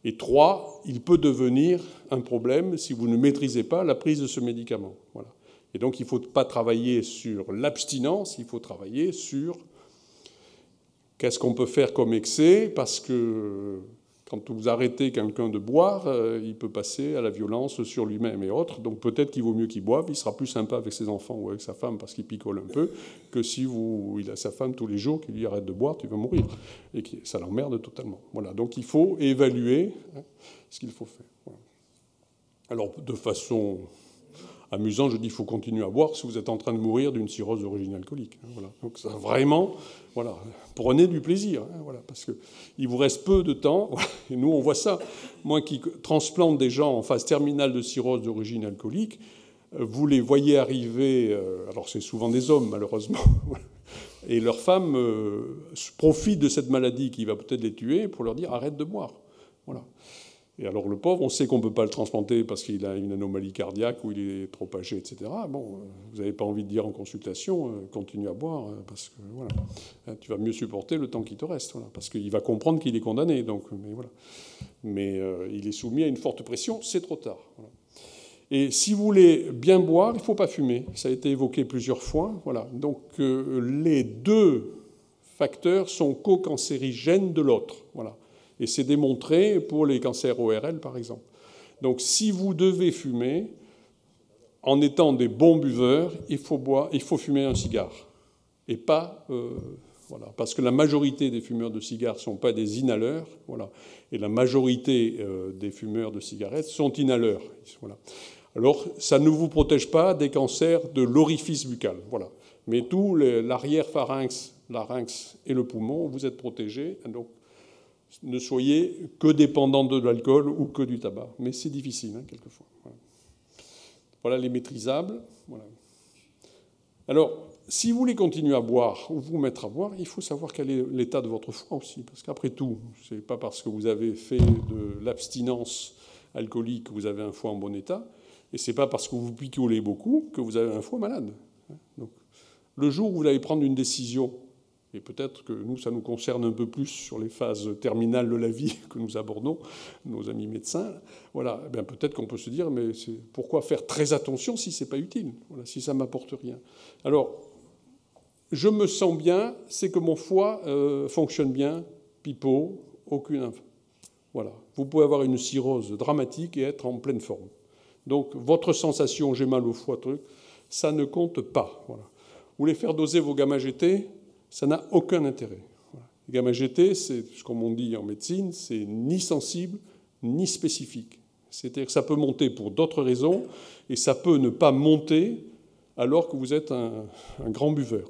Et trois, il peut devenir un problème si vous ne maîtrisez pas la prise de ce médicament. Voilà. Et donc il ne faut pas travailler sur l'abstinence, il faut travailler sur qu'est-ce qu'on peut faire comme excès, parce que quand vous arrêtez quelqu'un de boire, euh, il peut passer à la violence sur lui-même et autres. Donc peut-être qu'il vaut mieux qu'il boive, il sera plus sympa avec ses enfants ou avec sa femme parce qu'il picole un peu, que si vous, il a sa femme tous les jours qui lui arrête de boire, tu vas mourir. Et ça l'emmerde totalement. Voilà. Donc il faut évaluer hein, ce qu'il faut faire. Alors de façon amusante, je dis il faut continuer à boire si vous êtes en train de mourir d'une cirrhose d'origine alcoolique. Hein, voilà. Donc vraiment, voilà, prenez du plaisir, hein, voilà, parce qu'il vous reste peu de temps. Et nous, on voit ça. Moi qui transplante des gens en phase terminale de cirrhose d'origine alcoolique, euh, vous les voyez arriver, euh, alors c'est souvent des hommes malheureusement, et leurs femmes euh, profitent de cette maladie qui va peut-être les tuer pour leur dire arrête de boire. Et alors le pauvre, on sait qu'on ne peut pas le transplanter parce qu'il a une anomalie cardiaque ou il est trop âgé, etc. Bon, euh, vous n'avez pas envie de dire en consultation, euh, continue à boire, euh, parce que voilà, hein, tu vas mieux supporter le temps qui te reste, voilà, parce qu'il va comprendre qu'il est condamné. Donc, mais voilà. Mais il est soumis à une forte pression, c'est trop tard. Et si vous voulez bien boire, il ne faut pas fumer. Ça a été évoqué plusieurs fois. Voilà. Donc les deux facteurs sont co-cancérigènes de l'autre. Voilà. Et c'est démontré pour les cancers ORL, par exemple. Donc si vous devez fumer, en étant des bons buveurs, il faut, fumer un cigare. Et pas... Euh, voilà, parce que la majorité des fumeurs de cigares ne sont pas des inhaleurs, voilà, et la majorité euh, des fumeurs de cigarettes sont inhaleurs. Voilà. Alors, ça ne vous protège pas des cancers de l'orifice buccal, voilà. mais tout l'arrière-pharynx, larynx et le poumon, vous êtes protégés. Donc, ne soyez que dépendant de l'alcool ou que du tabac. Mais c'est difficile, hein, quelquefois. Voilà. les maîtrisables. Alors, si vous voulez continuer à boire ou vous mettre à boire, il faut savoir quel est l'état de votre foie aussi. Parce qu'après tout, ce n'est pas parce que vous avez fait de l'abstinence alcoolique que vous avez un foie en bon état. Et ce n'est pas parce que vous picolez beaucoup que vous avez un foie malade. Donc, le jour où vous allez prendre une décision et peut-être que nous, ça nous concerne un peu plus sur les phases terminales de la vie que nous abordons, nos amis médecins. Voilà, eh peut-être qu'on peut se dire, mais pourquoi faire très attention si ce n'est pas utile, voilà, si ça ne m'apporte rien Alors, je me sens bien, c'est que mon foie euh, fonctionne bien, pipeau, aucune Voilà, vous pouvez avoir une cirrhose dramatique et être en pleine forme. Donc, votre sensation, j'ai mal au foie, truc, ça ne compte pas. Voilà. Vous voulez faire doser vos gamma-GT ça n'a aucun intérêt. Le gamma GT, c'est, comme on dit en médecine, c'est ni sensible ni spécifique. C'est-à-dire que ça peut monter pour d'autres raisons et ça peut ne pas monter alors que vous êtes un, grand buveur.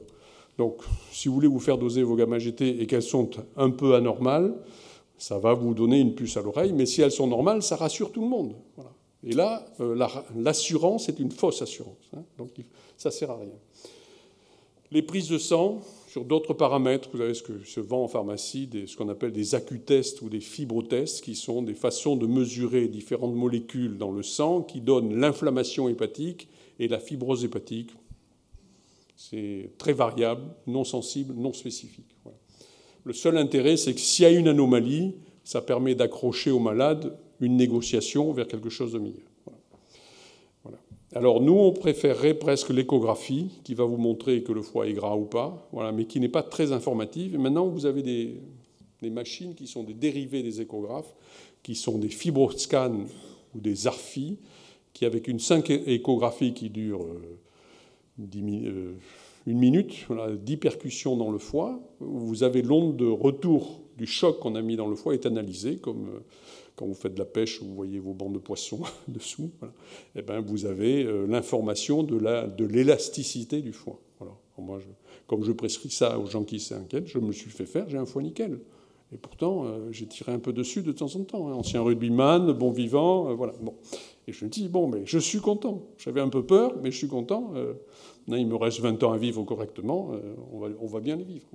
Donc, si vous voulez vous faire doser vos gamma GT et qu'elles sont un peu anormales, ça va vous donner une puce à l'oreille, mais si elles sont normales, ça rassure tout le monde. Et là, l'assurance est une fausse assurance. Hein. donc ça ne sert à rien. Les prises de sang, sur d'autres paramètres, vous avez ce que se vend en pharmacie, ce qu'on appelle des acutests ou des fibrotests, qui sont des façons de mesurer différentes molécules dans le sang qui donnent l'inflammation hépatique et la fibrose hépatique. C'est très variable, non sensible, non spécifique. Le seul intérêt, c'est que s'il y a une anomalie, ça permet d'accrocher au malade une négociation vers quelque chose de meilleur. Alors nous, on préférerait presque l'échographie, qui va vous montrer que le foie est gras ou pas, mais qui n'est pas très informative. Et maintenant, vous avez des, machines qui sont des dérivés des échographes, qui sont des fibroscans ou des ARFI, qui avec une 5 échographie qui dure euh, euh, une minute, voilà, 10 percussions dans le foie, vous avez l'onde de retour du choc qu'on a mis dans le foie est analysée comme euh, quand vous faites de la pêche, vous voyez vos bancs de poissons dessous, eh ben, vous avez euh, l'information de l'élasticité du foie. Moi, comme je prescris ça aux gens qui s'inquiètent, je me suis fait faire, j'ai un foie nickel. Et pourtant, euh, j'ai tiré un peu dessus de temps en temps. Hein. Ancien rugbyman, bon vivant, euh, voilà. Bon. Et je me dis, bon, mais je suis content. J'avais un peu peur, mais je suis content. il me reste 20 ans à vivre correctement, on va, on, va, bien les vivre.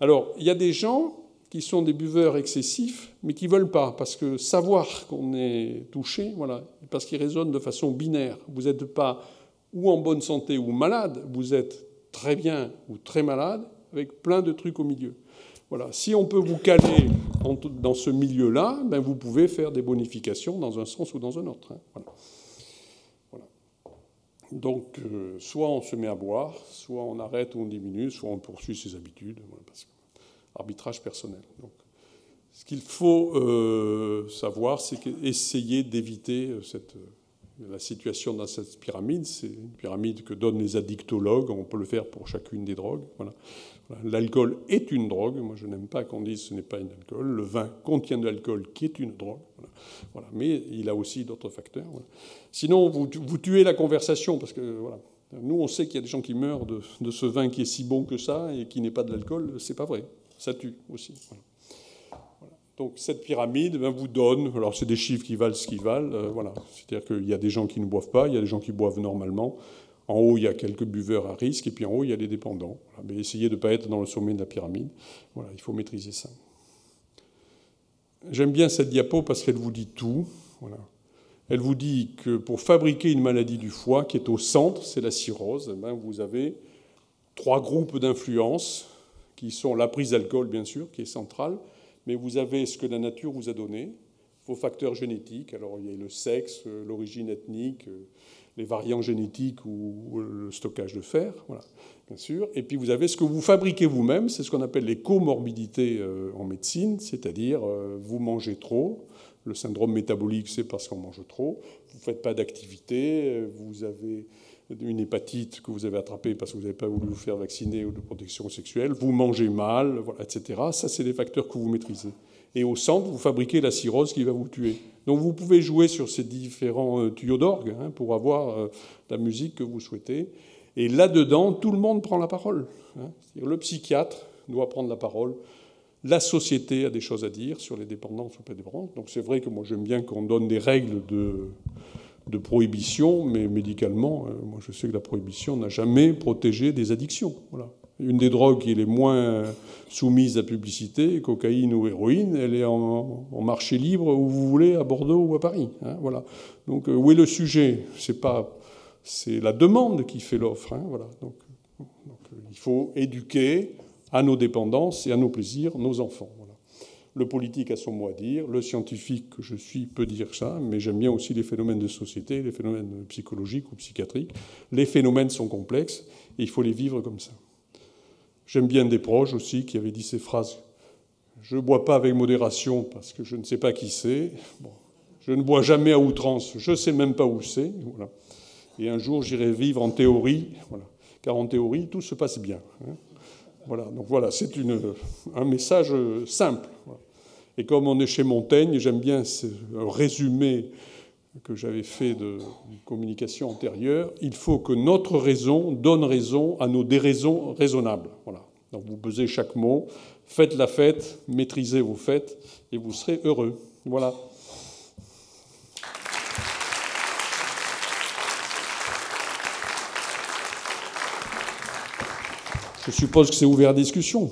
Alors, il y a des gens qui sont des buveurs excessifs, mais qui ne veulent pas, parce que savoir qu'on est touché, voilà, parce qu'ils raisonnent de façon binaire. Vous n'êtes pas ou en bonne santé ou malade, vous êtes très bien ou très malade, avec plein de trucs au milieu. Voilà. Si on peut vous caler dans ce milieu-là, ben vous pouvez faire des bonifications dans un sens ou dans un autre. Hein. Voilà. Donc, euh, soit on se met à boire, soit on arrête ou on diminue, soit on poursuit ses habitudes. Arbitrage personnel. Donc, ce qu'il faut euh, savoir, c'est essayer d'éviter euh, cette, euh, la situation dans cette pyramide. C'est une pyramide que donnent les addictologues. On peut le faire pour chacune des drogues. L'alcool est une drogue. Moi, je n'aime pas qu'on dise ce n'est pas une alcool. Le vin contient de l'alcool qui est une drogue. Voilà. Mais il a aussi d'autres facteurs. Sinon, vous, vous, tuez la conversation parce que voilà. Nous, on sait qu'il y a des gens qui meurent de, de, ce vin qui est si bon que ça et qui n'est pas de l'alcool. C'est pas vrai ça tue aussi. Donc cette pyramide ben, vous donne, alors c'est des chiffres qui valent ce qu'ils valent, euh, voilà. c'est-à-dire qu'il y a des gens qui ne boivent pas, il y a des gens qui boivent normalement, en haut il y a quelques buveurs à risque, et puis en haut il y a les dépendants. Mais essayez de ne pas être dans le sommet de la pyramide, voilà, il faut maîtriser ça. J'aime bien cette diapo parce qu'elle vous dit tout. Elle vous dit que pour fabriquer une maladie du foie qui est au centre, c'est la cirrhose, eh ben, vous avez trois groupes d'influence qui sont la prise d'alcool, bien sûr, qui est centrale, mais vous avez ce que la nature vous a donné, vos facteurs génétiques. Alors, il y a le sexe, l'origine ethnique, les variants génétiques ou le stockage de fer, voilà, bien sûr. Et puis, vous avez ce que vous fabriquez vous-même, c'est ce qu'on appelle les comorbidités euh, en médecine, c'est-à-dire euh, vous mangez trop, le syndrome métabolique, c'est parce qu'on mange trop, vous ne faites pas d'activité, euh, vous avez une hépatite que vous avez attrapée parce que vous n'avez pas voulu vous faire vacciner ou de protection sexuelle, vous mangez mal, etc. Ça, c'est des facteurs que vous maîtrisez. Et au centre, vous fabriquez la cirrhose qui va vous tuer. Donc vous pouvez jouer sur ces différents euh, tuyaux d'orgue hein, pour avoir euh, la musique que vous souhaitez. Et là-dedans, tout le monde prend la parole. Hein. Le psychiatre doit prendre la parole. La société a des choses à dire sur les dépendances ou pas dépendances. Donc c'est vrai que moi j'aime bien qu'on donne des règles de, de prohibition, mais médicalement, euh, moi je sais que la prohibition n'a jamais protégé des addictions. Voilà. Une des drogues qui est les moins soumise à publicité, cocaïne ou héroïne, elle est en, marché libre où vous voulez, à Bordeaux ou à Paris. Hein, voilà. Donc euh, où est le sujet? C'est pas, c'est la demande qui fait l'offre. Hein, voilà. Donc, euh, il faut éduquer à nos dépendances et à nos plaisirs nos enfants. Le politique a son mot à dire, le scientifique que je suis peut dire ça, mais j'aime bien aussi les phénomènes de société, les phénomènes psychologiques ou psychiatriques. Les phénomènes sont complexes et il faut les vivre comme ça. J'aime bien des proches aussi qui avaient dit ces phrases. Je ne bois pas avec modération parce que je ne sais pas qui c'est. je ne bois jamais à outrance, je ne sais même pas où c'est. Et un jour, j'irai vivre en théorie, voilà. car en théorie, tout se passe bien. Hein. Voilà, donc voilà, c'est un message simple. Et comme on est chez Montaigne, j'aime bien ce résumé que j'avais fait de communication antérieure, il faut que notre raison donne raison à nos déraisons raisonnables. Voilà. Donc vous pesez chaque mot, faites la fête, maîtrisez vos fêtes et vous serez heureux. Voilà. Je suppose que c'est ouvert à discussion.